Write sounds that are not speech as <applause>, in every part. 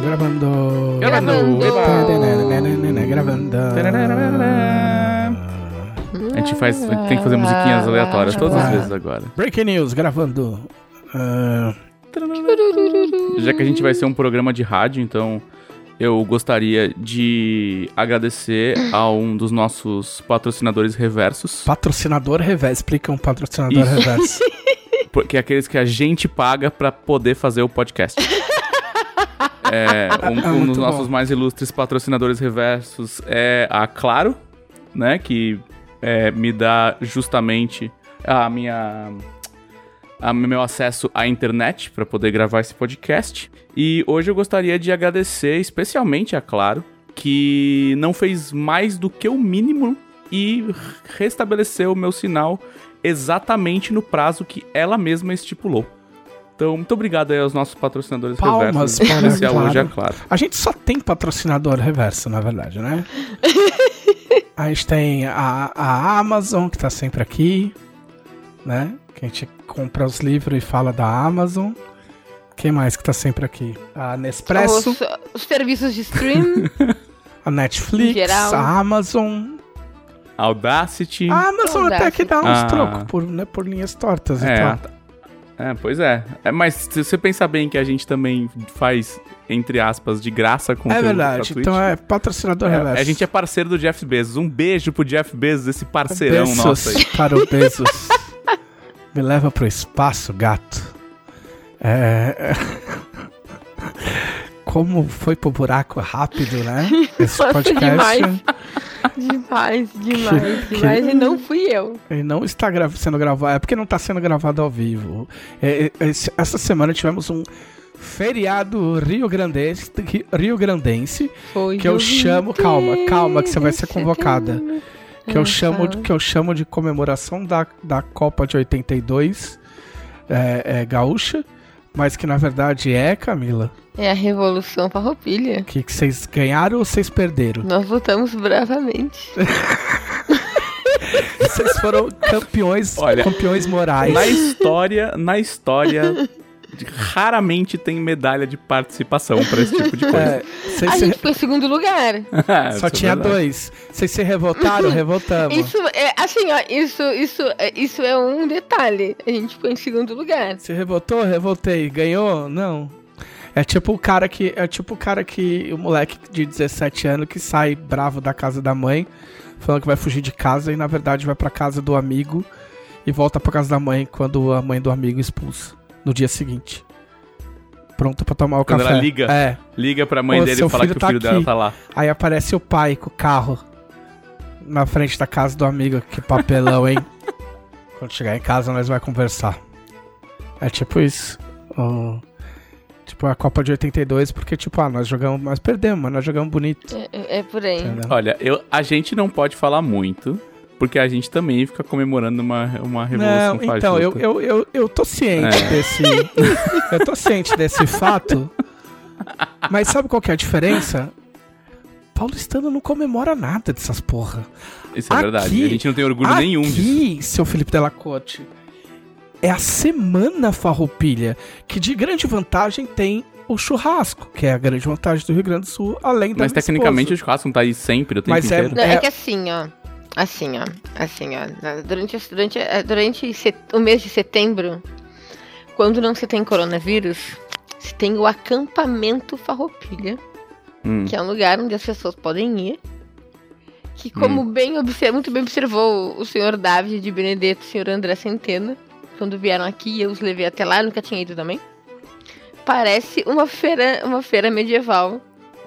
Gravando. Gravando. Gravando. A gente faz, a gente tem que fazer musiquinhas aleatórias todas as vezes agora. Breaking news, gravando. Ah, Já que a gente vai ser um programa de rádio, então eu gostaria de agradecer a um dos nossos patrocinadores reversos, patrocinador reverso. Explica um patrocinador Isso. reverso. <laughs> porque é aqueles que a gente paga pra poder fazer o podcast. É, <laughs> um, Ah, um dos bom. nossos mais ilustres patrocinadores reversos é a Claro, né? Que é, me dá justamente a minha meu acesso à internet para poder gravar esse podcast. E hoje eu gostaria de agradecer especialmente a Claro, que não fez mais do que o mínimo e restabeleceu o meu sinal exatamente no prazo que ela mesma estipulou. Então, muito obrigado aí aos nossos patrocinadores Palmas reversos. Para especial Claro. hoje é claro. A gente só tem patrocinador reverso, na verdade, né? <laughs> a gente tem a, a Amazon, que tá sempre aqui, né? Que a gente compra os livros e fala da Amazon. Quem mais que tá sempre aqui? A Nespresso, Os, os serviços de stream. <laughs> a Netflix, a Amazon. Audacity. A Amazon até que dá uns Ah. trocos por, né, por linhas tortas e É, tal. tá- é, pois é. é. Mas se você pensar bem que a gente também faz, entre aspas, de graça É conteúdo pra verdade, Twitch, então é patrocinador é, reverso. a gente é parceiro do Jeff Bezos. Um beijo pro Jeff Bezos, esse parceirão Bezos nosso aí. para o Bezos. <laughs> Me leva pro espaço, gato. É... <laughs> Como foi pro buraco rápido, né? <laughs> Esse podcast. demais. demais, demais, Que- demais. que- E não fui eu. Ele não está gra- sendo gravado. É porque não está sendo gravado ao vivo. É, é, essa semana tivemos um feriado rio grandense, rio grandense Foi Que eu chamo- calma, calma, que você vai ser 20 de convocada. Que eu Ah, chamo de, fala. que eu chamo de comemoração da, da Copa de 82 é, é, gaúcha, mas que na verdade é, Camila, É a Revolução Farroupilha. que, que vocês ganharam ou vocês perderam? Nós votamos bravamente. <laughs> Vocês foram campeões, Olha, campeões morais. Na história, na história, <laughs> raramente tem medalha de participação pra esse tipo de coisa. É, A se- gente foi em segundo lugar. <laughs> só Isso é tinha verdade. dois. Vocês se revoltaram? <laughs> Revoltamos. Isso é assim, ó, isso, isso, é- isso é um detalhe. A gente foi em segundo lugar. Se revoltou? Revoltei. Ganhou? Não. É tipo o cara que. É tipo o cara que. O moleque de 17 anos que sai bravo da casa da mãe, falando que vai fugir de casa e na verdade vai pra casa do amigo e volta pra casa da mãe quando a mãe do amigo expulsa. No dia seguinte. Pronto pra tomar o Quando café. ela liga. É. Liga pra mãe Ô, dele e fala que o tá filho dela aqui. tá lá. Aí aparece o pai com o carro na frente da casa do amigo. Que papelão, hein? <laughs> Quando chegar em casa, nós vai conversar. É tipo isso. Tipo, a Copa de 82, porque, tipo, ah, nós jogamos, nós perdemos, mas nós jogamos bonito. É, é- é por aí. Entendeu? Olha, eu, a gente não pode falar muito, porque a gente também fica comemorando uma, uma revolução Não, então, eu, eu, eu, eu tô ciente É. desse. <laughs> eu tô ciente desse fato. Mas sabe qual que é a diferença? Paulistano não comemora nada dessas porra. Isso é verdade. aqui- A gente não tem orgulho Aqui, nenhum disso. seu Felipe Delacote, é a semana farroupilha, que de grande vantagem tem o churrasco, que é a grande vantagem do Rio Grande do Sul, além da Mas tecnicamente o esposa. churrasco não tá aí sempre, o tempo Mas é- inteiro. É... É- que assim, ó. Assim, ó. Assim, ó. Durante, durante, eh, durante set- o mês de setembro, quando não se tem coronavírus, se tem o acampamento Farroupilha, Hum. que é um lugar onde as pessoas podem ir. Que, como bem obser- muito bem observou o senhor David de Benedetto o senhor André Centena, quando vieram aqui, eu os levei até lá, eu nunca tinha ido também. Parece uma feira, uma feira medieval,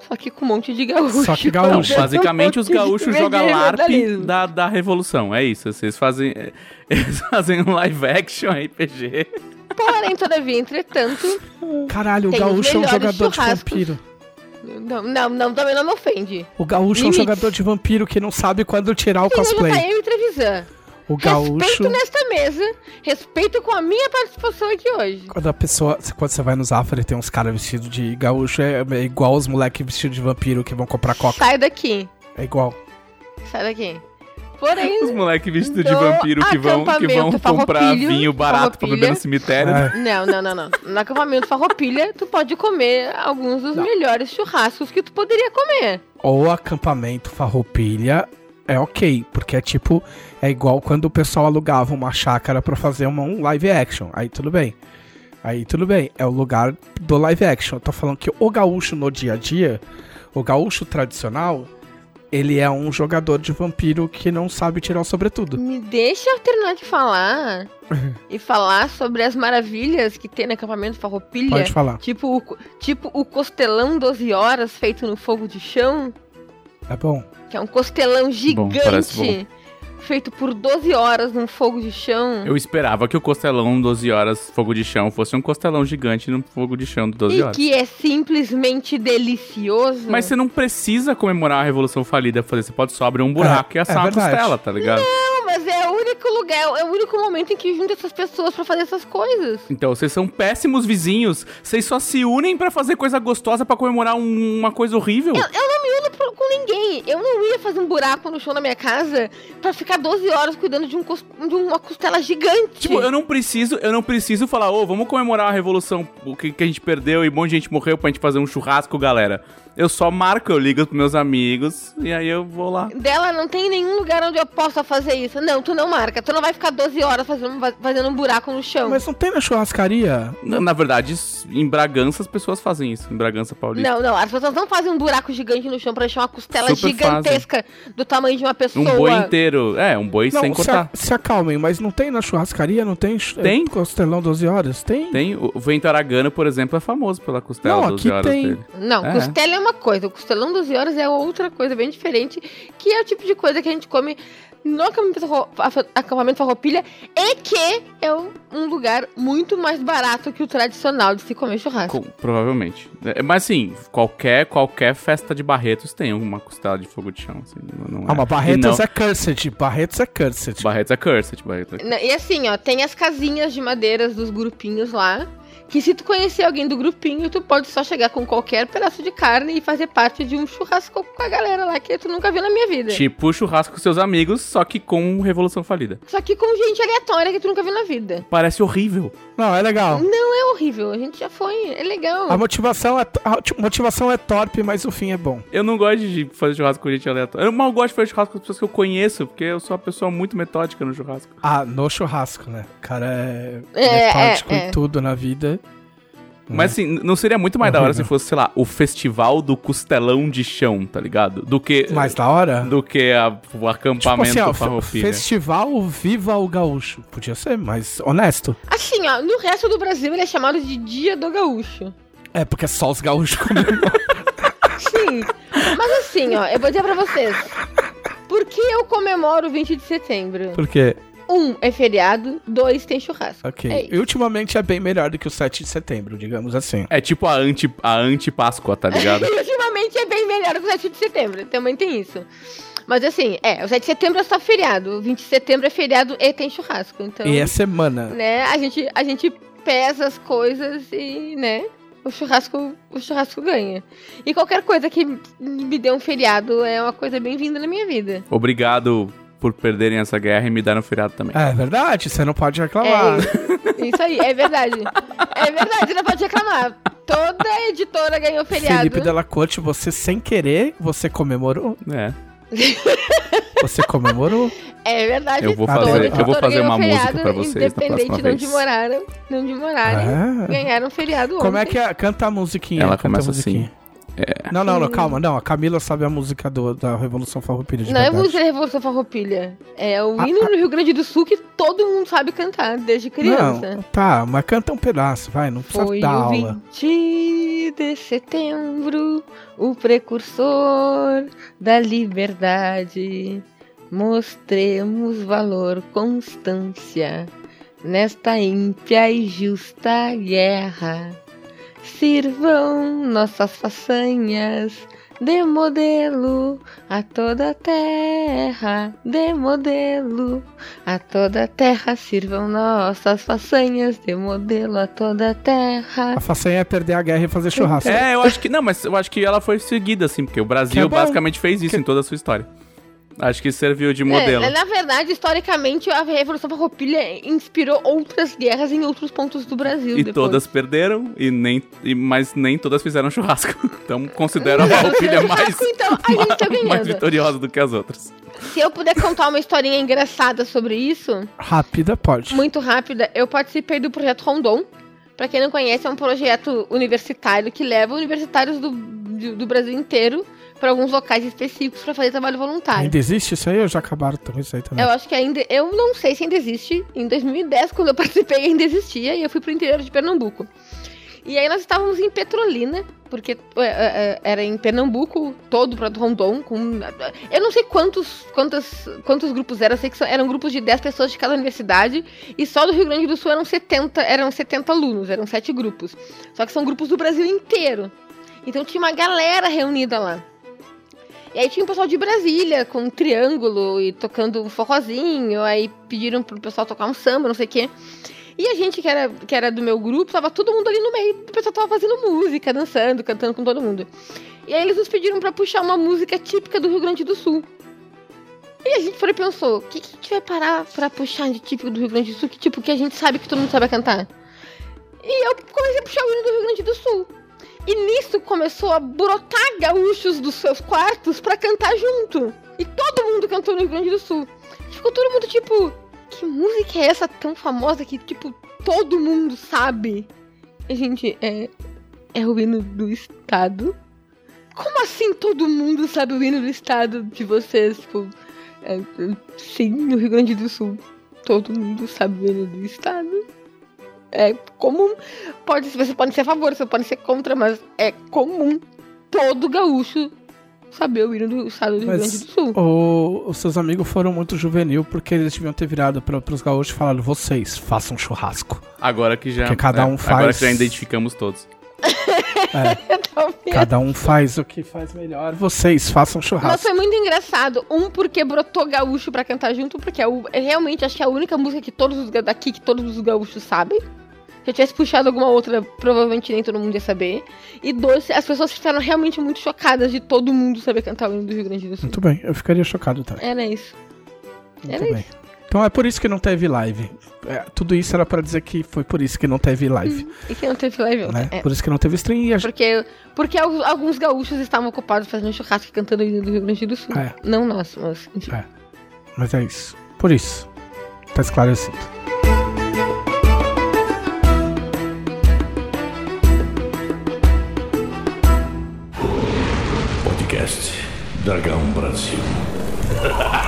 só que com um monte de gaúcho. Só que Não, gaúcho. <laughs> basicamente os gaúchos jogam <laughs> LARP da, da Revolução. É isso. Vocês fazem. <laughs> Eles fazem um live action RPG. Porém, todavia, entretanto, Caralho, o gaúcho é um jogador de vampiro. não, não, não, também não me ofende. O gaúcho é um jogador de vampiro que não sabe quando tirar o Sim, cosplay. tá eu e Trevisan. O gaúcho, Respeito nesta mesa, respeito com a minha participação aqui hoje. quando a pessoa, quando você vai no Zafari tem uns caras vestidos de gaúcho, é, é igual os moleques vestidos de vampiro que vão comprar coca. Sai daqui, É igual. sai daqui. Porém, Os moleques vestidos de vampiro que vão, que vão comprar vinho barato pra beber no cemitério. É. Não, não, não, não. No acampamento Farroupilha, tu pode comer alguns dos melhores churrascos que tu poderia comer. Ou acampamento farroupilha é ok, porque é tipo, é igual quando o pessoal alugava uma chácara pra fazer uma, um live action. Aí tudo bem. Aí tudo bem, é o lugar do live action. Eu tô falando que o gaúcho no dia a dia, o gaúcho tradicional, ele é um jogador de vampiro que não sabe tirar o sobretudo. Me deixa eu terminar de falar <laughs> e falar sobre as maravilhas que tem no acampamento Farroupilha. Pode falar. Tipo, o tipo o costelão 12 horas feito no fogo de chão, É bom. que é um costelão parece gigante feito por 12 horas num fogo de chão. Eu esperava que o costelão 12 horas fogo de chão fosse um costelão gigante no fogo de chão de 12 E horas. que é simplesmente delicioso. Mas você não precisa comemorar a Revolução Falida pra fazer. Você pode só abrir um buraco É, e assar é verdade. costela, tá ligado? Não, único lugar, é o único momento em que junta essas pessoas pra fazer essas coisas. Então, vocês são péssimos vizinhos. Vocês só se unem pra fazer coisa gostosa pra comemorar um- uma coisa horrível. Eu não me uno pro- com ninguém. Eu não ia fazer um buraco no chão da minha casa pra ficar 12 horas cuidando de, um de uma costela gigante. Tipo, eu não preciso, eu não preciso falar, ô, vamos comemorar a revolução, o que, que a gente perdeu e um monte de gente morreu pra gente fazer um churrasco, galera. Eu só marco, eu ligo pros meus amigos e aí eu vou lá. Dela não tem nenhum lugar onde eu possa fazer isso. Não, tu não marca. Tu não vai ficar 12 horas fazendo, fazendo um buraco no chão. Mas não tem na churrascaria? Na, na verdade, em Bragança as pessoas fazem isso, em Bragança Paulista. Não, não, as pessoas não fazem um buraco gigante no chão pra deixar uma costela Super gigantesca do tamanho de uma pessoa. Um boi inteiro, é, um boi sem Não, se, cortar. a- se acalmem, mas não tem na churrascaria? Não tem? Tem. Costelão 12 horas? Tem? Tem, o Vento Aragano, por exemplo, é famoso pela costela Não, 12 aqui horas tem. dele. Não, É. costela é uma coisa, o costelão 12 horas é outra coisa bem diferente, que é o tipo de coisa que a gente come no acampamento, farro- fa- acampamento farroupilha e que é um, lugar muito mais barato que o tradicional de se comer churrasco. Com- provavelmente. É, Mas assim, qualquer, qualquer festa de Barretos tem uma costela de fogo de chão. Assim, não, não Ah, mas E Barretos não- é cursed. Barretos é cursed. Barretos é cursed. Barretos é... Na- E assim, ó, tem as casinhas de madeiras dos grupinhos lá, que se tu conhecer alguém do grupinho, tu pode só chegar com qualquer pedaço de carne e fazer parte de um churrasco com a galera lá que tu nunca viu na minha vida. Tipo churrasco com seus amigos, só que com Revolução Falida. Só que com gente aleatória que tu nunca viu na vida. Parece horrível. Não, é legal. Não é horrível, a gente já foi, é legal. A motivação é, a motivação é torpe, mas o fim é bom. Eu não gosto de fazer churrasco com gente aleatória. Eu mal gosto de fazer churrasco com as pessoas que eu conheço, porque eu sou uma pessoa muito metódica no churrasco. Ah, no churrasco, né? O cara é, É, metódico é, em é. tudo na vida. Mas assim, não seria muito mais da hora se fosse, sei lá, o festival do costelão de chão, tá ligado? Do que. Mais da hora? Do que a- o Tipo acampamento assim, ó, festival Viva o Gaúcho. Podia ser, mas honesto. Assim, ó, no resto do Brasil ele é chamado de Dia do Gaúcho. É, porque é só os gaúchos comemoram. <laughs> Sim. Mas assim, ó, eu vou dizer pra vocês. Por que eu comemoro o 20 de setembro? Por quê? Um, é feriado. Dois, tem churrasco. Ok. É e ultimamente é bem melhor do que o 7 de setembro, digamos assim. É tipo a anti, a anti-Páscoa, tá ligado? E <laughs> ultimamente é bem melhor que o 7 de setembro. Também tem isso. Mas assim, é, o 7 de setembro é só feriado. O 20 de setembro é feriado e tem churrasco. Então, E é semana. né, a gente, a gente pesa as coisas e, né, o churrasco, o churrasco ganha. E qualquer coisa que me dê um feriado é uma coisa bem-vinda na minha vida. Obrigado por perderem essa guerra e me dar um feriado também. É verdade, você não pode reclamar. É isso aí, é verdade. É verdade, não pode reclamar. Toda editora ganhou feriado. Felipe Della Corte, você sem querer, você comemorou. É. <laughs> Você comemorou. É verdade. Eu vou fazer- eu vou fazer uma música pra vocês na Independente de onde vez. de onde morarem, Ah. ganharam feriado Como é ontem. que é? Canta a musiquinha. Ela canta começa a musiquinha. É. Não, não, não, calma, não. A Camila sabe a música do, da Revolução Farroupilha de Não é verdade. música da Revolução Farroupilha. É o hino no Rio Grande do Sul que todo mundo sabe cantar, desde criança. Não, tá, mas canta um pedaço, vai, não precisa Foi dar o aula. 20 de setembro, o precursor da liberdade. Mostremos valor, constância nesta ímpia e justa guerra. Sirvam nossas façanhas de modelo a toda a terra, de modelo a toda a terra. Sirvam nossas façanhas de modelo a toda a terra. A façanha é perder a guerra e fazer churrasco. É, eu acho que. Não, mas eu acho que ela foi seguida, assim, porque o Brasil é basicamente fez isso Que- em toda a sua história. Acho que serviu de modelo. É, na verdade, historicamente, a Revolução Farroupilha inspirou outras guerras em outros pontos do Brasil. E depois. todas perderam, e nem, e, mas nem todas fizeram churrasco. <laughs> Então considero a Farroupilha mais, Então, a gente <laughs> tá mais vitoriosa do que as outras. Se eu puder contar uma historinha engraçada sobre isso, Rápida pode. muito rápida, eu participei do projeto Rondon. Pra quem não conhece, é um projeto universitário que leva universitários do, do, do Brasil inteiro pra alguns locais específicos pra fazer trabalho voluntário. Ainda existe isso aí ou já acabaram com isso aí também? Eu acho que ainda. Eu não sei se ainda existe. Em 2010, quando eu participei, ainda existia. E eu fui pro interior de Pernambuco. E aí nós estávamos em Petrolina, porque é, é, era em Pernambuco, todo para Rondon. Com, eu não sei quantos, quantos, quantos grupos eram, sei que eram grupos de 10 pessoas de cada universidade. E só do Rio Grande do Sul eram 70, eram 70 alunos, eram 7 grupos. Só que são grupos do Brasil inteiro. Então tinha uma galera reunida lá. E aí tinha o pessoal de Brasília, com um triângulo e tocando um forrozinho. Aí pediram pro pessoal tocar um samba, não sei o quê. E a gente que era, que era do meu grupo, tava todo mundo ali no meio. O pessoal tava fazendo música, dançando, cantando com todo mundo. E aí eles nos pediram pra puxar uma música típica do Rio Grande do Sul. E a gente foi pensou, o que, que a gente vai parar pra puxar de típico do Rio Grande do Sul? Que tipo que a gente sabe que todo mundo sabe cantar? E eu comecei a puxar o hino do Rio Grande do Sul. E nisso começou a brotar gaúchos dos seus quartos pra cantar junto. E todo mundo cantou no Rio Grande do Sul. Ficou todo mundo tipo, que música é essa tão famosa que, tipo, todo mundo sabe? E, gente, é, é o hino do estado. Como assim todo mundo sabe o hino do estado de vocês? Tipo, é, sim, no Rio Grande do Sul. Todo mundo sabe o hino do estado. É comum. Pode, vocês podem ser a favor, vocês podem ser contra, mas é comum todo gaúcho saber o hino do estado do Rio Mas- Grande do Sul. O- os seus amigos foram muito juvenil porque eles deviam ter virado para os gaúchos e falado: vocês façam churrasco. Agora que já. Porque cada um Agora faz- que já identificamos todos. <laughs> <laughs> Talvez. Cada um faz o que faz melhor. Vocês façam Mas churrasco. foi muito engraçado. Um, porque brotou gaúcho pra cantar junto, porque é é realmente acho que é a única música que todos os daqui que todos os gaúchos sabem. Se eu tivesse puxado alguma outra, provavelmente nem todo mundo ia saber. E dois, as pessoas ficaram realmente muito chocadas de todo mundo saber cantar o hino do Rio Grande do Sul. Muito bem, eu ficaria chocado também. Era isso. Muito era bem. Então é por isso que não teve live. É, tudo isso era pra dizer que foi por isso que não teve live. E que não teve live ontem. Né? É. Por isso que não teve stream e a gente. Porque, porque al- alguns gaúchos estavam ocupados fazendo churrasco e cantando hino do Rio Grande do Sul. É. Não nós, mas. É. Mas é isso. Por isso. Tá esclarecido. Podcast Dragão Brasil. <laughs>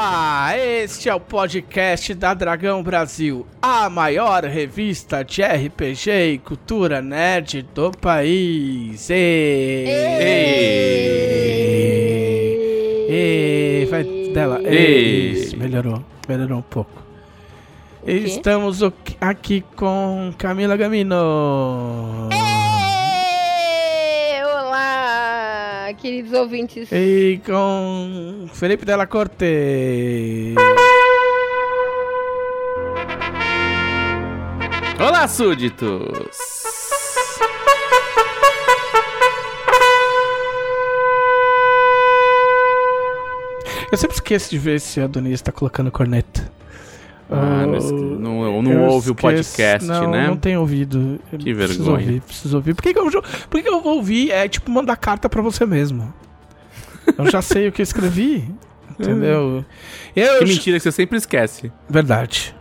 Olá, este é o podcast da Dragão Brasil, a maior revista de RPG e cultura nerd do país. Ê! Ê! Vai dela. Isso, melhorou. Melhorou um pouco. Estamos aqui com Camila Gamino. Ê, queridos ouvintes. E com Felipe Della Corte. Olá, súditos! Eu sempre esqueço de ver se a Adonis tá colocando corneta. Ah, não, Ah, não, não eu ouve o esqueço- podcast, não, né? Não tenho ouvido. Eu Que Preciso vergonha. ouvir, preciso ouvir. Por que, que eu, por que, eu vou ouvir? É tipo mandar carta pra você mesmo. Eu já sei o que eu escrevi. <laughs> Entendeu? Eu, Que mentira que você sempre esquece. Verdade.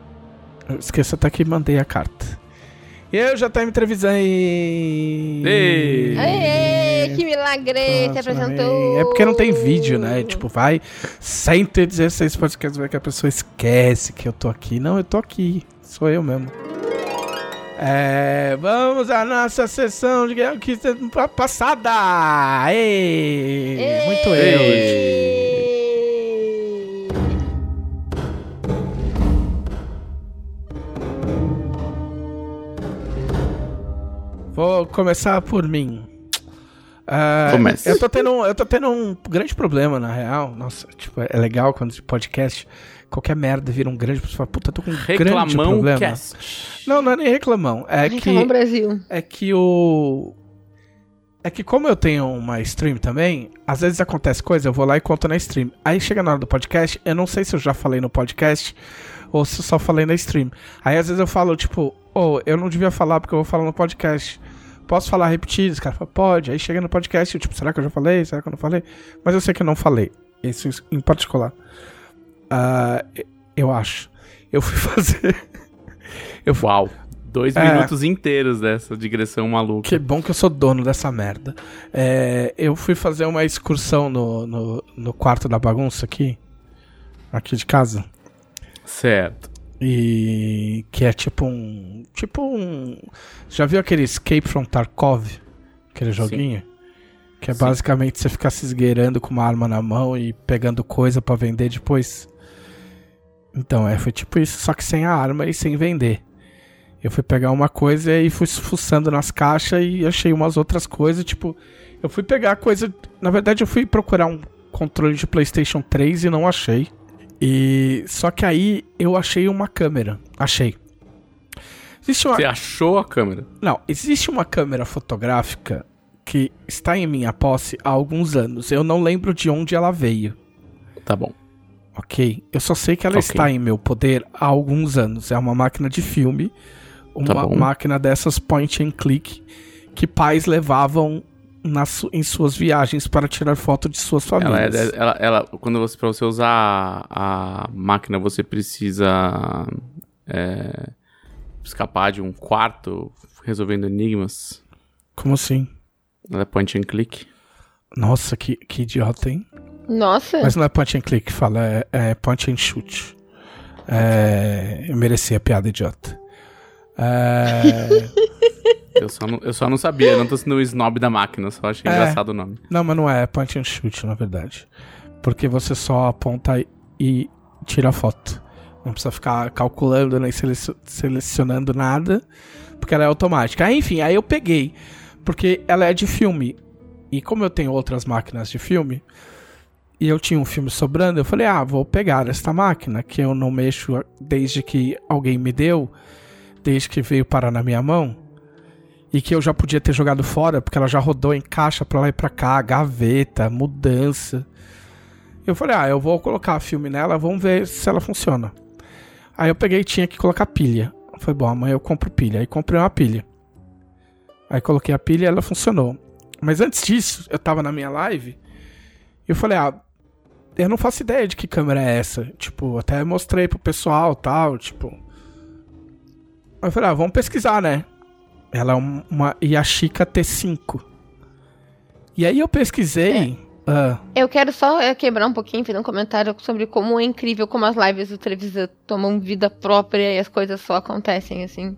Eu esqueço até que mandei a carta. Eu já tá me entrevistando. Ei. Aê, que milagre, se apresentou. É porque não tem vídeo, né? Tipo, vai 116 podcasts, vai que a pessoa esquece que eu tô aqui. Não, eu tô aqui. Sou eu mesmo. É, vamos à nossa sessão de que passada. Ei, muito eu. hoje. Vou começar por mim. Comece. Eu tô, tendo, eu tô tendo um grande problema, na real. Nossa, tipo, é legal quando esse podcast, qualquer merda vira um grande. Você fala, puta, tô com um grande Reclamão problema. cast. Não, não é nem reclamão. É Reclamão que, Brasil. é que o. É que como eu tenho uma stream também, às vezes acontece coisa, eu vou lá e conto na stream. Aí chega na hora do podcast, eu não sei se eu já falei no podcast ou se eu só falei na stream. Aí às vezes eu falo, tipo, oh, eu não devia falar porque eu vou falar no podcast. Posso falar repetido? Os caras falam, pode. Aí chega no podcast, eu, tipo, será que eu já falei? Será que eu não falei? Mas eu sei que eu não falei. Isso em particular. Uh, eu acho. Eu fui <laughs> fazer. eu fui... Uau! Dois é, minutos inteiros dessa digressão maluca. Que bom que eu sou dono dessa merda. É, eu fui fazer uma excursão no, no, no, quarto da bagunça aqui. Aqui de casa. Certo. E que é tipo um. Tipo um. Já viu aquele Escape from Tarkov? Aquele joguinho? Sim. Que é Sim. basicamente você ficar se esgueirando com uma arma na mão e pegando coisa para vender depois. Então, é, foi tipo isso, só que sem a arma e sem vender. Eu fui pegar uma coisa e fui fuçando nas caixas e achei umas outras coisas, tipo, eu fui pegar coisa, na verdade eu fui procurar um controle de PlayStation 3 e não achei. E só que aí eu achei uma câmera, achei. Existe uma... Você achou a câmera? Não, existe uma câmera fotográfica que está em minha posse há alguns anos. Eu não lembro de onde ela veio. Tá bom. Ok. Eu só sei que ela okay. está em meu poder há alguns anos. É uma máquina de filme uma tá máquina dessas point and click que pais levavam nas, em suas viagens para tirar foto de suas famílias. Ela, é, ela, ela quando você para você usar a, a, máquina você precisa é, escapar de um quarto resolvendo enigmas. Como assim? Ela é point and click. Nossa, que, que idiota, hein? Nossa. Mas não é point and click, fala, é, é point and shoot. É, eu mereci a piada idiota. É... <laughs> eu, só não, eu só não sabia, não tô sendo o snob da máquina, só achei é... engraçado o nome. Não, mas não é, é point and shoot, na verdade. Porque você só aponta e tira a foto. Não precisa ficar calculando nem selecionando nada, porque ela é automática. Aí, enfim, aí eu peguei, porque ela é de filme. E como eu tenho outras máquinas de filme, e eu tinha um filme sobrando, eu falei, ah, vou pegar esta máquina, que eu não mexo desde que alguém me deu desde que veio parar na minha mão e que eu já podia ter jogado fora, porque ela já rodou em caixa pra lá e pra cá, gaveta, mudança. Eu falei, ah, eu vou colocar filme nela, vamos ver se ela funciona. Aí eu peguei e tinha que colocar pilha. Foi bom, amanhã eu compro pilha. Aí comprei uma pilha. Aí coloquei a pilha e ela funcionou. Mas antes disso, eu tava na minha live e eu falei, ah, eu não faço ideia de que câmera é essa. Tipo, até mostrei pro pessoal tal, tipo, eu falei, ah, vamos pesquisar, né? Ela é uma Yashica T5. E aí eu pesquisei. É. Uh... Eu quero só é, quebrar um pouquinho, fazer um comentário sobre como é incrível como as lives do Trevisan tomam vida própria e as coisas só acontecem assim.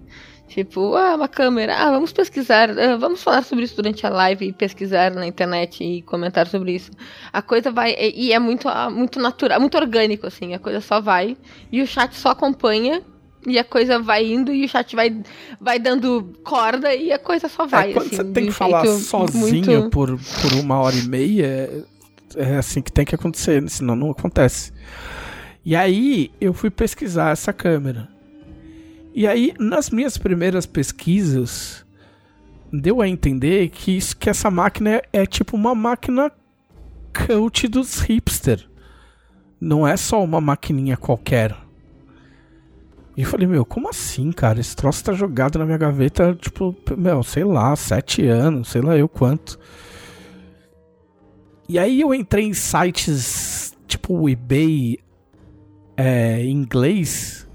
Tipo, ah, uma câmera, ah, vamos pesquisar, ah, vamos falar sobre isso durante a live e pesquisar na internet e comentar sobre isso. A coisa vai, e é muito, ah, muito natural, muito orgânico, assim, a coisa só vai e o chat só acompanha e a coisa vai indo e o chat vai, vai dando corda e a coisa só vai. É, quando assim, você tem que falar sozinho muito... por, por uma hora e meia, é, é assim que tem que acontecer, senão não acontece. E aí eu fui pesquisar essa câmera. E aí, nas minhas primeiras pesquisas, deu a entender que, isso, que essa máquina é, é tipo uma máquina coach dos hipster. Não é só uma maquininha qualquer e eu falei, meu, como assim, cara? Esse troço tá jogado na minha gaveta, tipo, meu, sei lá, sete anos, sei lá eu quanto. E aí eu entrei em sites tipo o eBay é, em inglês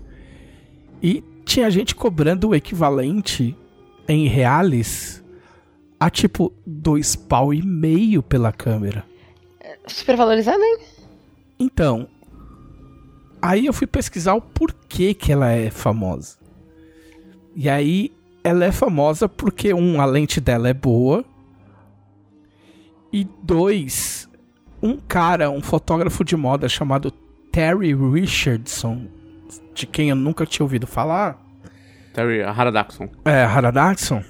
e tinha gente cobrando o equivalente em reais a tipo dois pau e meio pela câmera. Super valorizado, hein? Então, Aí eu fui pesquisar o porquê que ela é famosa. E aí ela é famosa porque um, a lente dela é boa. E dois, um cara, um fotógrafo de moda chamado Terry Richardson, de quem eu nunca tinha ouvido falar. Terry Haradaxon. É, Haradaxon.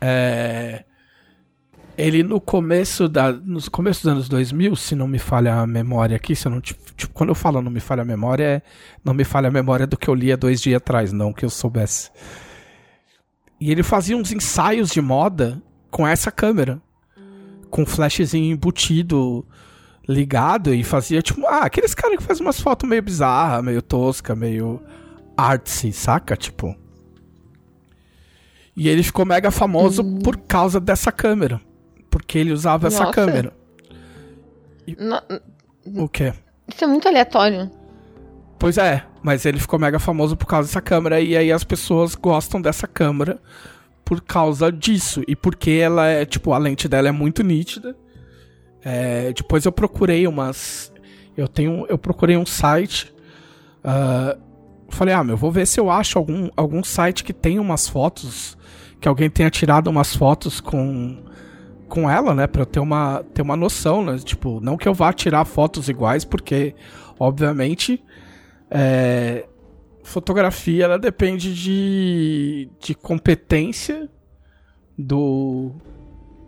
É, ele no começo da nos começo dos anos 2000, se não me falha a memória aqui, se não tipo, quando eu falo não me falha a memória, é, não me falha a memória do que eu li há dois dias atrás, não que eu soubesse. E ele fazia uns ensaios de moda com essa câmera. Com flashzinho embutido, ligado, e fazia tipo, ah, aqueles caras que fazem umas fotos meio bizarras, meio tosca, meio artsy, saca? Tipo. E ele ficou mega famoso por causa dessa câmera. Porque ele usava essa Nossa. câmera. No- O quê? Isso é muito aleatório. Pois é, mas ele ficou mega famoso por causa dessa câmera e aí as pessoas gostam dessa câmera por causa disso e porque ela é, tipo, a lente dela é muito nítida. É, depois eu procurei umas, eu tenho, eu procurei um site, ah, falei, ah, meu, vou ver se eu acho algum, algum site que tenha umas fotos, que alguém tenha tirado umas fotos com com ela, né, Pra eu ter uma ter uma noção, né, tipo, não que eu vá tirar fotos iguais, porque obviamente é, fotografia ela depende de, de competência do,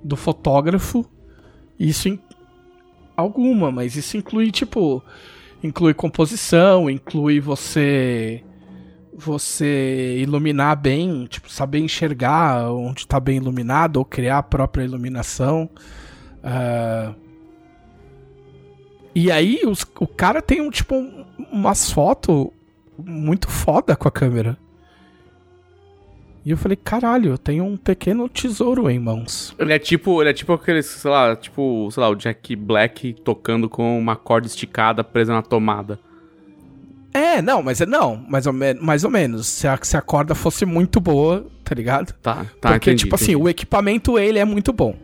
do fotógrafo. Isso in- alguma, mas isso inclui tipo inclui composição, inclui você você iluminar bem, tipo saber enxergar onde está bem iluminado ou criar a própria iluminação. Ah, e aí os- o cara tem um tipo um- umas fotos muito foda com a câmera. E eu falei, caralho, eu tenho um pequeno tesouro em mãos. Ele é tipo, ele é tipo aquele, sei lá, tipo, sei lá, o Jack Black tocando com uma corda esticada presa na tomada. É, não, mas é não, mais ou, me mais ou menos. Se a, se a corda fosse muito boa, tá ligado? Tá, tá, Porque, entendi, tipo assim, entendi. o equipamento, ele é muito bom.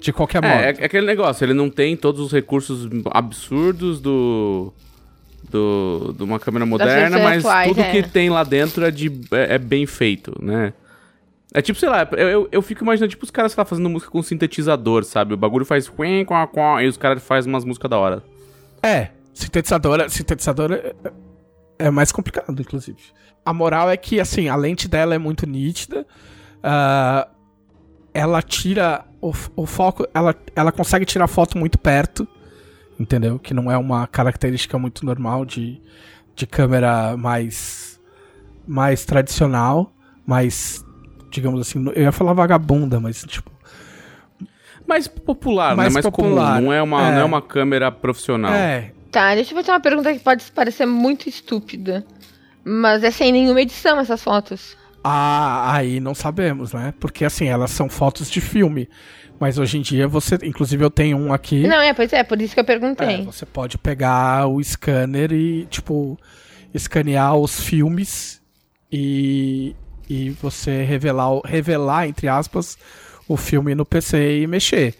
De qualquer modo. É, é, é aquele negócio, ele não tem todos os recursos absurdos do. do de uma câmera moderna, mas atuais, tudo é. que tem lá dentro é, de, é, é bem feito, né? É tipo, sei lá, eu, eu, eu fico imaginando, tipo, os caras, sei lá, fazendo música com sintetizador, sabe? O bagulho faz e os caras fazem umas músicas da hora. É, sintetizadora, sintetizadora é, mais complicado, inclusive. A moral é que, assim, a lente dela é muito nítida. ah, ela tira o, o foco, ela, ela consegue tirar foto muito perto, entendeu? Que não é uma característica muito normal de, de câmera mais, mais tradicional, mais, digamos assim, eu ia falar vagabunda, mas tipo, Mais popular, Mais né? Mais popular, comum. Não é, uma, é. não é uma câmera profissional. é, Tá, deixa eu fazer uma pergunta que pode parecer muito estúpida. Mas é sem nenhuma edição essas fotos. Ah, aí não sabemos, né? Porque assim, elas são fotos de filme. Mas hoje em dia você. Inclusive eu tenho um aqui. Não, é, pois é, por isso que eu É, perguntei. você pode pegar o scanner e, tipo, escanear os filmes e, e você revelar, revelar, entre aspas, o filme no PC e mexer.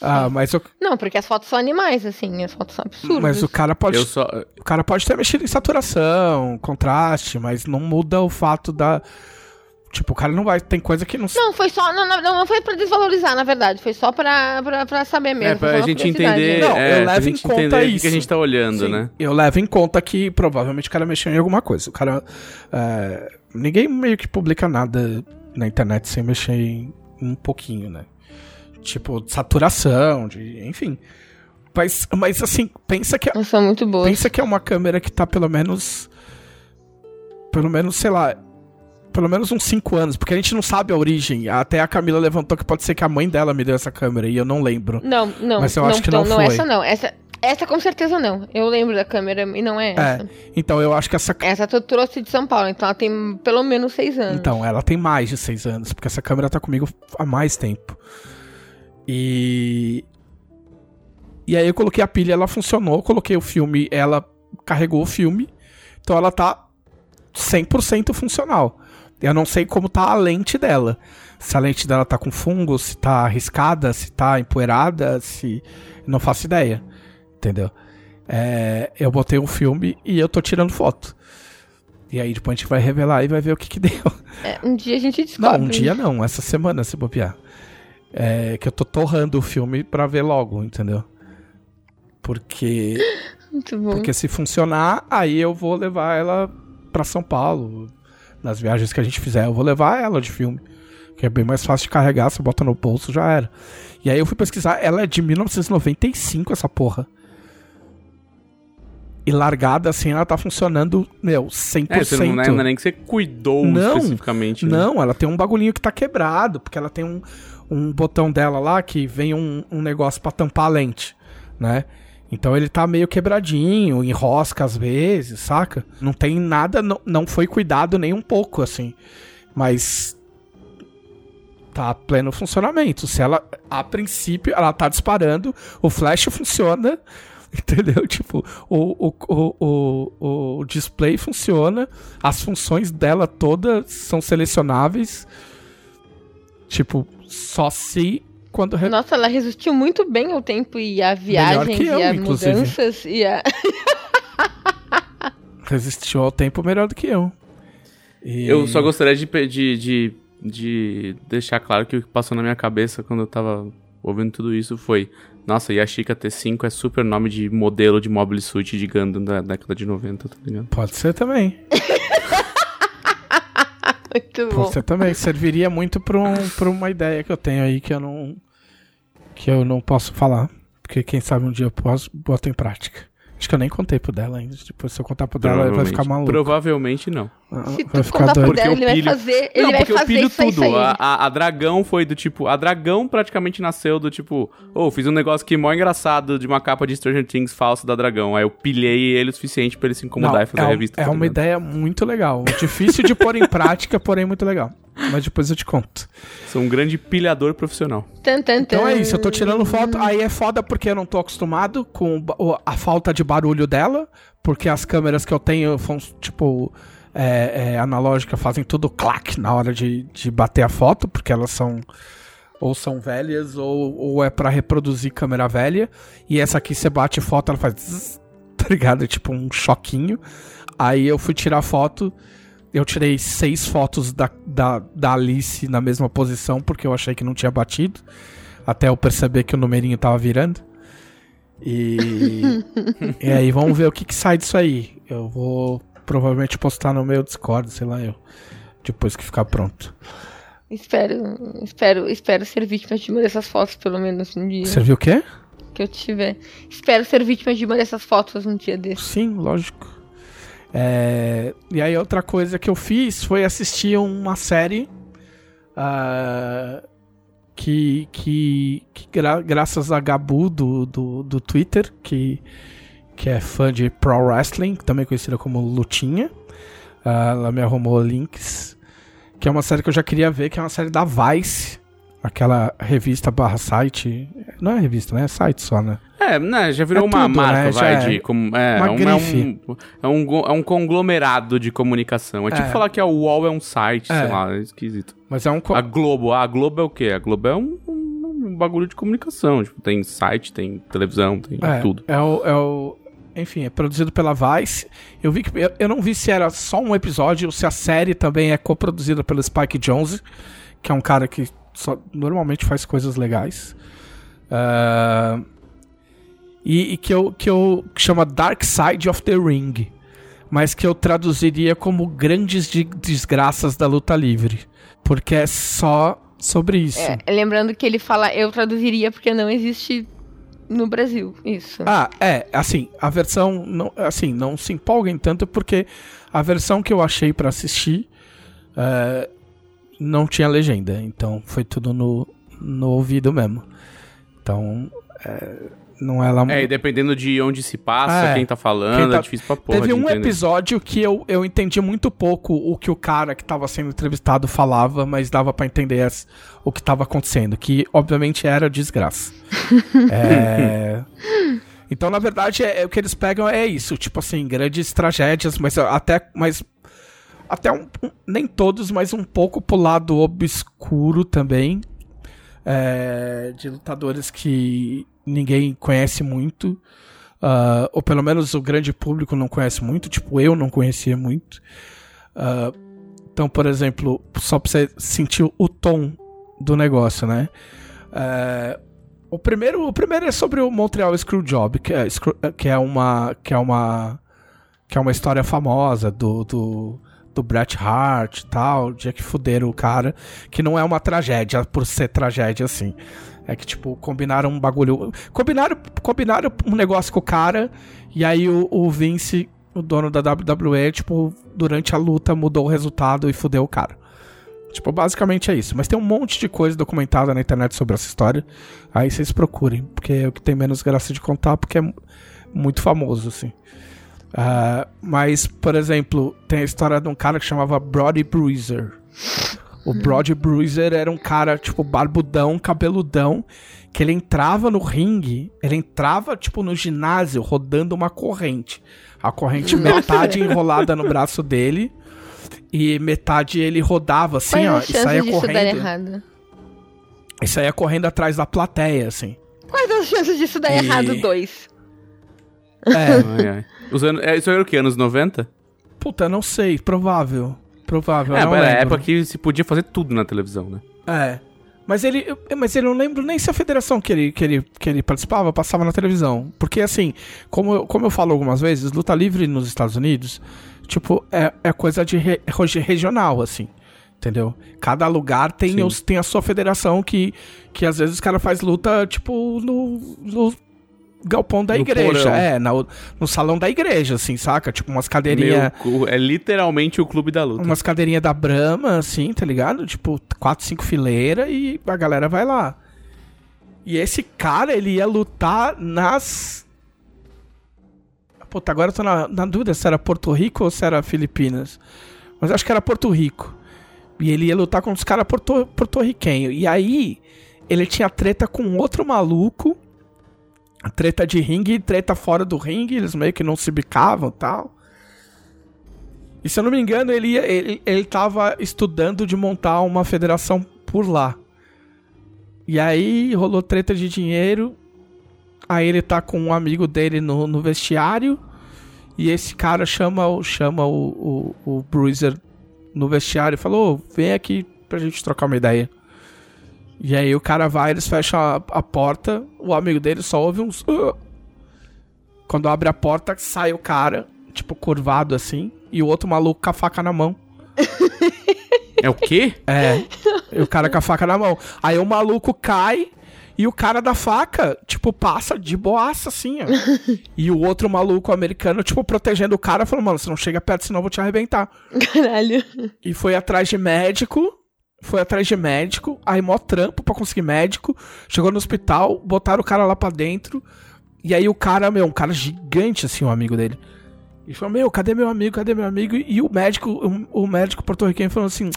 Ah, mas o, Não, porque as fotos são animais, assim, as fotos são absurdas. mas o cara pode. Eu só. O cara pode ter mexido em saturação, contraste, mas não muda o fato da. Tipo, o cara não vai. Tem coisa que não. Não, foi só. Não, não, não foi pra desvalorizar, na verdade. Foi só pra, pra, pra saber mesmo. É, pra a uma gente entender. Não, é, eu pra levo gente em conta entender o que isso. a gente tá olhando, Sim, né? Eu levo em conta que provavelmente o cara mexeu em alguma coisa. O cara. é, ninguém meio que publica nada na internet sem mexer em um pouquinho, né? Tipo, de saturação, de. enfim. Mas, mas assim, pensa que, Elas são muito boas. pensa que é uma câmera que tá pelo menos. Pelo menos, sei lá. Pelo menos uns 5 anos, porque a gente não sabe a origem. Até a Camila levantou que pode ser que a mãe dela me deu essa câmera e eu não lembro. Não, não. Mas eu não, acho que não não, foi. essa não. Essa, essa com certeza não. Eu lembro da câmera e não é essa. É, então eu acho que essa Essa tu trouxe de São Paulo, então ela tem pelo menos seis anos. Então, ela tem mais de seis anos, porque essa câmera tá comigo há mais tempo. E. E aí eu coloquei a pilha, ela funcionou, coloquei o filme, ela carregou o filme. Então ela tá 100% funcional. Eu não sei como tá a lente dela. Se a lente dela tá com fungo, se tá arriscada, se tá empoeirada, se. Não faço ideia. Entendeu? É, eu botei um filme e eu tô tirando foto. E aí depois a gente vai revelar e vai ver o que que <laughs> deu. É, um dia a gente Não, descobre. um dia não, essa semana se bobear. É que eu tô torrando o filme pra ver logo, entendeu? Porque, Muito bom. porque se funcionar, aí eu vou levar ela pra São Paulo. Nas viagens que a gente fizer, eu vou levar ela de filme. Que é bem mais fácil de carregar, você bota no bolso, já era. E aí eu fui pesquisar, ela é de 1995, essa porra. E largada assim, ela tá funcionando, meu, 100%. É, você não, é, não é nem que você cuidou Não, especificamente. né? Não, ela tem um bagulhinho que tá quebrado, porque ela tem um, um botão dela lá que vem um, um negócio pra tampar a lente, né? Então ele tá meio quebradinho, enrosca às vezes, saca? Não tem nada, não, não foi cuidado nem um pouco, assim. Mas tá pleno funcionamento. Se ela, a princípio, ela tá disparando, o flash <laughs> funciona, entendeu? Tipo, o, o, o, o, o display funciona, as funções dela todas são selecionáveis. Tipo, só se quando re- Nossa, ela resistiu muito bem ao tempo e a viagens que eu, e inclusive. mudanças e a. <laughs> resistiu ao tempo melhor do que eu. E- Eu só gostaria de, de, de, de deixar claro que o que passou na minha cabeça quando eu tava ouvindo tudo isso foi... Nossa, e a Chica T5 é super nome de modelo de mobile suit de Gundam da década de 90, tá ligado? Pode ser também. <laughs> Muito bom. Ser também. Serviria muito pra, um, uma ideia que eu tenho aí que eu não. que eu não posso falar. Porque quem sabe um dia eu posso botar em prática. Acho que eu nem contei pro dela ainda. Depois se eu contar pro dela, ele vai ficar maluco. Provavelmente não. Ah, Se vai tu ficar contar pro doido. dela, eu ele vai pilho- fazer. Ele não, vai porque eu fazer pilho isso aí tudo. sair. A, a, a Dragão foi do tipo... A Dragão praticamente nasceu do tipo... Ô, fiz um negócio aqui mó engraçado de uma capa de Stranger Things falsa da Dragão. Aí eu pilhei ele o suficiente pra ele se incomodar Não, e fazer é, a revista. é tá uma ligado? ideia muito legal. Difícil de pôr em prática, porém muito legal. Mas depois eu te conto. Sou um grande pilhador profissional. Tan, tan, Então é isso, eu tô tirando foto. Aí é foda porque eu não tô acostumado com a falta de barulho dela. Porque as câmeras que eu tenho são, tipo, é, é, analógica, fazem tudo clac na hora de, de bater a foto. Porque elas são. Ou são velhas, ou, ou é pra reproduzir câmera velha. E essa aqui você bate foto, ela faz. zzz, tá ligado? É tipo um choquinho. Aí eu fui tirar foto. Eu tirei seis fotos da, da, da Alice na mesma posição, porque eu achei que não tinha batido. Até eu perceber que o numerinho tava virando. E, e aí vamos ver o que, que sai disso aí. Eu vou provavelmente postar no meu Discord, sei lá eu. Depois que ficar pronto. Espero, espero, espero ser vítima de uma dessas fotos, pelo menos um dia Você viu o quê? que eu tiver. Espero ser vítima de uma dessas fotos um dia desse. Sim, lógico. É, E aí outra coisa que eu fiz foi assistir uma série ah, que, que, que gra- graças a Gabu do, do, do Twitter, que, que é fã de Pro Wrestling, também conhecida como Lutinha, ah, ela me arrumou links, que é uma série que eu já queria ver, que é uma série da Vice, aquela revista barra site, não é revista, né? É site só, né? É, né, já virou É uma tudo, marca, né, vai, é de... Como, é, uma um, é, um, é, um, go- é um conglomerado de comunicação. É tipo É. falar que a UOL é um site, É. sei lá, é esquisito. Mas é um... A Globo, ah, a Globo é o quê? A Globo é um, um- bagulho de comunicação. Tipo, tem site, tem televisão, tem É, tudo. É o, é o- Enfim, é produzido pela Vice. Eu vi que. Eu, eu não vi se era só um episódio ou se a série também é coproduzida pelo Spike Jonze, que é um cara que só, normalmente faz coisas legais. Ah, e, e que eu. que eu. que chama Dark Side of the Ring. Mas que eu traduziria como Grandes de- Desgraças da Luta Livre. Porque é só sobre isso. É, lembrando que ele fala, eu traduziria porque não existe no Brasil. Isso. Ah, é, assim, a versão, não, assim, não se empolguem tanto porque a versão que eu achei pra assistir é, não tinha legenda, então foi tudo no, no ouvido mesmo. Então, é, não é lá... É, e dependendo de onde se passa, É. quem tá falando, Quem tá- é difícil pra porra Teve de um entender. episódio que eu, eu entendi muito pouco o que o cara que tava sendo entrevistado falava, mas dava pra entender as- o que tava acontecendo, que obviamente era desgraça. <laughs> É, Então, na verdade, é, é o que eles pegam é isso, tipo assim, grandes tragédias, mas até, mas até um, nem todos, mas um pouco pro lado obscuro também, é, de lutadores que ninguém conhece muito, ah, ou pelo menos o grande público não conhece muito, tipo eu não conhecia muito. Ah, então, por exemplo, só pra você sentir o tom do negócio, né? É, o primeiro, o primeiro é sobre o Montreal Screwjob, que é, que é uma que é uma que é uma história famosa do, do, do Bret Hart e tal, dia que fuderam o cara, que não é uma tragédia por ser tragédia assim. É que, tipo, combinaram um bagulho. Combinaram, combinaram um negócio com o cara, e aí o, o Vince, o dono da WWE, tipo, durante a luta mudou o resultado e fudeu o cara. Tipo, basicamente é isso. Mas tem um monte de coisa documentada na internet sobre essa história. Aí vocês procurem, porque é o que tem menos graça de contar, porque é muito famoso, assim. Uh, mas, por exemplo, tem a história de um cara que chamava Brody Bruiser. O Brody Bruiser era um cara, tipo, barbudão, cabeludão, que ele entrava no ringue, ele entrava, tipo, no ginásio, rodando uma corrente. A corrente metade <laughs> enrolada no braço dele e metade ele rodava assim, Qual ó, e saía disso dar correndo. errado? E saía correndo atrás da plateia, assim. Quais as chances disso dar E- errado? Dois. É, Ai, ai. Os anos, é, isso era o quê? Anos 90? puta, não sei, provável. Provável, É, era a época que se podia fazer tudo na televisão, né? É. Mas ele, eu- mas ele não lembro nem se a federação que ele, que ele, que ele participava passava na televisão. Porque, assim, como eu, como eu falo algumas vezes, luta livre nos Estados Unidos, tipo, é, é coisa de re- regi- regional, assim. Entendeu? Cada lugar tem, os, tem a sua federação que, que às vezes os caras faz luta, tipo, no, no galpão da No igreja. porão. É, na- no salão da igreja, assim, saca? Tipo, umas cadeirinhas. É literalmente o clube da luta. Umas cadeirinhas da Brahma, assim, tá ligado? Tipo, quatro, cinco fileiras e a galera vai lá. E esse cara, ele ia lutar nas. Puta, agora eu tô na, na dúvida se era Porto Rico ou se era Filipinas. Mas acho que era Porto Rico. E ele ia lutar com os caras porto, porto-riquenhos. E aí, ele tinha treta com outro maluco. Treta de ringue e treta fora do ringue. Eles meio que não se bicavam tal. E se eu não me engano, ele, ele, ele tava estudando de montar uma federação por lá. E aí rolou treta de dinheiro. Aí ele tá com um amigo dele no, no vestiário. E esse cara chama, chama o, o, o Bruiser no vestiário e falou: "Ô, vem aqui pra gente trocar uma ideia. E aí o cara vai, eles fecham a, a porta, o amigo dele só ouve uns. "Ah". Quando abre a porta, sai o cara, tipo, curvado assim, e o outro maluco com a faca na mão. <laughs> É o quê? É. e o cara com a faca na mão. Aí o maluco cai e o cara da faca, tipo, passa de boaça, assim, ó. <laughs> e o outro maluco americano, tipo, protegendo o cara, falou, mano, você não chega perto, senão eu vou te arrebentar. Caralho. E foi atrás de médico. Foi atrás de médico. Aí mó trampo pra conseguir médico. Chegou no hospital, botaram o cara lá pra dentro. E aí o cara, meu, um cara gigante, assim, o amigo dele. E falou, meu, cadê meu amigo? Cadê meu amigo? E o médico, o, o médico porto-riquenho falou assim.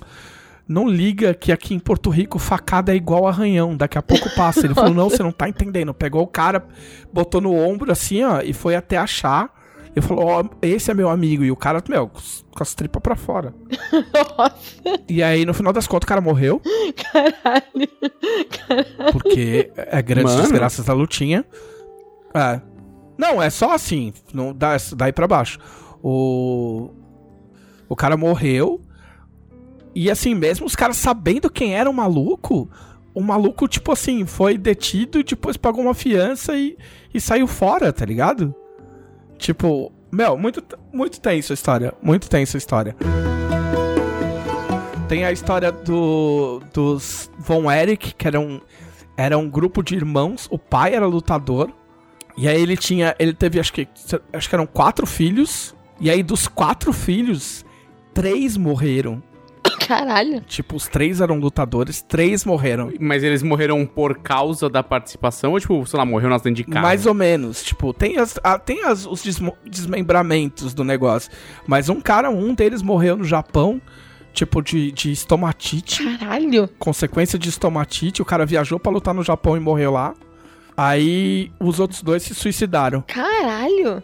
Não liga que aqui em Porto Rico facada é igual arranhão, daqui a pouco passa. Ele falou, não, você não tá entendendo. Pegou o cara, botou no ombro assim, ó, e foi até achar. E falou, ó, esse é meu amigo. E o cara, meu, com as- tripas pra fora. <laughs> Nossa, E aí, no final das contas, o cara morreu. caralho. Porque é grandes Mano. desgraças da lutinha. É. Não, é só assim. Não dá, daí pra baixo. O. O cara morreu. E assim, mesmo os caras sabendo quem era o maluco, o maluco, tipo assim, foi detido e depois pagou uma fiança e, e saiu fora, tá ligado? Tipo, meu, muito, muito tenso a história. Muito tenso a história. Tem a história do, dos Von Erich, que era um, era um grupo de irmãos. O pai era lutador. E aí ele tinha. Ele teve, acho que. Acho que eram quatro filhos. E aí, dos quatro filhos, três morreram. <laughs> Caralho. Tipo, os três eram lutadores, três morreram. Mas eles morreram por causa da participação ou, tipo, sei lá, morreu na acidente de carro? Mais ou menos. Tipo, tem, as, ah, tem as, os desmembramentos do negócio. Mas um cara, um deles morreu no Japão, tipo, de, de estomatite. Caralho. consequência de estomatite. O cara viajou pra lutar no Japão e morreu lá. Aí os outros dois se suicidaram. Caralho.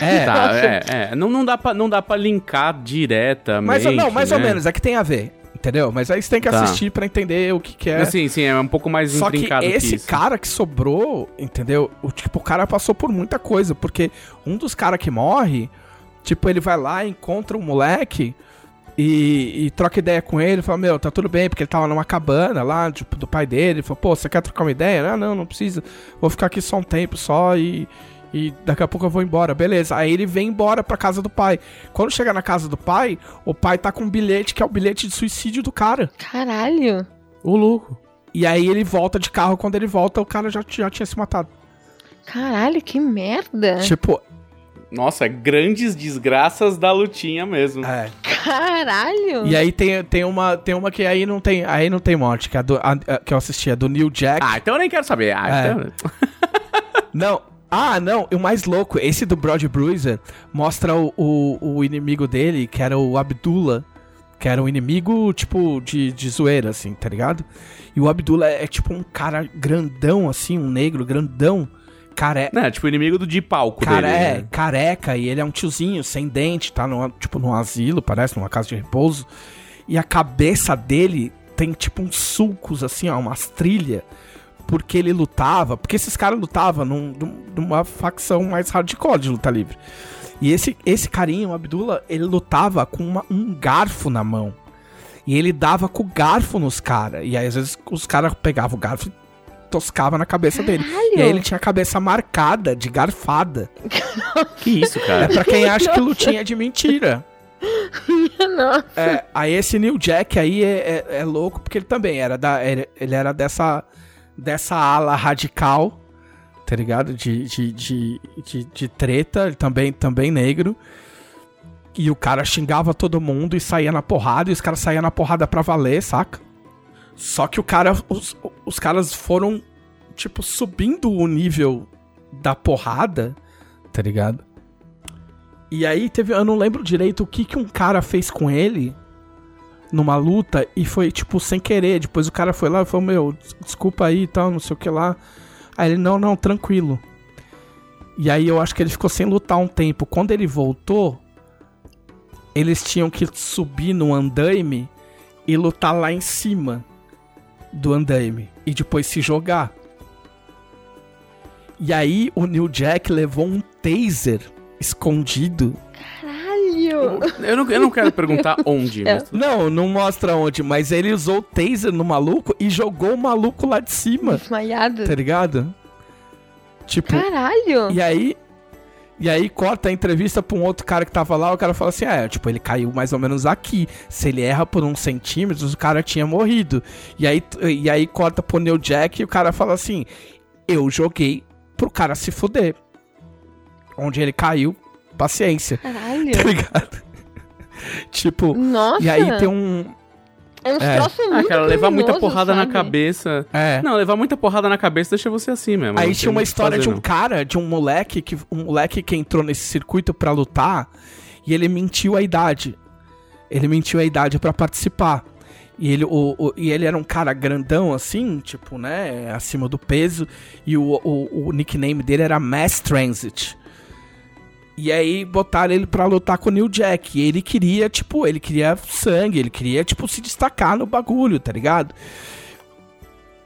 É, <laughs> Tá, é, é. Não, não, dá pra, não dá pra linkar diretamente, mas não, mais ou né? menos, é que tem a ver. Entendeu? Mas aí você tem que Tá. assistir pra entender o que, que é. Assim, sim, é um pouco mais Só que intrincado que, esse isso. cara que sobrou, entendeu? O tipo, o cara passou por muita coisa, porque um dos caras que morre, tipo, ele vai lá, encontra um moleque e, e troca ideia com ele, fala, meu, tá tudo bem, porque ele tava numa cabana lá, tipo, do pai dele, ele falou, pô, você quer trocar uma ideia? Ah, não, não precisa, vou ficar aqui só um tempo só e, e daqui a pouco eu vou embora, beleza. Aí ele vem embora pra casa do pai. Quando chega na casa do pai, o pai tá com um bilhete que é o bilhete de suicídio do cara. Caralho. O louco. E aí ele volta de carro, quando ele volta, o cara já, já tinha se matado. Caralho, que merda. Tipo, Nossa, grandes desgraças da lutinha mesmo. é. Caralho! E aí tem, tem, uma, tem uma que aí não tem, aí não tem morte, que, é a do, a- a- que eu assisti, a do Neil Jack. Ah, então eu nem quero saber. Ah, É. então... Não. Ah, não. E o mais louco, esse do Brody Bruiser mostra o, o, o inimigo dele, que era o Abdullah. Que era um inimigo, tipo, de, de zoeira, assim, tá ligado? E o Abdullah é, tipo um cara grandão, assim, um negro grandão. Care... Não, é tipo inimigo do de palco Cara, dele. é, né? careca, e ele é um tiozinho, sem dente, tá numa, tipo num asilo, parece, numa casa de repouso. E a cabeça dele tem tipo uns sulcos, assim, ó, umas trilhas. Porque ele lutava, porque esses caras lutavam num- num- numa facção mais hardcore de luta livre. E esse, esse carinha, o Abdullah, ele lutava com uma- um garfo na mão. E ele dava com o garfo nos caras. E aí, às vezes, os caras pegavam o garfo e toscava na cabeça dele. Caralho! E aí ele tinha a cabeça marcada de garfada. <laughs> Que isso, É cara? pra quem acha que lutinha é de mentira. <laughs> Nossa. É, aí esse New Jack aí é, é- é louco porque ele também era da. Ele, ele era dessa. Dessa ala radical, tá ligado? De, de, de, de, de treta, também, também negro. E o cara xingava todo mundo e saía na porrada, e os caras saíam na porrada pra valer, saca? Só que o cara. Os, os caras foram, tipo, subindo o nível da porrada, tá ligado? E aí teve. Eu não lembro direito o que, que um cara fez com ele numa luta e foi, tipo, sem querer. Depois o cara foi lá e falou, meu, des- desculpa aí e tal, não sei o que lá. Aí ele, não, não, tranquilo. E aí eu acho que ele ficou sem lutar um tempo. Quando ele voltou, eles tinham que subir no andaime e lutar lá em cima do andaime. E depois se jogar. E aí o New Jack levou um taser escondido. Caralho! Eu não, eu não quero perguntar <laughs> onde. É. mas- Não, não mostra onde, mas ele usou o taser no maluco e jogou o maluco lá de cima, Desmaiado. tá ligado? Tipo, Caralho! e aí. E aí corta a entrevista pra um outro cara que tava lá, o cara fala assim, é, tipo, ele caiu mais ou menos aqui. Se ele erra por uns centímetros, o cara tinha morrido. E aí, e aí corta pro Neil Jack e o cara fala assim, eu joguei pro cara se fuder. Onde ele caiu, paciência, Caralho! tá ligado? <laughs> tipo, Nossa! e aí tem um... É um É. troço Ah, muito cara, levar muita porrada na sabe? cabeça. É. Não, levar muita porrada na cabeça deixa você assim mesmo. Aí tinha uma história fazer, de um não. cara, de um moleque que um moleque que entrou nesse circuito pra lutar e ele mentiu a idade. Ele mentiu a idade pra participar. E ele, o, o- e ele era um cara grandão assim, tipo, né, acima do peso, e o, o, o nickname dele era Mass Transit. E aí botaram ele pra lutar com o New Jack. E ele queria, tipo, ele queria sangue, ele queria, tipo, se destacar no bagulho, tá ligado?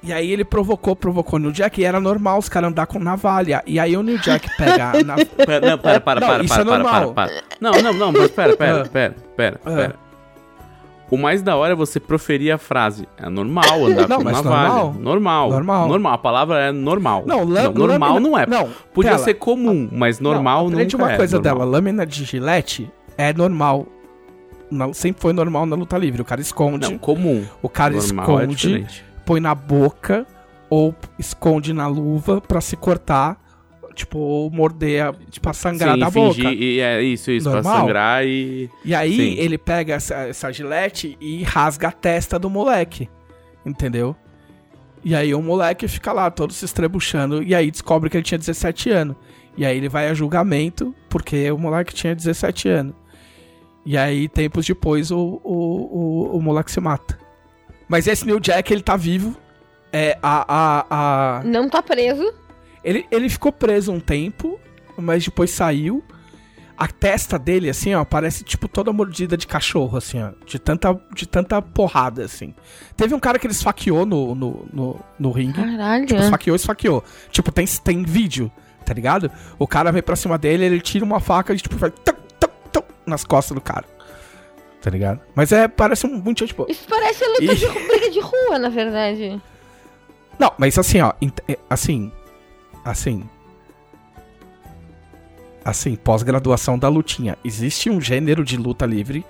E aí ele provocou, provocou o New Jack e era normal os caras andar com navalha. E aí o New Jack pega a <laughs> nav- Pera, não, para, para, Não, para, isso para, é para, normal. para, para. Não, não, não, mas pera, pera, Ah. pera, pera, Ah. pera. O mais da hora é você proferir a frase. É normal andar Não, com navalha. normal. Normal. Normal. Normal. A palavra é normal. Não, lã- normal lâmina- não é. não, Podia pera. ser comum, mas normal não, não aprende nunca uma é coisa normal. dela, lâmina de gilete é normal. Não, sempre foi normal na luta livre. O cara esconde, Não, comum. o cara normal é esconde, diferente. põe na boca ou esconde na luva pra se cortar, tipo, ou morder a, pra sangrar Sim, da fingir, boca. E é isso, isso, pra Normal. sangrar e... E aí Sim. ele pega essa, essa gilete e rasga a testa do moleque. Entendeu? E aí o moleque fica lá, todo se estrebuchando, e aí descobre que ele tinha 17 anos. E aí ele vai a julgamento, porque o moleque tinha 17 anos. E aí, tempos depois, o, o, o, o moleque se mata. Mas esse New Jack, ele tá vivo. É, a, a, a... Não tá preso. Ele, ele ficou preso um tempo, mas depois saiu. A testa dele, assim, ó, parece tipo toda mordida de cachorro, assim, ó. De tanta, de tanta porrada, assim. Teve um cara que ele esfaqueou no, no, no, no ringue. Caralho. Tipo, esfaqueou, esfaqueou. Tipo, tem, tem vídeo, tá ligado? O cara vem pra cima dele, ele tira uma faca e, tipo, vai tum, tum, tum, nas costas do cara. Tá ligado? Mas é, parece um muito, tipo... Isso parece luta E- de briga de rua, na verdade. Não, mas assim, ó, é, assim, assim, assim, pós-graduação da lutinha. Existe um gênero de luta livre,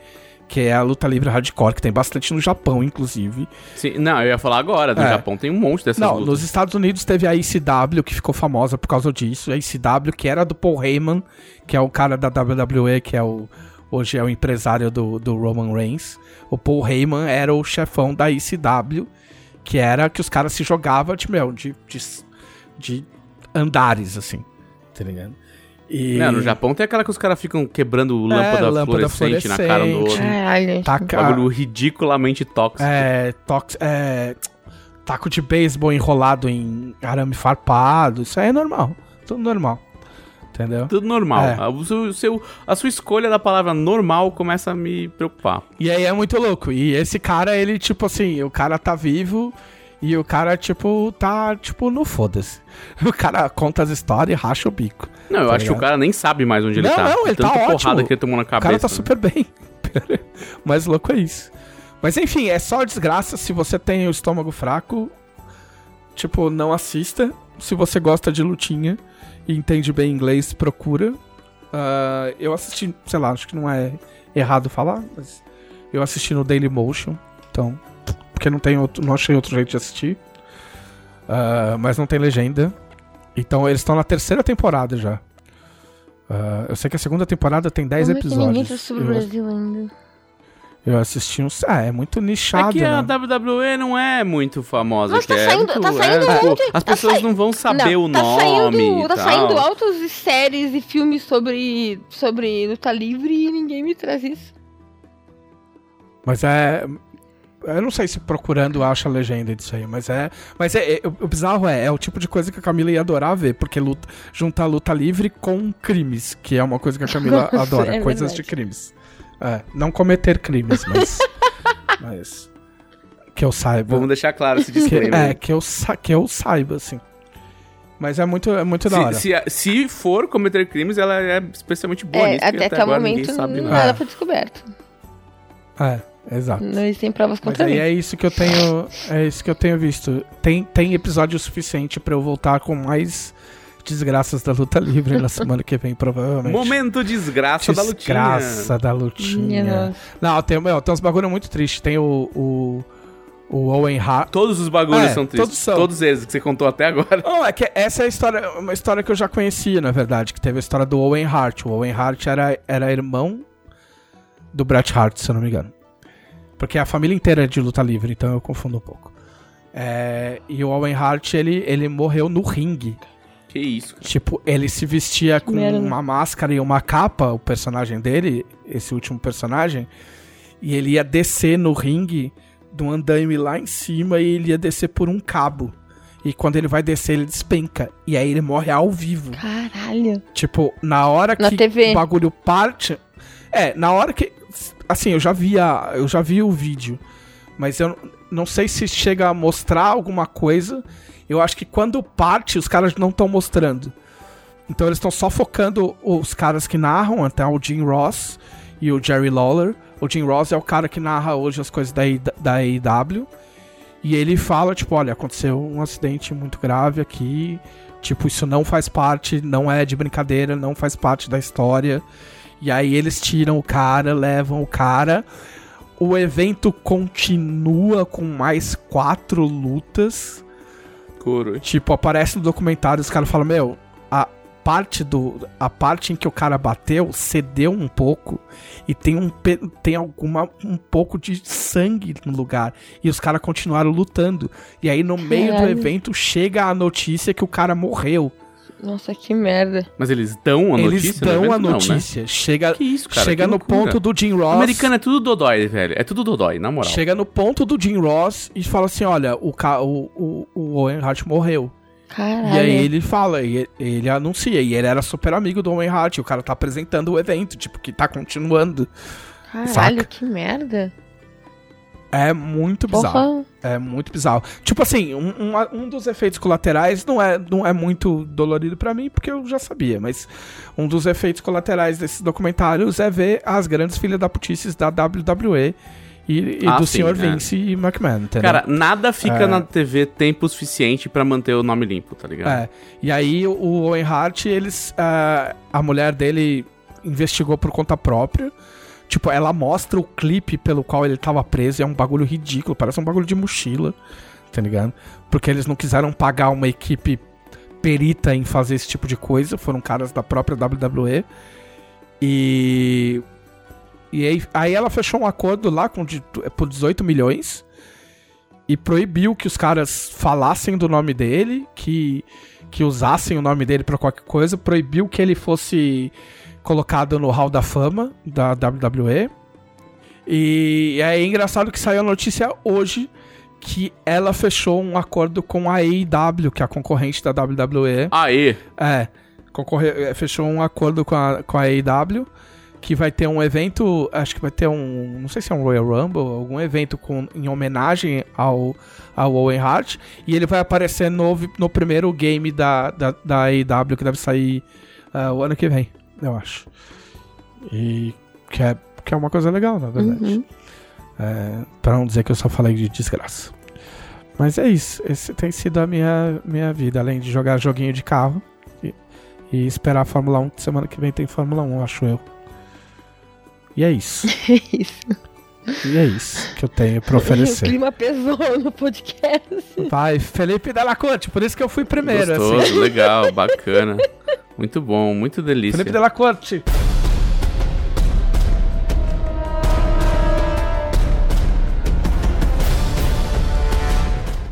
que é a luta livre hardcore, que tem bastante no Japão, inclusive. Sim, não, eu ia falar agora. No É. Japão tem um monte dessas Não, lutas. nos Estados Unidos teve a ICW, que ficou famosa por causa disso. A ICW, que era do Paul Heyman, que é o cara da WWE, que é o, hoje é o empresário do, do Roman Reigns. O Paul Heyman era o chefão da ICW, que era que os caras se jogavam de, meu, de, de, de andares, assim, tá ligado? E... Não, no Japão tem aquela que os caras ficam quebrando lâmpada, É, lâmpada fluorescente, na cara do outro. fluorescente. Gente. Taca, Bagulho ridiculamente tóxico. é, tox, é, taco de beisebol enrolado em arame farpado, isso aí é normal, tudo normal, entendeu? Tudo normal. É. O seu- o seu- a sua escolha da palavra normal começa a me preocupar. E aí é muito louco. E esse cara, ele, tipo assim, o cara tá vivo e o cara, tipo, tá, tipo, no foda-se. <laughs> O cara conta as histórias e racha o bico. Não, eu Tá acho que ligado? o cara nem sabe mais onde ele Não, tá. não, ele Tanta tá porrada ótimo. que ele tomou na O cabeça. cara tá super bem. <laughs> Mais louco é isso. Mas enfim, é só desgraça. Se você tem o estômago fraco, tipo, não assista. Se você gosta de lutinha e entende bem inglês, procura. Ah, eu assisti, sei lá, acho que não é errado falar, mas eu assisti no Daily Motion, então, porque não tem outro, não achei outro jeito de assistir. Ah, mas não tem legenda. Então eles estão na terceira temporada já. Ah, eu sei que a segunda temporada tem 10 Como é ninguém episódios. tá sobre o eu, Brasil ainda? eu assisti uns. Ah, é muito nichado, É que a né? WWE não é muito famosa. Mas tá é saindo- muito- tá é, saindo tipo, ontem- As tá pessoas sai- não vão saber Não, o tá nome. Saindo, tá saindo altas séries e filmes sobre, sobre luta livre e ninguém me traz isso. Mas é. Eu não sei se procurando acha a legenda disso aí, mas é. Mas é, é- o bizarro é, é o tipo de coisa que a Camila ia adorar ver, porque luta, juntar luta livre com crimes, que é uma coisa que a Camila Nossa, <laughs> adora, é coisas verdade. de crimes. É, não cometer crimes, mas. <laughs> mas. Que eu saiba. Vamos deixar claro esse Que, disclaimer. é, que eu, sa- que eu saiba, assim. Mas é muito, é muito da hora. Se, se, se for cometer crimes, ela é especialmente boa É, nisso, porque até, até o momento nada nada. foi descoberto. É, exato. Não existem provas Mas contra aí mim. é isso que eu tenho. É isso que eu tenho visto. Tem, tem episódio suficiente pra eu voltar com mais desgraças da luta livre na semana que vem, provavelmente. Momento desgraça, da lutinha. Desgraça da lutinha. Não, tem, meu, tem uns bagulho muito triste. Tem o. o, o Owen Hart. Todos os bagulhos É, são tristes. todos são. Todos eles que você contou até agora. Não, é que essa é a história, uma história que eu já conhecia, na verdade, que teve a história do Owen Hart. O Owen Hart era, era irmão do Bret Hart, se eu não me engano. Porque a família inteira é de luta livre, então eu confundo um pouco. É, e o Owen Hart, ele, ele morreu no ringue. Que isso, cara. Tipo, ele se vestia com merda. uma máscara e uma capa, o personagem dele, esse último personagem, e ele ia descer no ringue do andaime lá em cima e ele ia descer por um cabo. E quando ele vai descer, ele despenca. E aí ele morre ao vivo. Caralho. Tipo, na hora Na que TV. o bagulho parte. É, na hora que. Assim, eu já vi a, eu já vi o vídeo. Mas eu não- sei se chega a mostrar alguma coisa. Eu acho que quando parte, os caras não estão mostrando. Então eles estão só focando os caras que narram, até o Jim Ross e o Jerry Lawler. O Jim Ross é o cara que narra hoje as coisas da, I- da AEW. E ele fala, tipo, olha, aconteceu um acidente muito grave aqui. Tipo, isso não faz parte, não é de brincadeira, não faz parte da história. E aí eles tiram o cara, levam o cara. O evento continua com mais quatro lutas. Tipo, aparece no documentário, os caras falam, meu, a parte do. A parte em que o cara bateu cedeu um pouco e tem um tem alguma um pouco de sangue no lugar. E os caras continuaram lutando. E aí, no meio do Caralho. evento, chega a notícia que o cara morreu. Nossa, que merda. Mas eles dão a notícia? Eles dão a Não, né? notícia. Chega, Que isso, cara? chega que no loucura. ponto do Jim Ross. Americano é tudo dodói, velho. É tudo dodói, na moral. Chega no ponto do Jim Ross e fala assim: olha, o, ca- o, o, o Owen Hart morreu. Caralho. E aí ele fala, e ele, ele anuncia, e ele era super amigo do Owen Hart, e o cara tá apresentando o evento, tipo, que tá continuando. Caralho, saca? que merda. É muito bizarro. Porra. É muito bizarro. Tipo assim, um, um, um dos efeitos colaterais não é, não é muito dolorido pra mim, porque eu já sabia, mas um dos efeitos colaterais desses documentários é ver as grandes filhas da putices da WWE e, e Ah, do sim, Sr. é. Vince e McMahon, entendeu? Cara, nada fica É. na TV tempo suficiente pra manter o nome limpo, tá ligado? É. E aí o Owen Hart, eles. ah, a mulher dele investigou por conta própria. Tipo, ela mostra o clipe pelo qual ele tava preso. e É um bagulho ridículo, parece um bagulho de mochila. Tá ligado? Porque eles não quiseram pagar uma equipe perita em fazer esse tipo de coisa. Foram caras da própria WWE. E. E aí, aí ela fechou um acordo lá com, por 18 milhões e proibiu que os caras falassem do nome dele, que, que usassem o nome dele pra qualquer coisa, proibiu que ele fosse colocado no Hall da Fama da WWE. E é engraçado que saiu a notícia hoje que ela fechou um acordo com a AEW, que é a concorrente da WWE. Aê! É, concorre, é, fechou um acordo com a, com a AEW, que vai ter um evento, acho que vai ter um, não sei se é um Royal Rumble, algum evento com, em homenagem ao, ao Owen Hart, e ele vai aparecer no, no primeiro game da, da, da AEW, que deve sair ah, o ano que vem, eu acho. E que é, que é uma coisa legal, na verdade. Uhum. É, pra não dizer que eu só falei de desgraça. Mas é isso. Esse tem sido a minha, minha vida, além de jogar joguinho de carro e, e esperar a Fórmula 1. Semana que vem tem Fórmula 1, acho eu. E é isso. <laughs> É isso. E é isso que eu tenho pra <laughs> O oferecer. clima pesou no podcast. Vai, Felipe Delacorte, por isso que eu fui primeiro, Gostoso, assim. legal, bacana. <laughs> Muito bom, muito delícia. Felipe Delacorte.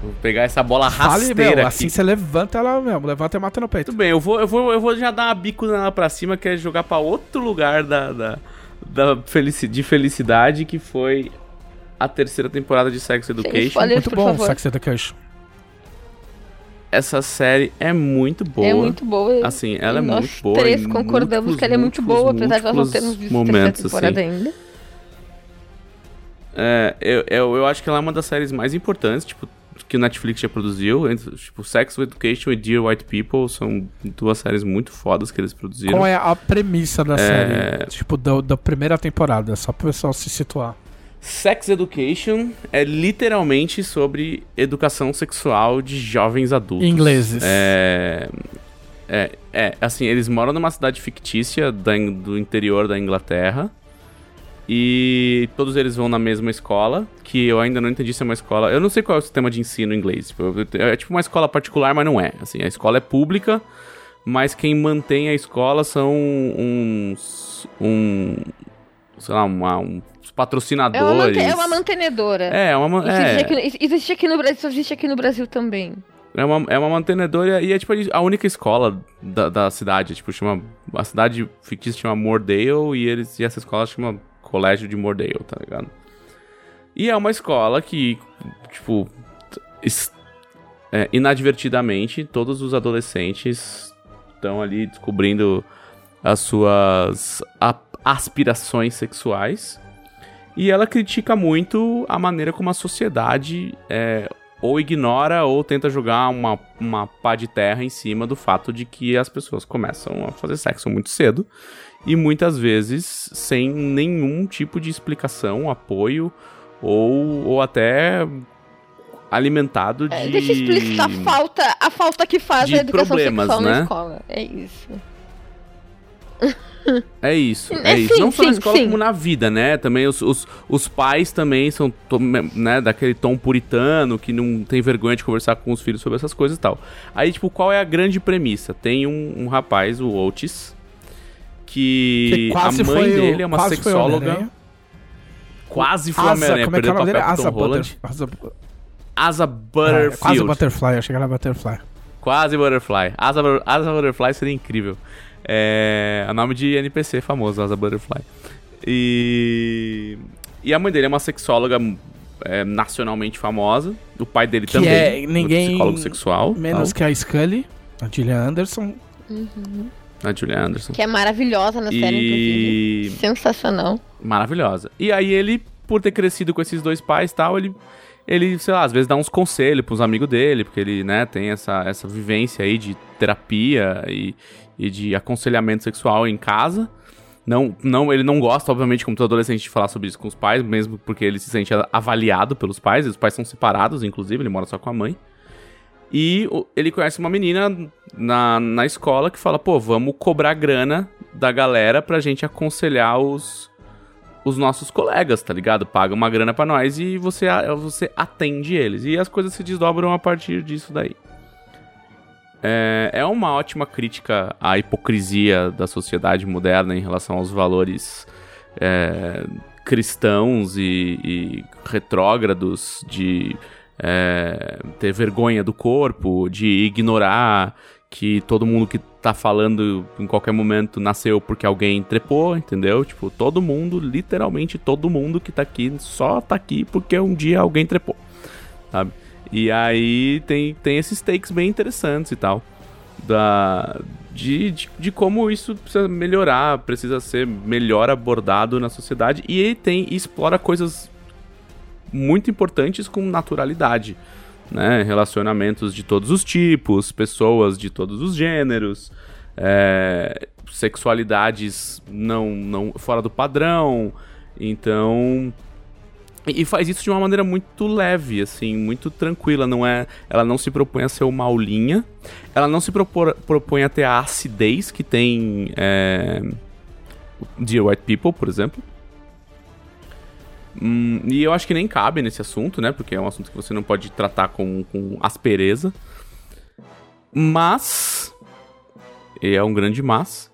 Vou pegar essa bola Fale, rasteira meu, aqui. assim você levanta ela mesmo, levanta e mata no peito. Tudo bem, eu vou, eu vou, eu vou já dar uma bico nela pra cima, que é jogar pra outro lugar da, da, da felici de felicidade, que foi a terceira temporada de Sex Education. spoiler. Muito bom, favor. Sex Education. Essa série é muito boa. É muito boa. Assim, ela é Nós muito boa. três em concordamos múltiplos, que ela é muito boa, apesar de nós não termos visto a momentos, terceira temporada assim. ainda. É, eu, eu, eu acho que ela é uma das séries mais importantes, tipo, que o Netflix já produziu. Entre, tipo, Sex Education e Dear White People são duas séries muito fodas que eles produziram. Qual é a premissa da série? Tipo, da, da primeira temporada, só pro pessoal se situar. Sex Education é literalmente sobre educação sexual de jovens adultos. Ingleses. É, é, é, assim, eles moram numa cidade fictícia da do interior da Inglaterra. E todos eles vão na mesma escola, que eu ainda não entendi se é uma escola. Eu não sei qual é o sistema de ensino inglês. Tipo, é tipo uma escola particular, mas não é. Assim, a escola é pública, mas quem mantém a escola são uns. um. Sei lá, uma, uns É uma, patrocinadores. é uma mantenedora. É, é uma. Isso é. existe, aqui, isso existe aqui no Brasil, isso existe aqui no Brasil também. É uma, é uma mantenedora e é tipo a única escola da, da cidade. Tipo, chama. A cidade fictícia chama Mordale e, eles, e essa escola chama Colégio de Mordale, tá ligado? E é uma escola que, tipo. é, inadvertidamente, todos os adolescentes estão ali descobrindo as suas a- aspirações sexuais. E ela critica muito a maneira como a sociedade é, ou ignora ou tenta jogar uma, uma pá de terra em cima do fato de que as pessoas começam a fazer sexo muito cedo e muitas vezes sem nenhum tipo de explicação, apoio ou, ou até alimentado de. É, deixa explícito a falta, a falta que faz de a educação sexual né? na escola. É isso. <laughs> É isso, é, É, isso. sim, Não só na sim, escola sim. como na vida, né? Também os, os, os pais também são né, daquele tom puritano que não tem vergonha de conversar com os filhos sobre essas coisas e tal. Aí, tipo, qual é a grande premissa? Tem um, um rapaz, o Otis, que, a mãe foi o- dele é uma sexóloga. Quase foi Asa, Homem-Aranha, como é que é perdeu o nome dele? Asa. Butter, Asa, Asa é, Butterfield. quase Butterfly, achei que era Butterfly. Quase Butterfly. Asa, Asa Butterfly seria incrível. É. É nome de NPC famoso, Asa Butterfly. E. E a mãe dele é uma sexóloga é, nacionalmente famosa. O pai dele Que também. é ninguém Psicólogo sexual. Menos que a Scully, a Gillian Anderson. tal, A Julia Anderson. Que é maravilhosa na série, E. inclusive. Sensacional. Maravilhosa. E aí ele, por ter crescido com esses dois pais e tal, ele. Ele, sei lá, às vezes dá uns conselhos pros amigos dele, porque ele, né, tem essa, essa vivência aí de terapia e, e de aconselhamento sexual em casa. Não, não, ele não gosta, obviamente, como todo adolescente, de falar sobre isso com os pais, mesmo porque ele se sente avaliado pelos pais. Os pais são separados, inclusive, ele mora só com a mãe. E ele conhece uma menina na, na escola que fala: pô, vamos cobrar grana da galera pra gente aconselhar os, os nossos colegas, tá ligado? Paga uma grana pra nós e você, você atende eles. E as coisas se desdobram a partir disso daí. É, é uma ótima crítica à hipocrisia da sociedade moderna em relação aos valores é, cristãos e, e retrógrados de é, ter vergonha do corpo, de ignorar que todo mundo que tá falando em qualquer momento nasceu porque alguém trepou, entendeu? Tipo, todo mundo, literalmente todo mundo que tá aqui só tá aqui porque um dia alguém trepou, sabe? E aí tem, tem esses takes bem interessantes e tal. Da, de, de, de, como isso precisa melhorar, precisa ser melhor abordado na sociedade. E ele tem explora coisas muito importantes com naturalidade né? Relacionamentos de todos os tipos, pessoas de todos os gêneros, é, sexualidades não, não fora do padrão. Então, e faz isso de uma maneira muito leve, assim, muito tranquila. Não é, ela não se propõe a ser uma aulinha. Ela não se propor, propõe a ter a acidez que tem é, Dear White People, por exemplo. Hum, e eu acho que nem cabe nesse assunto, né? Porque é um assunto que você não pode tratar com, com aspereza. Mas. E é um grande mas.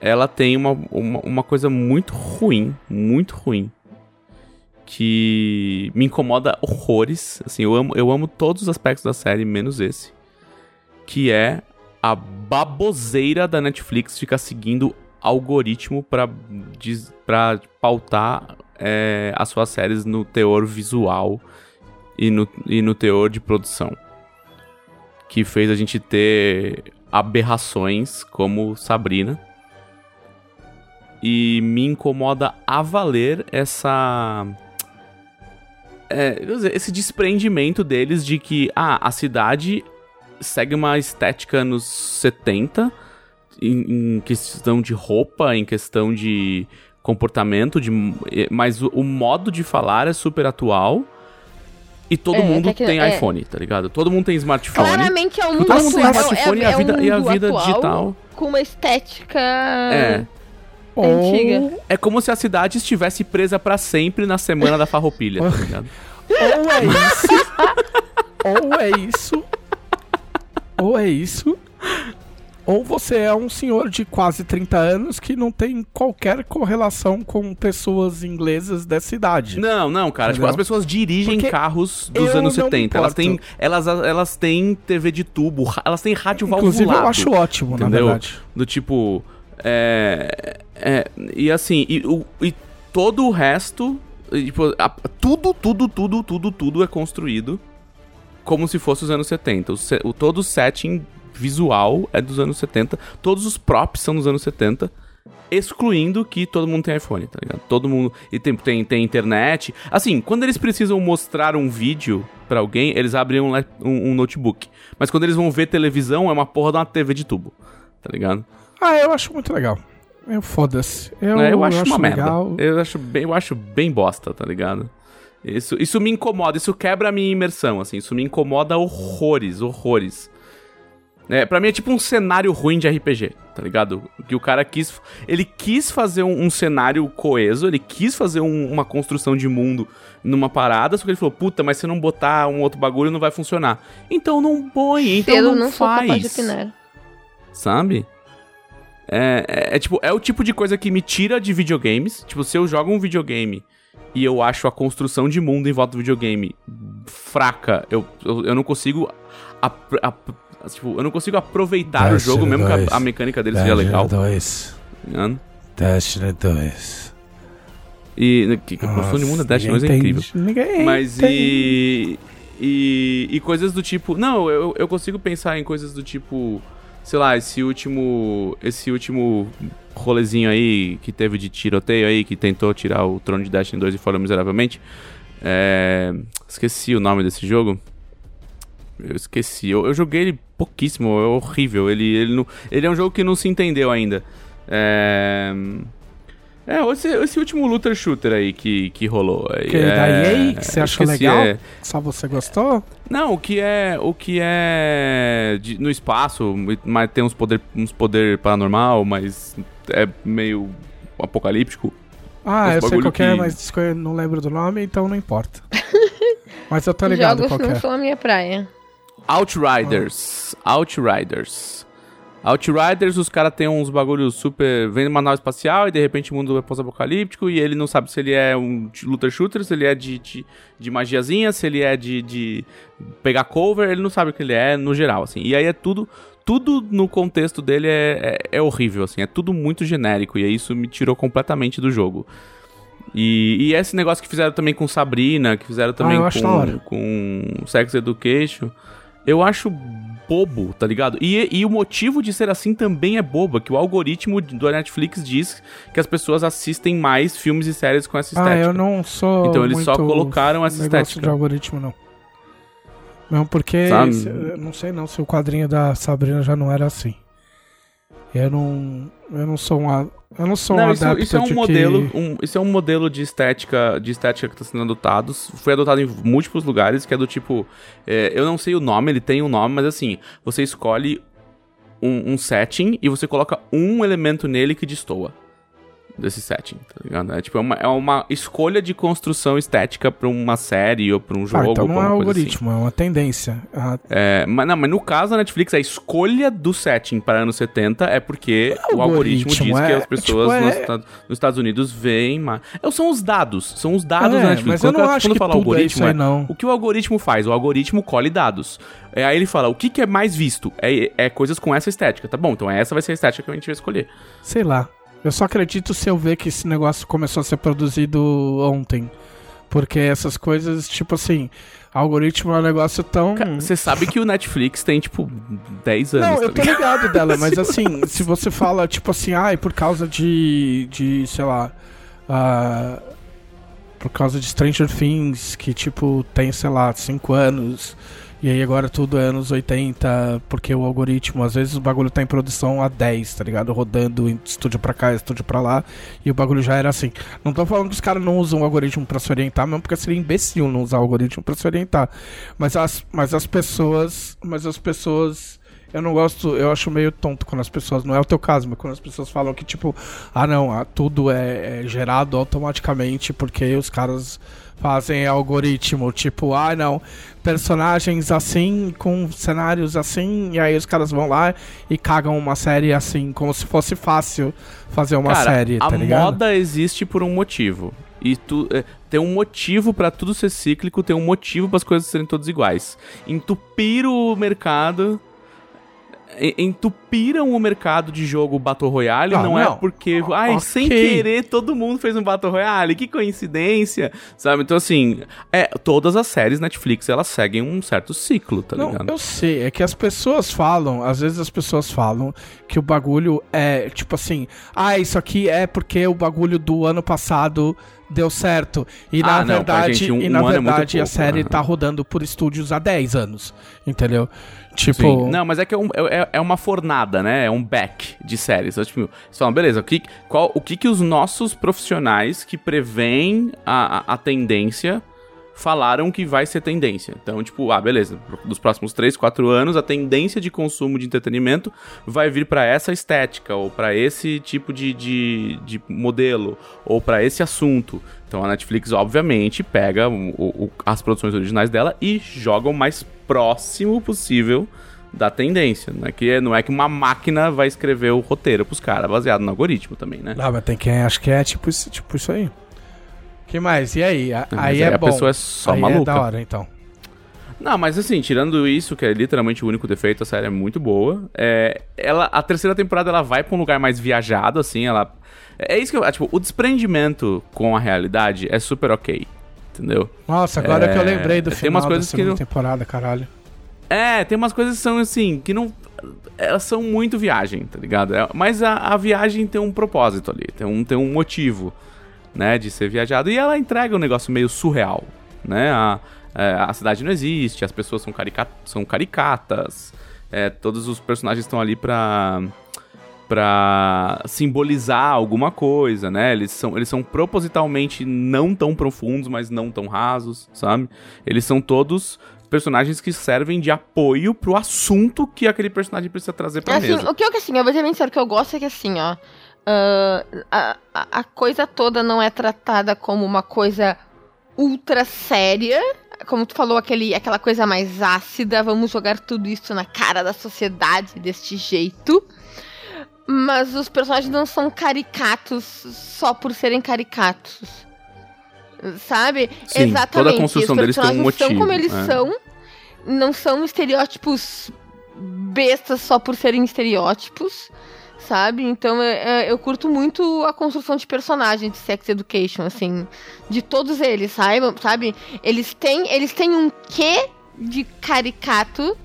Ela tem uma, uma, uma coisa muito ruim. Muito ruim. Que me incomoda horrores. Assim, eu amo, eu amo todos os aspectos da série, menos esse. Que é a baboseira da Netflix ficar seguindo algoritmo para pautar é, as suas séries no teor visual e no, e no teor de produção. Que fez a gente ter aberrações como Sabrina. E me incomoda a valer essa. É, esse desprendimento deles de que ah, a cidade segue uma estética nos 70 em, em questão de roupa, em questão de comportamento, de, mas o, o modo de falar é super atual. E todo é, mundo é que, tem é, iPhone, tá ligado? Todo mundo tem smartphone. Claramente é um mundo Todo mundo tem smartphone é, e a vida, um e a vida digital. Com uma estética é. Antiga. É como se a cidade estivesse presa para sempre na semana da farroupilha, tá <laughs> ligado? Ou é isso. ou é isso. Ou é isso. Ou você é um senhor de quase 30 anos que não tem qualquer correlação com pessoas inglesas dessa idade. Não, não, cara. Tipo, as pessoas dirigem Porque carros dos anos 70. Elas têm, elas, elas têm TV de tubo, elas têm rádio Inclusive, valvulado. eu acho ótimo, entendeu? na verdade. Do tipo... É, é, e assim, e, o, e todo o resto... Tipo, a, tudo, tudo, tudo, tudo, tudo é construído como se fosse os anos 70. O, o, todo o setting visual é dos anos 70. Todos os props são dos anos 70. Excluindo que todo mundo tem iPhone, tá ligado? Todo mundo. E tem, tem, tem internet. Assim, quando eles precisam mostrar um vídeo para alguém, eles abrem um, um, um, notebook. Mas quando eles vão ver televisão, é uma porra de uma TV de tubo. Tá ligado? Ah, eu acho muito legal. Eu foda-se. Eu, é, eu, acho eu acho uma legal. merda. Eu acho, bem, eu acho bem bosta, tá ligado? Isso, isso me incomoda, isso quebra a minha imersão, assim. Isso me incomoda horrores, horrores. É, pra mim é tipo um cenário ruim de RPG, tá ligado? Que o cara quis. Ele quis fazer um, um cenário coeso, ele quis fazer um, uma construção de mundo numa parada, só que ele falou, puta, mas se não botar um outro bagulho não vai funcionar. Então não põe, então Eu não, não faz. Sabe? É, é, é, tipo, é o tipo de coisa que me tira de videogames. Tipo, se eu jogo um videogame e eu acho a construção de mundo em volta do videogame fraca, eu, eu, eu não consigo Tipo, eu não consigo aproveitar o jogo, mesmo que a, a mecânica dele seja legal. 2. Destiny 2. E que, que a construção de mundo da Destiny 2 é incrível. Ninguém Mas e, e. E coisas do tipo. Não, eu, eu consigo pensar em coisas do tipo. Sei lá, esse último. Esse último rolezinho aí que teve de tiroteio aí, que tentou tirar o trono de Destiny 2 e falhou miseravelmente. É, esqueci o nome desse jogo. Eu esqueci. Eu, eu joguei ele pouquíssimo, é horrível. Ele, ele, não, ele é um jogo que não se entendeu ainda. É. É, esse, esse último looter shooter aí que, que rolou. Que é, da EA, que você achou legal? É... Só você gostou? Não, o que é. O que é. De, no espaço, mas tem uns poder, uns poder paranormal, mas é meio apocalíptico. Ah, eu sei qual que... é, mas não lembro do nome, então não importa. <laughs> mas eu tô ligado Jogos qual não é. são a minha praia. Outriders. Outriders. Outriders, os caras têm uns bagulhos super. Vem uma nave espacial e de repente o mundo é pós-apocalíptico e ele não sabe se ele é um looter shooter, se ele é de, de, de magiazinha, se ele é de, de pegar cover, ele não sabe o que ele é no geral, assim. E aí é tudo. Tudo no contexto dele é, é, é horrível, assim, é tudo muito genérico, e aí isso me tirou completamente do jogo. E, e esse negócio que fizeram também com Sabrina, que fizeram também acho da hora. com, com Sex Education, eu acho bobo, tá ligado? E, e o motivo de ser assim também é bobo, que o algoritmo do Netflix diz que as pessoas assistem mais filmes e séries com essa Ah, estética. eu não sou. Então eles só colocaram essa estética. de algoritmo, não. Não, porque. Sabe? não sei não se o quadrinho da Sabrina já não era assim. Eu não. Eu não sou um. a- Eu não sou um Não, isso, adepto isso é um de modelo, que- um- isso é um modelo de estética, de estética que está sendo adotado. Foi adotado em múltiplos lugares, que é do tipo, é, eu não sei o nome, ele tem um nome, mas assim, você escolhe um, um setting e você coloca um elemento nele que destoa desse setting, tá ligado? É tipo é uma, é uma escolha de construção estética pra uma série ou pra um jogo. Ah, então não é uma coisa assim. algoritmo, é uma tendência. Ah, É, mas, não, mas no caso da Netflix, a escolha do setting para anos 70 é porque é o algoritmo diz algoritmo, que é- as pessoas tipo, nos, é- Esta- nos Estados Unidos veem mais. É, São os dados, são os dados É, da Netflix. mas eu Quando não eu- acho quando que é algoritmo, aí, não. o que o algoritmo faz? O algoritmo colhe dados. É, aí ele fala, o que, que é mais visto? É, é coisas com essa estética. Tá bom, então essa vai ser a estética que a gente vai escolher. Sei lá. Eu só acredito se eu ver que esse negócio começou a ser produzido ontem. Porque essas coisas, tipo assim, algoritmo é um negócio tão. Você sabe que o Netflix tem, tipo, 10 anos. Não, tá eu tô ligado? ligado <laughs> dela, mas assim, se você fala, tipo assim, ai, por causa de. de, sei lá. ah, por causa de Stranger Things, que tipo, tem, sei lá, 5 anos. E aí agora tudo é anos 80, porque o algoritmo, às vezes o bagulho tá em produção há 10, tá ligado? Rodando estúdio pra cá, estúdio pra lá, e o bagulho já era assim. Não tô falando que os caras não usam o algoritmo pra se orientar, mesmo porque seria imbecil não usar o algoritmo pra se orientar. Mas as, mas as pessoas. Mas as pessoas. Eu não gosto, eu acho meio tonto quando as pessoas. Não é o teu caso, mas quando as pessoas falam que, tipo, ah não, ah, tudo é, é gerado automaticamente porque os caras fazem algoritmo. Tipo, ah não, personagens assim, com cenários assim, e aí os caras vão lá e cagam uma série assim, como se fosse fácil fazer uma Cara, série, a tá ligado? moda existe por um motivo. E tu, é, tem um motivo pra tudo ser cíclico, tem um motivo para as coisas serem todas iguais. Entupir o mercado. Entupiram o mercado de jogo Battle Royale Ah, não, é não. porque. Ai, Ok. sem querer todo mundo fez um Battle Royale, que coincidência, sabe? Então, assim, é, todas as séries Netflix elas seguem um certo ciclo, tá Não, ligado? eu sei, é que as pessoas falam, às vezes as pessoas falam que o bagulho é tipo assim, ah, isso aqui é porque o bagulho do ano passado deu certo. E na Ah, não, verdade, gente, um- e um na é muito verdade a pouco, série aham. tá rodando por estúdios há 10 anos, entendeu? Tipo, Sim. Não, mas é que é, um- é- é uma fornada, né? É um back de séries. Então, tipo, você fala, beleza, o que, qual, o que, que os nossos profissionais que preveem a, a, a tendência falaram que vai ser tendência. Então, tipo, ah, beleza, dos próximos 3, 4 anos, a tendência de consumo de entretenimento vai vir pra essa estética, ou pra esse tipo de, de, de modelo, ou pra esse assunto. Então a Netflix, obviamente, pega o- o- as produções originais dela e joga o mais próximo possível da tendência. Não é que, não é que uma máquina vai escrever o roteiro pros caras, baseado no algoritmo também, né? Ah, mas tem quem acha que é tipo tipo isso aí. Que mais? E aí? A- aí aí é a bom. pessoa é só aí maluca. é da hora, então. Não, mas assim, tirando isso, que é literalmente o único defeito, a série é muito boa. É, ela, a terceira temporada ela vai pra um lugar mais viajado, assim, ela. É isso que eu. Tipo, o desprendimento com a realidade é super ok. Entendeu? Nossa, agora que eu É, lembrei do tem final umas coisas da que segunda não- temporada, caralho. É, tem umas coisas que são assim, que não. Elas são muito viagem, tá ligado? É, mas a, a viagem tem um propósito ali, tem um, tem um motivo, né, de ser viajado. E ela entrega um negócio meio surreal, né? A, é, a cidade não existe, as pessoas são, carica são caricatas, é, todos os personagens estão ali pra pra simbolizar alguma coisa, né? Eles são, eles são propositalmente não tão profundos, mas não tão rasos, sabe? Eles são todos personagens que servem de apoio pro assunto que aquele personagem precisa trazer pra assim, mesa. o que eu assim, eu vou dizer bem sério, o que eu gosto é que assim, ó. Ah, a, a- coisa toda não é tratada como uma coisa ultra séria. como tu falou, aquele, aquela coisa mais ácida, vamos jogar tudo isso na cara da sociedade deste jeito. Mas os personagens não são caricatos só por serem caricatos. Sabe? Sim, Exatamente. toda a construção Os deles tem um personagens são como motivo, eles é. são. Não são estereótipos bestas só por serem estereótipos. Sabe? Então é, é, eu curto muito a construção de personagem de Sex Education, assim. De todos eles, sabe? sabe? Eles têm, eles têm um quê de caricato,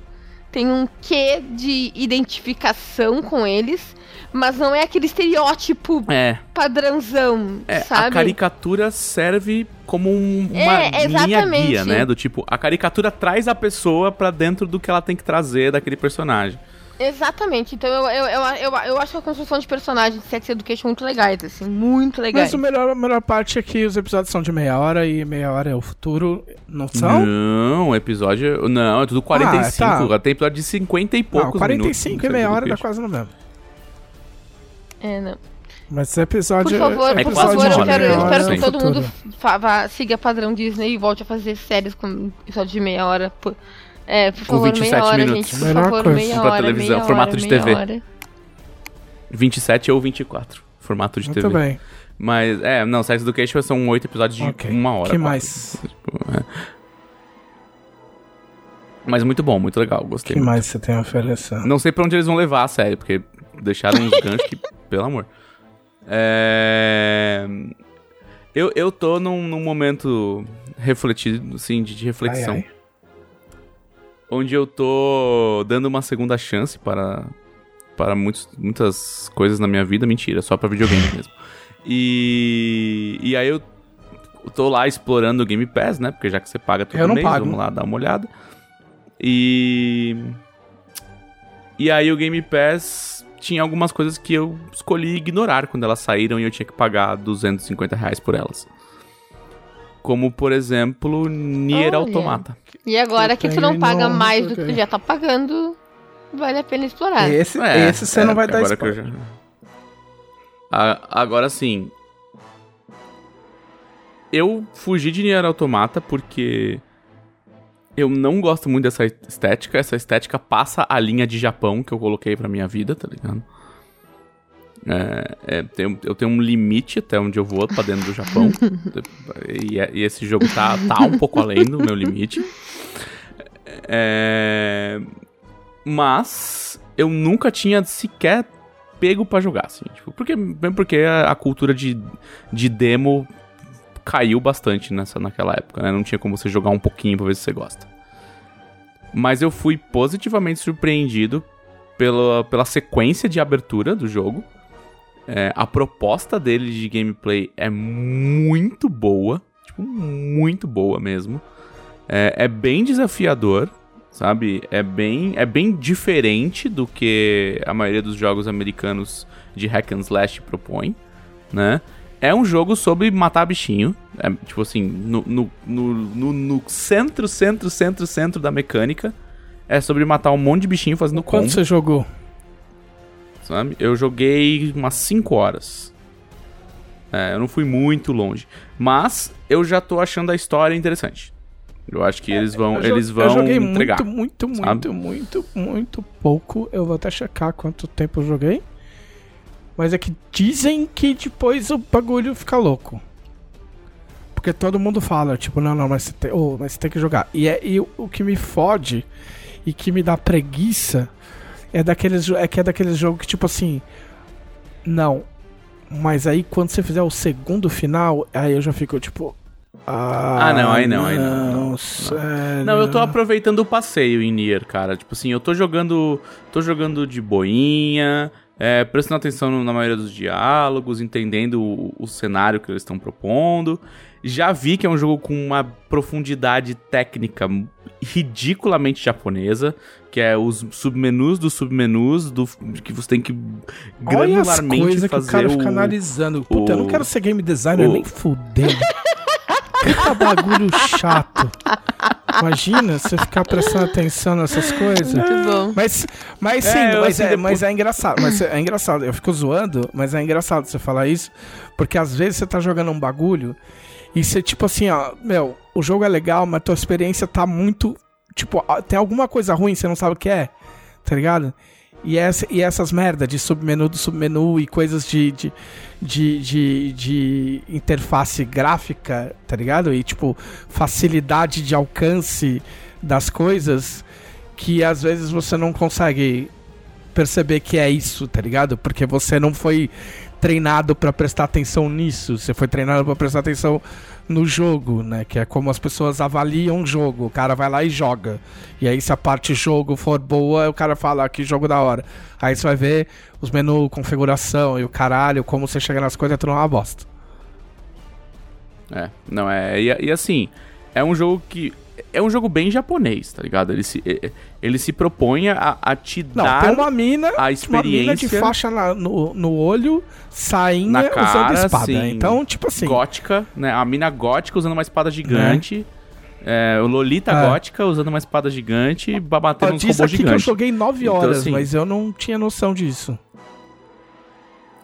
tem um quê de identificação com eles, mas não é aquele estereótipo É, padrãozão, é a sabe? caricatura serve como um- uma É, linha guia, né? Do tipo, a caricatura traz a pessoa pra dentro do que ela tem que trazer daquele personagem. Exatamente. Então eu, eu, eu, eu, eu acho a construção de personagens de Sex Education muito legais, assim, muito legais. Mas o melhor, a melhor parte é que os episódios são de meia hora e meia hora é o futuro. Não são? Não, episódio. Não, é tudo 45. Ah, tá. Tem episódio de 50 e Não, poucos 45 minutos. e meia hora dá quase no mesmo. É, não. Mas esse episódio. Por favor, é por quase favor, eu quero, eu espero que todo mundo Futuro. vá- siga padrão Disney e volte a fazer séries com episódio de meia hora. Por, é, por Com favor, 27 meia hora, minutos. gente. Por Melhor favor, coisa. meia Pra hora. televisão, meia formato hora, de meia TV. hora. 27 ou 24. Formato de Muito TV. bem. Mas, é, não, Sex Education são oito episódios de Ok. uma hora. que mais? Tipo, é. Mas muito bom, muito legal, gostei. que muito. mais você tem a oferecer? Não sei pra onde eles vão levar a série, porque deixaram uns ganchos que, <laughs> pelo amor. É... Eu, eu tô num, num momento refletido, assim, de, de reflexão. Ai, ai. Onde eu tô dando uma segunda chance para, para muitos, muitas coisas na minha vida. Mentira, só pra videogame mesmo. E, e aí eu tô lá explorando o Game Pass, né? Porque já que você paga todo Eu mês, pago. vamos lá dar uma olhada. E... E aí o Game Pass tinha algumas coisas que eu escolhi ignorar quando elas saíram e eu tinha que pagar 250 reais por elas. Como, por exemplo, Nier Olha. Automata. E agora Eu que tu não paga nomes, mais do que tu já tá pagando, vale a pena explorar. Esse, É, esse você é, não vai dar agora que eu spoiler. já- A- Agora sim. Eu fugi de Nier Automata porque eu não gosto muito dessa estética. Essa estética passa a linha de Japão que eu coloquei pra minha vida, tá ligado? É, é, tem- eu tenho um limite até onde eu vou pra dentro do Japão. <laughs> e, é- e esse jogo tá, tá um pouco além do meu limite. É, mas eu nunca tinha sequer pego pra jogar, assim. Tipo, porque, bem porque a, a cultura de, de demo caiu bastante nessa, naquela época, né? Não tinha como você jogar um pouquinho pra ver se você gosta. Mas eu fui positivamente surpreendido pela, pela sequência de abertura do jogo. É, a proposta dele de gameplay é muito boa. Tipo, muito boa mesmo. É, é bem desafiador, sabe? É bem, é bem diferente do que a maioria dos jogos americanos de hack and slash propõe, né? É um jogo sobre matar bichinho. É, tipo assim, no, no, no, no- centro, centro, centro, centro da mecânica. É sobre matar um monte de bichinho fazendo Quanto combo, você jogou? Sabe? Eu joguei umas 5 horas. É, eu não fui muito longe. Mas eu já tô achando a história interessante. Eu acho que eles vão, Eu eles Eu vão joguei entregar. muito, muito, sabe? muito, muito, muito pouco. Eu vou até checar quanto tempo eu joguei. Mas é que dizem que depois o bagulho fica louco. Porque todo mundo fala, tipo, não, não, mas você tem, oh, mas você tem que jogar. E, é, e o, o que me fode e que me dá preguiça é daqueles é que é daqueles jogos que, tipo assim. Não. Mas aí quando você fizer o segundo final, aí eu já fico, tipo. Ah, Ah, não, aí não, aí não, não, não. sério. Não, eu tô aproveitando o passeio em Nier, cara. Tipo assim, eu tô jogando. tô jogando de boinha, é, prestando atenção na maioria dos diálogos, entendendo o, o cenário que eles estão propondo. Já vi que é um jogo com uma profundidade técnica ridiculamente japonesa, que é os submenus dos submenus, do, que você tem que Olha as granularmente coisas que o fazer cara o, fica analisando. Puta, eu não o- quero ser game designer o- nem fudendo. Puta bagulho chato. Imagina você ficar prestando atenção nessas coisas. Muito bom. Mas, mas É, sim, eu, mas, é, depois- mas é engraçado. Mas é engraçado. Eu fico zoando, mas é engraçado você falar isso. Porque às vezes você tá jogando um bagulho E você, tipo assim, ó, meu, o jogo é legal, mas tua experiência tá muito. Tipo, tem alguma coisa ruim, você não sabe o que é, tá ligado? E, essa, e essas merda de submenu do submenu e coisas de, de, de, de, de interface gráfica, tá ligado? E, tipo, facilidade de alcance das coisas que às vezes você não consegue perceber que é isso, tá ligado? Porque você não foi treinado para prestar atenção nisso, você foi treinado para prestar atenção no jogo, né? Que é como as pessoas avaliam o jogo. O cara vai lá e joga. E aí, se a parte jogo for boa, o cara fala ah, que jogo da hora. Aí você vai ver os menus, configuração e o caralho, como você chega nas coisas, é tudo uma bosta. É, não é. E, e assim, é um jogo que é um jogo bem japonês, tá ligado? Ele se, ele se propõe a, a te Não, dar tem uma mina, a experiência. uma mina de faixa na- no, no olho, sainha, Na cara, usando espada. sim. Então, tipo assim. gótica, né? A mina gótica usando uma espada gigante. É, o Lolita É. gótica usando uma espada gigante e batendo diz robôs aqui que eu joguei 9 Então, horas, assim- mas eu não tinha noção disso.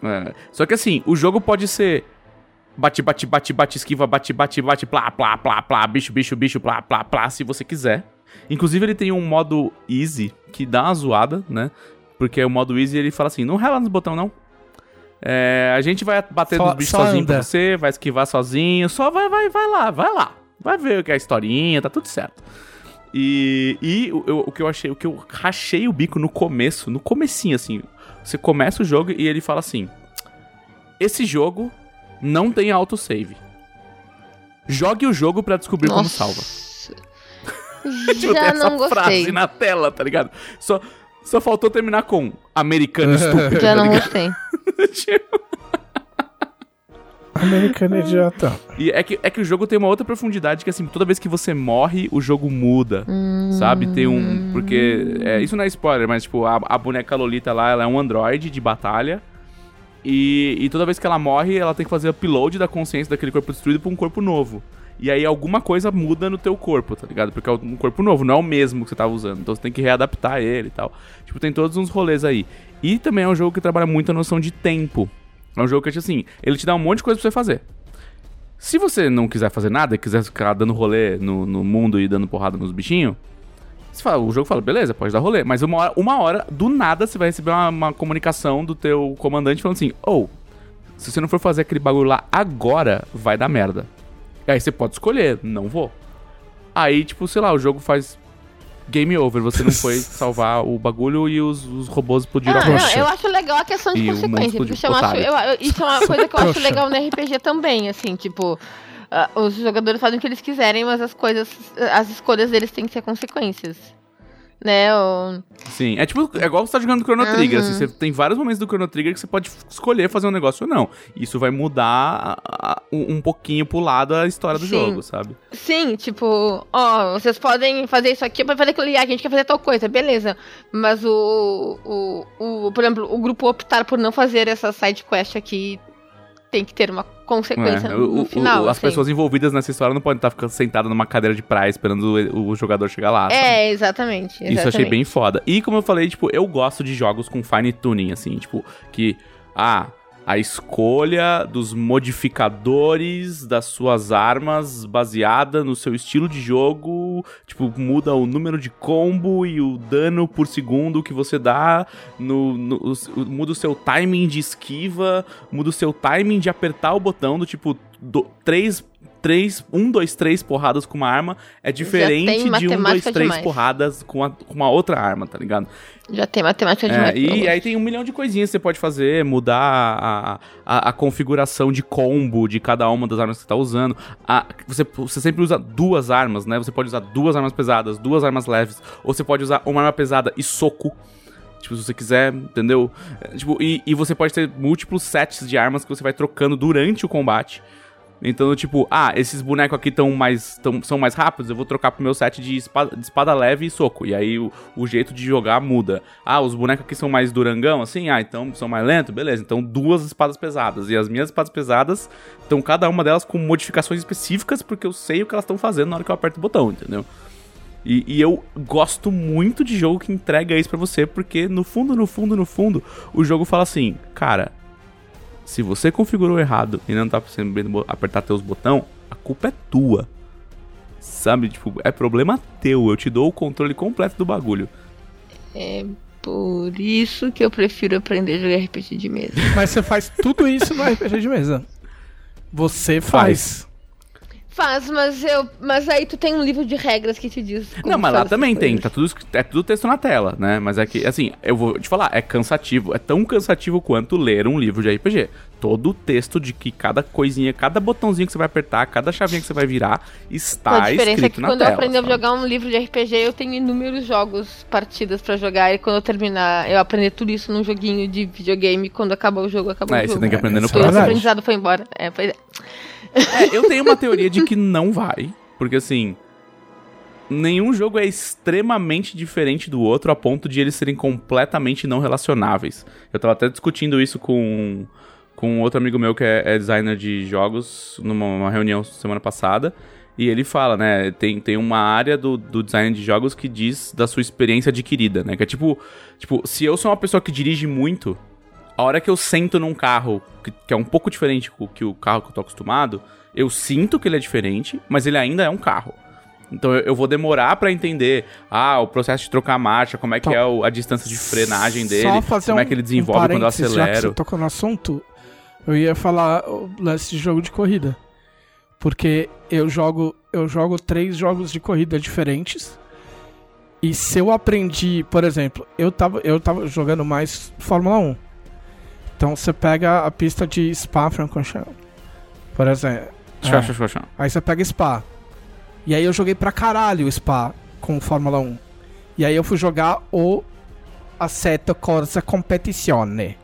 É. Só que assim, o jogo pode ser bate, bate, bate, bate, esquiva, bate, bate, bate, plá, plá, plá, plá, bicho, bicho, bicho, plá, plá, plá, se você quiser. Inclusive ele tem um modo easy que dá uma zoada, né? Porque o modo easy ele fala assim, não rela nos botão não. É, a gente vai bater Só- nos bichos sozinho pra anda. você, vai esquivar sozinho, só vai, vai, vai lá, vai lá. Vai ver o que é a historinha, tá tudo certo. E, e o, eu- o que eu achei, o que eu rachei o bico no começo, no comecinho assim, você começa o jogo e ele fala assim: Esse jogo não tem autosave. Jogue o jogo pra descobrir como salva. <laughs> Tipo, tem Já essa não frase gostei. na tela, tá ligado? Só, só faltou terminar com americano <laughs> estúpido. Já tá não gostei. Tipo, <laughs> Americano idiota. E é que, é que o jogo tem uma outra profundidade que, assim, toda vez que você morre, o jogo muda. Sabe? Tem um. Porque. é, isso não é spoiler, mas, tipo, a, a boneca Lolita lá, ela é um androide de batalha. E, e toda vez que ela morre, ela tem que fazer upload da consciência daquele corpo destruído pra um corpo novo. E aí alguma coisa muda no teu corpo, tá ligado? Porque é um corpo novo, não é o mesmo que você tava usando. Então você tem que readaptar ele e tal. Tipo, tem todos uns rolês aí. E também é um jogo que trabalha muito a noção de tempo. É um jogo que, assim, ele te dá um monte de coisa pra você fazer. Se você não quiser fazer nada quiser ficar dando rolê no, no mundo e dando porrada nos bichinhos, fala, o jogo fala, beleza, pode dar rolê. Mas uma hora, uma hora do nada, você vai receber uma, uma comunicação do teu comandante falando assim, ou, se você não for fazer aquele bagulho lá agora, vai dar merda. E aí você pode escolher, não vou. Aí, tipo, sei lá, o jogo faz game over, você não foi <laughs> salvar o bagulho e os, os robôs explodiram Ah, a não, eu acho legal a questão de E consequência. Isso, acho, Otário. eu- eu- isso é uma coisa que eu acho legal no RPG também, assim, tipo. Ah, os jogadores fazem o que eles quiserem, mas as coisas, as escolhas deles têm que ter consequências. Né? O- Sim, é tipo, é igual você tá jogando Chrono Trigger, Uhum. assim, você tem vários momentos do Chrono Trigger que você pode escolher fazer um negócio ou não. Isso vai mudar a- a- um, pouquinho pro lado a história do Sim. jogo, sabe? Sim, tipo, ó, vocês podem fazer isso aqui, pode fazer aquilo ali, a gente quer fazer tal coisa, beleza. Mas o, o, o, por exemplo, o grupo optar por não fazer essa side quest aqui tem que ter uma consequência É, no, o- no o- final. as assim. pessoas envolvidas nessa história não podem estar ficando sentadas numa cadeira de praia esperando o, o jogador chegar lá. sabe? É, exatamente, exatamente. Isso eu achei bem foda. E como eu falei, tipo, eu gosto de jogos com fine tuning, assim, tipo, que. Ah, a escolha dos modificadores das suas armas baseada no seu estilo de jogo, tipo, muda o número de combo e o dano por segundo que você dá, no, no- muda o seu timing de esquiva, muda o seu timing de apertar o botão do tipo, do, três. Três, um, dois, três porradas com uma arma é diferente de um, dois, três demais. porradas com, a- com uma outra arma, tá ligado? Já tem matemática É, demais. e aí tem um milhão de coisinhas que você pode fazer, mudar a, a, a configuração de combo de cada uma das armas que você tá usando. A- você, você sempre usa duas armas, né? Você pode usar duas armas pesadas, duas armas leves, ou você pode usar uma arma pesada e soco. Tipo, se você quiser, entendeu? É, Tipo, e, e você pode ter múltiplos sets de armas que você vai trocando durante o combate. Então, tipo, ah, esses bonecos aqui tão mais, tão, são mais rápidos, eu vou trocar pro meu set de espada, de espada leve e soco. E aí o, o jeito de jogar muda. Ah, os bonecos aqui são mais durangão, assim? Ah, então são mais lentos? Beleza, então duas espadas pesadas. E as minhas espadas pesadas estão cada uma delas com modificações específicas, porque eu sei o que elas estão fazendo na hora que eu aperto o botão, entendeu? E, e eu gosto muito de jogo que entrega isso pra você, porque no fundo, no fundo, no fundo, o jogo fala assim, cara, se você configurou errado e não tá sabendo apertar teus botão, a culpa é tua. Sabe? Tipo, é problema teu. Eu te dou o controle completo do bagulho. É por isso que eu prefiro aprender a jogar RPG de mesa. Mas você faz tudo isso no RPG de mesa. Você faz. Faz, mas eu. Mas aí tu tem um livro de regras que te diz. Não, mas lá faz também tem, tá tudo, escrito- é tudo texto na tela, né? Mas é que, assim, eu vou te falar, é cansativo, é tão cansativo quanto ler um livro de RPG. Todo o texto de que cada coisinha, cada botãozinho que você vai apertar, cada chavinha que você vai virar, a está diferença é escrito que na quando tela. eu aprender a jogar um livro de RPG, eu tenho inúmeros jogos, partidas pra jogar. E quando eu terminar, eu aprender tudo isso num joguinho de videogame. Quando acabar o jogo, acabou É, o você jogo. tem que aprender no é esse verdade. aprendizado foi embora. É, pois é. É, eu tenho uma teoria de que não vai, porque assim, nenhum jogo é extremamente diferente do outro a ponto de eles serem completamente não relacionáveis. Eu tava até discutindo isso com, com outro amigo meu que é, é designer de jogos numa uma reunião semana passada. E ele fala, né, tem, tem uma área do, do design de jogos que diz da sua experiência adquirida, né? Que é tipo, tipo, se eu sou uma pessoa que dirige muito, a hora que eu sento num carro que, que é um pouco diferente do que o carro que eu tô acostumado, eu sinto que ele é diferente, mas ele ainda é um carro. Então eu, eu vou demorar pra entender, ah, o processo de trocar a marcha, como é que Então, é o- a distância de frenagem dele, como é um- que ele um desenvolve quando eu parênteses, Já que acelero. você tocou no assunto, eu ia falar o lance de jogo de corrida. Porque eu jogo, eu jogo três jogos de corrida diferentes. E se eu aprendi, por exemplo, eu tava, eu tava jogando mais Fórmula 1. Então você pega a pista de Spa-Francorchamps, por exemplo. Chá, É. Aí você pega Spa. E aí eu joguei pra caralho o Spa com Fórmula 1. E aí eu fui jogar o Assetto Corsa Competizione.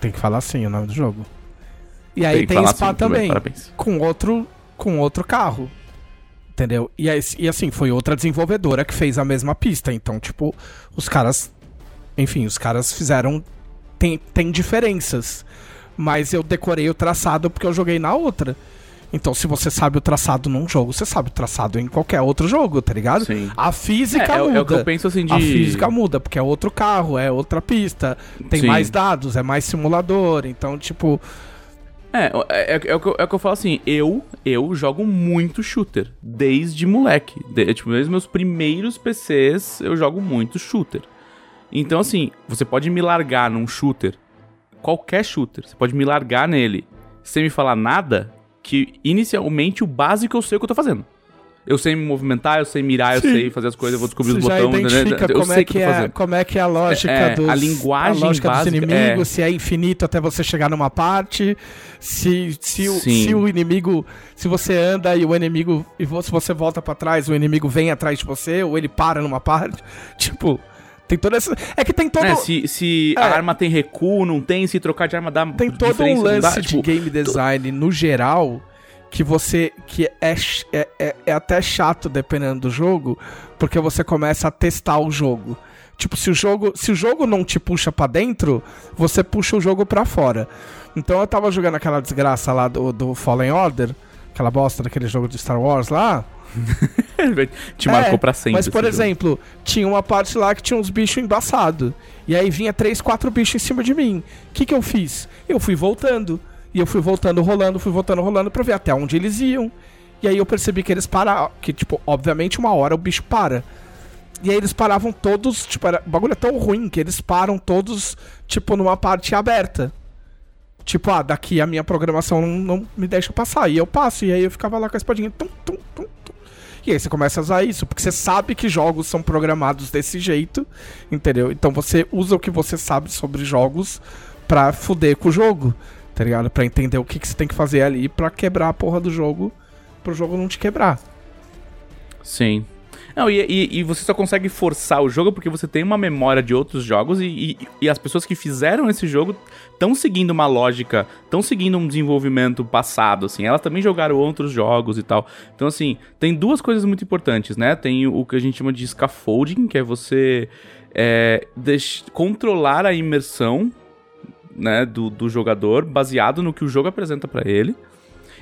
Tem que falar assim o nome do jogo. E aí tem, falar Spa assim, também, com outro com outro carro. Entendeu? E, aí, e assim, foi outra desenvolvedora que fez a mesma pista. Então, tipo, os caras. Enfim, os caras fizeram. Tem, tem diferenças. Mas eu decorei o traçado porque eu joguei na outra. Então, se você sabe o traçado num jogo, você sabe o traçado em qualquer outro jogo, tá ligado? Sim. A física É, é, muda. é o que eu penso assim de. A física muda, porque é outro carro, é outra pista, tem Sim. mais dados, é mais simulador. Então, tipo, É, é, é, é o que eu, é o que eu falo assim, eu, eu jogo muito shooter, desde moleque. De, tipo, desde meus primeiros PCs, eu jogo muito shooter. Então, assim, você pode me largar num shooter, qualquer shooter, você pode me largar nele, sem me falar nada, que inicialmente o básico eu sei o que eu tô fazendo. Eu sei me movimentar, eu sei mirar, Sim. eu sei fazer as coisas, eu vou descobrir você os já botões, né? identifica eu como sei é, que que é, fazendo. como é que é a lógica É, dos a linguagem a lógica básica, dos inimigos, se é infinito até você chegar numa parte, se, se, o, se o inimigo, se você anda e o inimigo e se você volta pra trás, o inimigo vem atrás de você ou ele para numa parte, <laughs> tipo, tem toda essa é que tem todo É, se se É. a arma tem recuo, não tem, se trocar de arma dá tem todo um lance dá, de tipo, game design no geral que você que é, é, é, é até chato dependendo do jogo, porque você começa a testar o jogo. Tipo, se o jogo, se o jogo não te puxa pra dentro, você puxa o jogo pra fora. Então eu tava jogando aquela desgraça lá do, do Fallen Order, aquela bosta daquele jogo de Star Wars lá. <laughs> te marcou É, pra sempre. Mas, por esse jogo. exemplo, tinha uma parte lá que tinha uns bichos embaçados. E aí vinha três, quatro bichos em cima de mim. O que, que eu fiz? Eu fui voltando. E eu fui voltando, rolando, fui voltando, rolando pra ver até onde eles iam. E aí eu percebi que eles pararam. Que, tipo, obviamente, uma hora o bicho para. E aí eles paravam todos. Tipo, era, o bagulho é tão ruim que eles param todos, tipo, numa parte aberta. Tipo, ah, daqui a minha programação não, não me deixa passar. E eu passo. E aí eu ficava lá com a espadinha. Tum, tum, tum, tum. E aí você começa a usar isso, porque você sabe que jogos são programados desse jeito, entendeu? Então você usa o que você sabe sobre jogos pra fuder com o jogo, tá ligado? Pra entender o que, que você tem que fazer ali pra quebrar a porra do jogo, pro jogo não te quebrar. Sim. Não, e, e, e você só consegue forçar o jogo porque você tem uma memória de outros jogos e, e, as pessoas que fizeram esse jogo estão seguindo uma lógica, estão seguindo um desenvolvimento passado, assim. Elas também jogaram outros jogos e tal. Então, assim, tem duas coisas muito importantes, né? Tem o que a gente chama de scaffolding, que é você é, controlar a imersão né, do, do jogador baseado no que o jogo apresenta pra ele.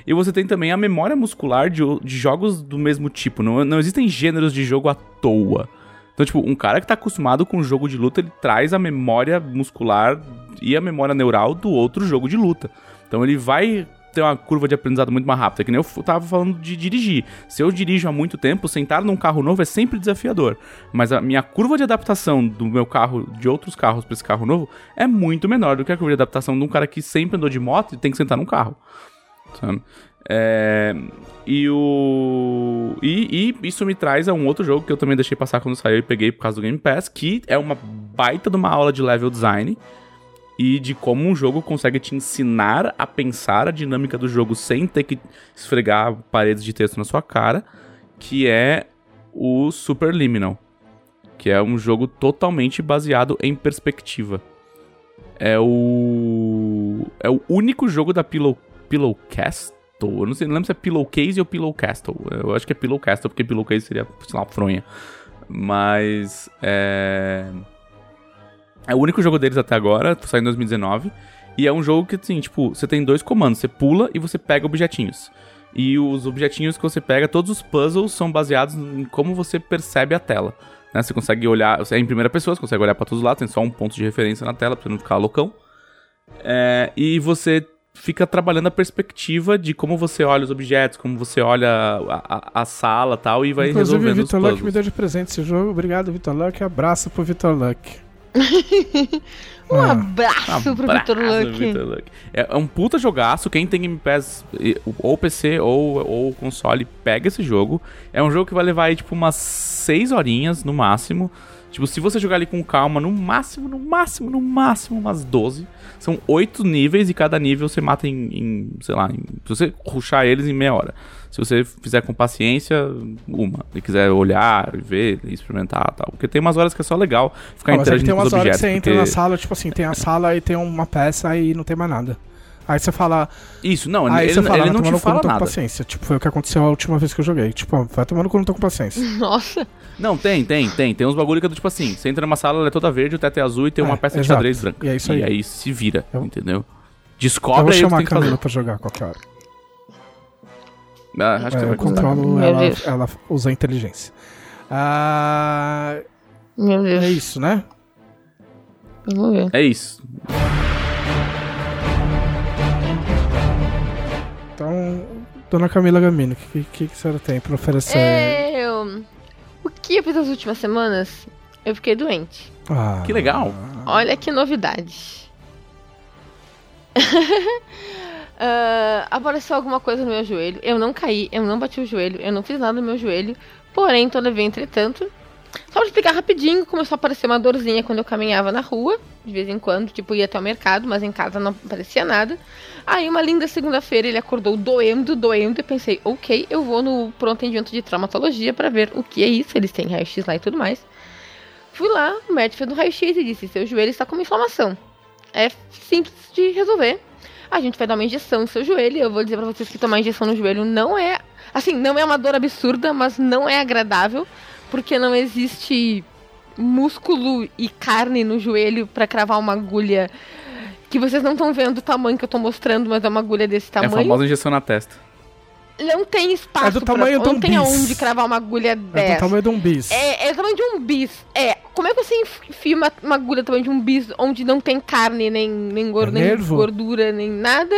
E você tem também a memória muscular de, de jogos do mesmo tipo. Não, não existem gêneros de jogo à toa. Então, tipo, um cara que tá acostumado com jogo de luta, ele traz a memória muscular e a memória neural do outro jogo de luta. Então ele vai ter uma curva de aprendizado muito mais rápida. Que nem eu tava falando de dirigir. Se eu dirijo há muito tempo, sentar num carro novo é sempre desafiador. Mas a minha curva de adaptação do meu carro, de outros carros pra esse carro novo, é muito menor do que a curva de adaptação de um cara que sempre andou de moto e tem que sentar num carro. Sabe? É, e o. E, e isso me traz a um outro jogo que eu também deixei passar quando saiu e peguei por causa do Game Pass, que é uma baita de uma aula de level design e de como um jogo consegue te ensinar a pensar a dinâmica do jogo sem ter que esfregar paredes de texto na sua cara, que é o Superliminal, que é um jogo totalmente baseado em perspectiva. É o é o único jogo da Pillow Pillowcastle. Eu não, sei, não lembro se é Pillowcase ou Pillowcastle. Eu acho que é Pillowcastle, porque Pillowcase seria, sei lá, fronha. Mas é. É o único jogo deles até agora, saiu em 2019. E é um jogo que, assim, tipo, você tem dois comandos. Você pula e você pega objetinhos. E os objetinhos que você pega, todos os puzzles são baseados em como você percebe a tela. Né? Você consegue olhar, é em primeira pessoa, você consegue olhar pra todos os lados, tem só um ponto de referência na tela pra você não ficar loucão. É, e você fica trabalhando a perspectiva de como você olha os objetos, como você olha a, a, a sala e tal, e vai Inclusive, o resolvendo os Vitor Luck puzzles. me deu de presente esse jogo. Obrigado, Vitor Luck. Abraço pro Vitor Luck. <laughs> Um Ah, abraço pro Vitor Luck. É, é um puta jogaço. Quem tem Game Pass, ou PC ou, ou console, pega esse jogo. É um jogo que vai levar aí, tipo, umas 6 horinhas no máximo. Tipo, se você jogar ele com calma, no máximo, no máximo, no máximo, umas 12. São 8 níveis e cada nível você mata em, em, sei lá, em- se você ruxar eles em meia hora. Se você fizer com paciência, uma. Se quiser olhar, ver, experimentar e tal. Porque tem umas horas que é só legal ficar Ah, mas é que interagindo tem umas horas objetos. que você entra porque- na sala, tipo assim, tem a sala e tem uma peça e não tem mais nada. Aí você fala. Isso, não, aí ele, você fala, ele não te no cu, fala não tô com nada. paciência. Tipo, foi o que aconteceu a última vez que eu joguei. Tipo, vai tomando cu, não tô com paciência. <laughs> Nossa. Não, tem, tem, tem. Tem uns bagulho que é do tipo assim, você entra numa sala, ela é toda verde, o teto é azul e tem É, uma peça de exato. xadrez branca. E é isso aí. E aí se vira, Eu- entendeu? eu Descobre vou aí o que chamar tem a. Camila pra jogar a qualquer hora. Ah, acho que É, eu controlo, Meu ela, Deus. ela usa a inteligência. Ah, Meu Deus. é isso, né? Vamos ver. É isso. Dona Camila Gamino, o que, que, que a senhora tem pra oferecer? Eu... O que eu fiz nas últimas semanas? Eu fiquei doente. Ah, Que legal. Olha que novidade. <laughs> Ah, apareceu alguma coisa no meu joelho. Eu não caí, eu não bati o joelho, eu não fiz nada no meu joelho. Porém, todavia, entretanto. Só pra explicar rapidinho, começou a aparecer uma dorzinha quando eu caminhava na rua, de vez em quando, tipo, ia até o mercado, mas em casa não aparecia nada. Aí, uma linda segunda-feira, ele acordou doendo, doendo, e pensei, ok, eu vou no pronto atendimento de traumatologia pra ver o que é isso, eles têm raio-x lá e tudo mais. Fui lá, o médico fez um raio-x e disse: seu joelho está com uma inflamação. É simples de resolver. A gente vai dar uma injeção no seu joelho. Eu vou dizer pra vocês que tomar injeção no joelho não é. Assim, não é uma dor absurda, mas não é agradável. Porque não existe músculo e carne no joelho pra cravar uma agulha. Que vocês não estão vendo o tamanho que eu tô mostrando, mas é uma agulha desse É a tamanho. famosa injeção na testa. Não tem espaço. É do pra- tamanho de um Não tem bis. aonde cravar uma agulha É dessa. do tamanho de um bis. É, é do tamanho de um bis. É. Como é que você enfia uma, uma agulha do tamanho de um bis onde não tem carne, nem, nem, gor- É nem gordura, nem nada?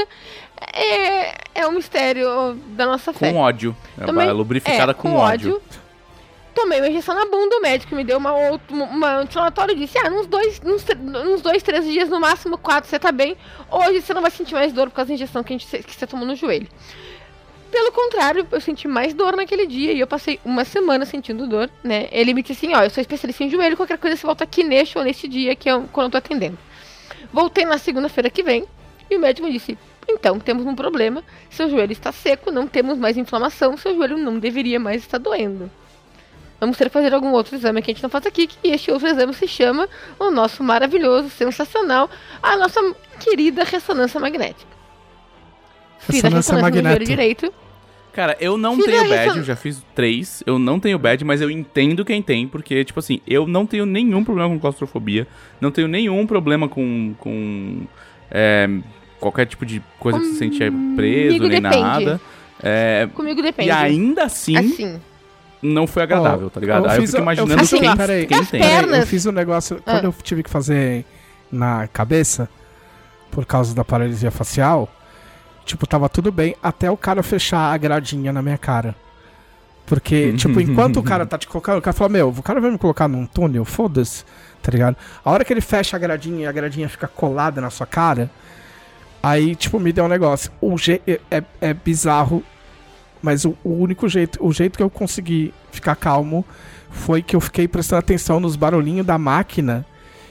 É, é um mistério da nossa fé. Com ódio. É Também- uma lubrificada é, com, ódio. Tomei uma injeção na bunda, o médico me deu uma, uma anti-inflamatória e disse: Ah, nos dois, tre- nos dois, três dias, no máximo quatro, você tá bem. Hoje você não vai sentir mais dor por causa da injeção que, a gente, que você tomou no joelho. Pelo contrário, eu senti mais dor naquele dia e eu passei uma semana sentindo dor, né? Ele me disse assim: Ó, eu sou especialista em joelho, qualquer coisa você volta aqui neste ou neste dia, que é quando eu tô atendendo. Voltei na segunda-feira que vem e o médico me disse: Então, temos um problema. Seu joelho está seco, não temos mais inflamação, seu joelho não deveria mais estar doendo. Vamos ter que fazer algum outro exame que a gente não faz aqui, que este outro exame se chama o nosso maravilhoso, sensacional, a nossa querida ressonância magnética. Fiz a Ressonância ressonância no joelho magnética. direito. Cara, eu não tenho badge, eu já fiz três. Eu não tenho badge, mas eu entendo quem tem, porque, tipo assim, eu não tenho nenhum problema com claustrofobia, não tenho nenhum problema com. com é, qualquer tipo de coisa que se sente preso, Comigo nem depende. nada. É, Comigo depende. e ainda assim, Assim. Não foi agradável, Ó, tá ligado? eu Aí eu fiz fico o- eu imaginando fiz o- quem, peraí, quem tem. pernas- Peraí, eu fiz um negócio. Ah. Quando eu tive que fazer na cabeça, por causa da paralisia facial, Tipo, tava tudo bem até o cara fechar a gradinha na minha cara. Porque, tipo, enquanto o cara tá te colocando, o cara fala, meu, o cara vai me colocar num túnel, foda-se, tá ligado? A hora que ele fecha a gradinha e a gradinha fica colada na sua cara, aí, tipo, me deu um negócio. O je é, é, é bizarro, mas o, o único jeito, o jeito que eu consegui ficar calmo foi que eu fiquei prestando atenção nos barulhinhos da máquina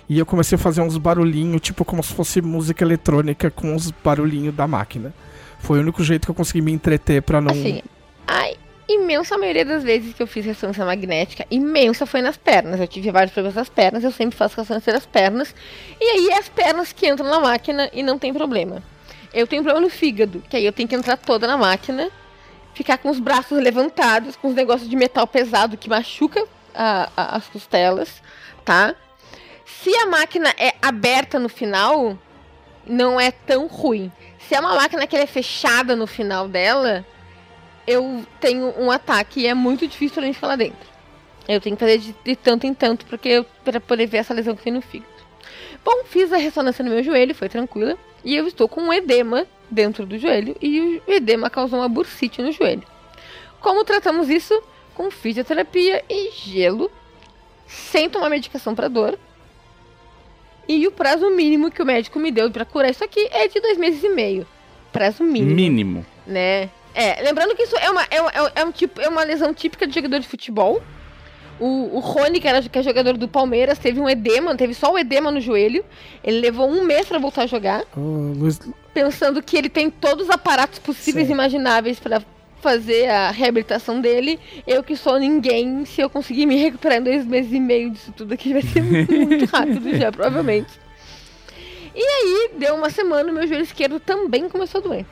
e eu comecei a fazer uns barulhinhos, tipo, como se fosse música eletrônica com os barulhinhos da máquina. Foi o único jeito que eu consegui me entreter pra não. Assim, a imensa maioria das vezes que eu fiz ressonância magnética, imensa foi nas pernas. Eu tive vários problemas nas pernas, eu sempre faço ressonância das pernas. E aí é as pernas que entram na máquina e não tem problema. Eu tenho problema no fígado, que aí eu tenho que entrar toda na máquina, ficar com os braços levantados, com os negócios de metal pesado que machuca a, a, as costelas, tá? Se a máquina é aberta no final, não é tão ruim. Se é uma máquina que é fechada no final dela, eu tenho um ataque e é muito difícil mim ficar lá dentro. Eu tenho que fazer de, de tanto em tanto porque pra poder ver essa lesão que tem no fígado. Bom, fiz a ressonância no meu joelho, foi tranquila. E eu estou com um edema dentro do joelho e o edema causou uma bursite no joelho. Como tratamos isso? Com fisioterapia e gelo, sem tomar medicação para dor. E o prazo mínimo que o médico me deu para curar isso aqui é de dois meses e meio. Prazo mínimo. Mínimo. Né? É, lembrando que isso é uma, é, é, é um tipo, é uma lesão típica de jogador de futebol. O, o Rony, que, era, que é jogador do Palmeiras, teve um edema, teve só o edema no joelho. Ele levou um mês para voltar a jogar. Ô, Luiz, Pensando que ele tem todos os aparatos possíveis e imagináveis para fazer a reabilitação dele. Eu que sou ninguém, se eu conseguir me recuperar em dois meses e meio disso tudo aqui, vai ser <laughs> muito rápido já, provavelmente. E aí, deu uma semana, meu joelho esquerdo também começou a doer.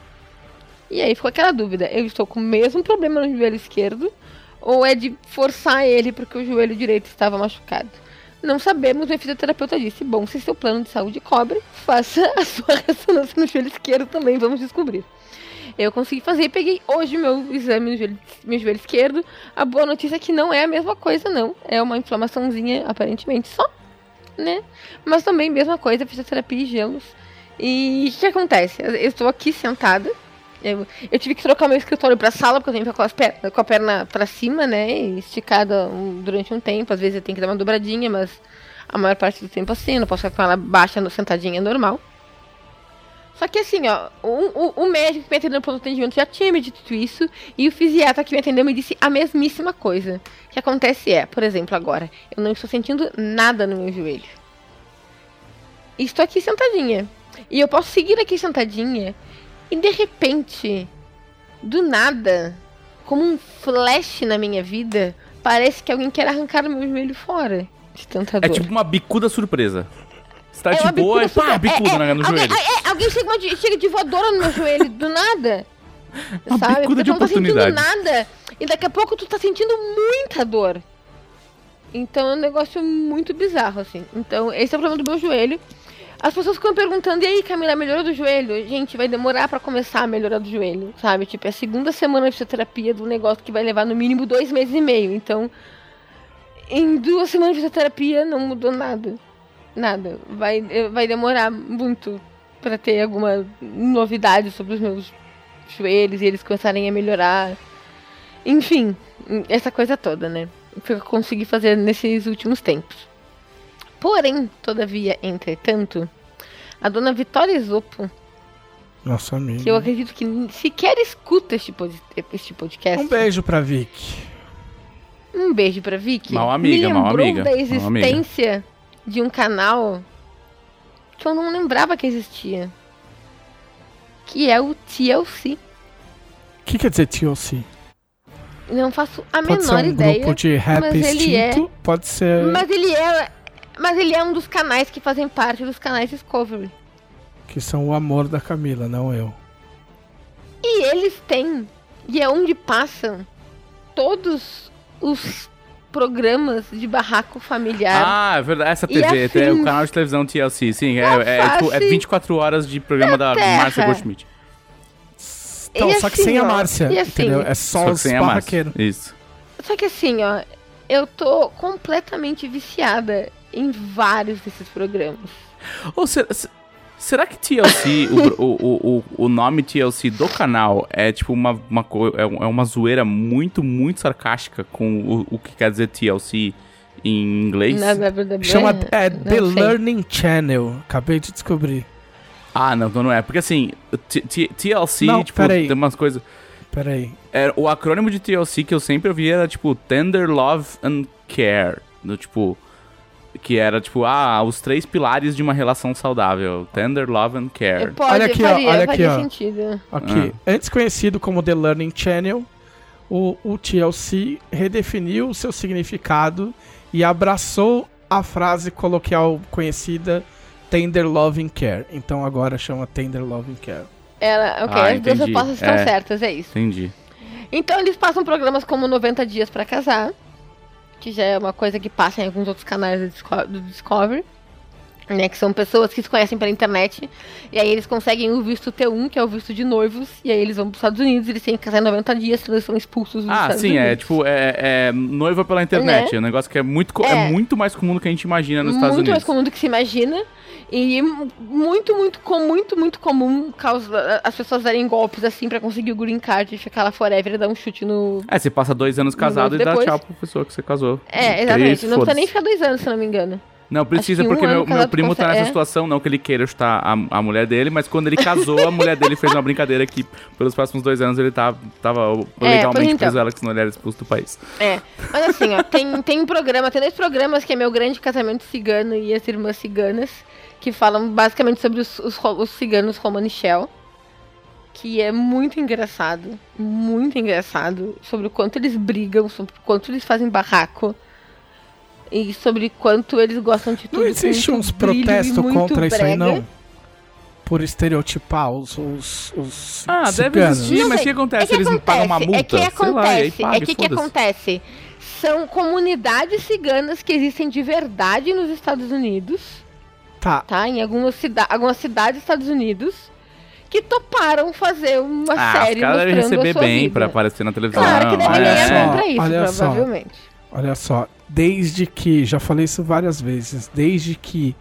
E aí ficou aquela dúvida: eu estou com o mesmo problema no joelho esquerdo? Ou é de forçar ele porque o joelho direito estava machucado? Não sabemos, meu fisioterapeuta disse: bom, se seu plano de saúde cobre, faça a sua <laughs> ressonância no joelho esquerdo também, vamos descobrir. Eu consegui fazer e peguei hoje meu exame no joelho, meu joelho esquerdo. A boa notícia é que não é a mesma coisa, não. É uma inflamaçãozinha, aparentemente, só, né? Mas também, mesma coisa, fisioterapia e gelos. E o que acontece? Eu estou aqui sentada. Eu, eu tive que trocar meu escritório pra sala, porque eu tenho que ficar com, as per com a perna pra cima, né? Esticada um- durante um tempo. Às vezes eu tenho que dar uma dobradinha, mas a maior parte do tempo assim. Não posso ficar com ela baixa, no- sentadinha normal. Só que assim, ó, o, o, o médico que me atendeu no pronto atendimento já tinha me dito isso, e o fisiatra que me atendeu me disse a mesmíssima coisa. O que acontece é, por exemplo, agora, eu não estou sentindo nada no meu joelho. Estou aqui sentadinha. E eu posso seguir aqui sentadinha, e de repente, do nada, como um flash na minha vida, parece que alguém quer arrancar o meu joelho fora. De tanta É dor. tipo uma bicuda surpresa. Você tá É de boa e bicuda pá, super- bicuda é, é, no alguém, joelho. é, é, alguém chega, uma de, chega de voadora no meu joelho, do nada. <laughs> Uma sabe? bicuda Porque de tu não tá sentindo oportunidade. nada. E daqui a pouco tu tá sentindo muita dor. Então é um negócio muito bizarro, assim. Então, esse é o problema do meu joelho. As pessoas ficam perguntando, e aí, Camila, melhorou do joelho? Gente, vai demorar pra começar a melhorar do joelho, sabe? Tipo, é a segunda semana de fisioterapia do negócio que vai levar no mínimo dois meses e meio. Então, em duas semanas de fisioterapia não mudou nada. Nada. Vai, eh, vai demorar muito pra ter alguma novidade sobre os meus joelhos e eles começarem a melhorar. Enfim, essa coisa toda, né? O que eu consegui fazer nesses últimos tempos. Porém, todavia, entretanto, a dona Vitória Zopo, nossa amiga. que eu acredito que sequer escuta este, pod este podcast. Um beijo pra Vicky. Um beijo pra Vicky. Mal amiga, me mal lembrou amiga, da mal amiga. existência de um canal que eu não lembrava que existia. Que é o TLC. O que quer dizer TLC? Não faço a Pode ser menor um ideia. grupo de rap mas ele é- extinto, pode ser Mas ele é. Mas ele é um dos canais que fazem parte dos canais Discovery. que são o amor da Camila, não eu. E eles têm. E é onde passam todos os programas de barraco familiar. Ah, é verdade. Essa E TV, é o canal de televisão TLC, sim. É, A é, é, tipo, é 24 horas de programa da. Márcia Goldschmidt. Então, E só que assim, sem a ó, Márcia, e assim, entendeu? É só, Só que os sem a Márcia. barraqueiros. Isso. Só que assim, ó, eu tô completamente viciada em vários desses programas. Ou se, se- Será que TLC, o, o, o, o nome TLC do canal é tipo uma, uma, é é uma zoeira muito, muito sarcástica com o, o que quer dizer TLC em inglês? Na- na verdade, Chama é, não The sei. Learning Channel. Acabei de descobrir. Ah, não, então não é. Porque assim, T- T- TLC, Não, tipo, peraí. tem umas coisas. Pera aí. Era, o acrônimo de TLC que eu sempre ouvi era tipo Tender Love and Care. Do tipo. Que era tipo, ah, os três pilares de uma relação saudável. Tender Love and Care. Pode, Olha aqui, ó, faria, olha aqui, faria ó. sentido. Aqui. Antes conhecido como The Learning Channel, o, o TLC redefiniu o seu significado e abraçou a frase coloquial conhecida Tender Loving Care. Então agora chama Tender Loving Care. Ela, ok, Ah, as duas respostas estão É. certas, é isso. Entendi. Então eles passam programas como 90 Dias pra Casar, que já é uma coisa que passa em alguns outros canais do, Disco- do Discovery. Né, que são pessoas que se conhecem pela internet. E aí eles conseguem o visto T1, que é o visto de noivos. E aí eles vão pros Estados Unidos, eles têm que casar em 90 dias, senão eles são expulsos dos Ah, Estados sim, Unidos. é tipo, é, é noiva pela internet. Né? É um negócio que é muito, é. É. muito mais comum do que a gente imagina nos Estados muito mais Unidos. comum do que se imagina. E mu- muito, muito, com, muito, muito comum causa, as pessoas darem golpes assim pra conseguir o green card e ficar lá forever e dar um chute no. É, você passa dois anos casado e dá depois. tchau pra pessoa que você casou. É, exatamente. Não precisa nem ficar dois anos, se não me engano. Não precisa, um porque meu, meu primo tá consegue- nessa é. situação, não que ele queira chutar a, a mulher dele, mas quando ele casou, a mulher dele fez uma brincadeira que pelos próximos dois anos ele tá, tava É, legalmente então. preso ela, que senão ele era expulso do país. É. Mas assim, ó, tem, tem um programa, tem dois programas que é meu grande casamento cigano e as irmãs ciganas, que falam basicamente sobre os, os, os ciganos Romanichel. Que é muito engraçado. Muito engraçado. Sobre o quanto eles brigam, sobre o quanto eles fazem barraco. E sobre quanto eles gostam de tudo. Não existe uns protestos contra isso aí, brega. não? Por estereotipar os, os, os Ah, deve existir, mas o que acontece? É que Eles não pagam uma acontece, multa? É que Sei acontece, lá, aí paga, é que, que acontece. São comunidades ciganas que existem de verdade nos Estados Unidos, Tá. tá? Em algumas, cida algumas cidades dos Estados Unidos, que toparam fazer uma Ah, os série caras devem mostrando a receber sua bem vida. pra aparecer na televisão. Claro que devem ganhar bem pra isso, olha só. Olha só, desde que, já falei isso várias vezes, desde que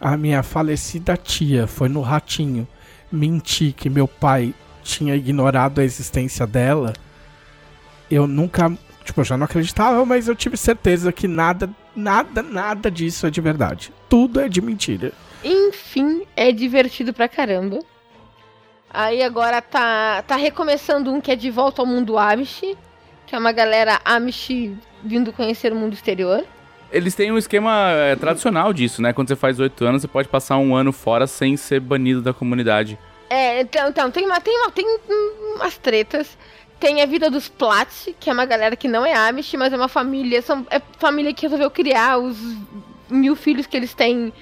a minha falecida tia foi no ratinho mentir que meu pai tinha ignorado a existência dela, eu nunca, tipo, eu já não acreditava, mas eu tive certeza que nada, nada, nada disso é de verdade. Tudo é de mentira. Enfim, é divertido pra caramba. Aí agora tá, tá recomeçando um que é de volta ao mundo Amish, que é uma galera Amish vindo conhecer o mundo exterior. Eles têm um esquema é, tradicional disso, né? Quando você faz oito anos, você pode passar um ano fora sem ser banido da comunidade. É, então, então tem, uma, tem, uma, tem umas tretas. Tem a vida dos Platts, que é uma galera que não é Amish, mas é uma família. São, é família que resolveu criar os mil filhos que eles têm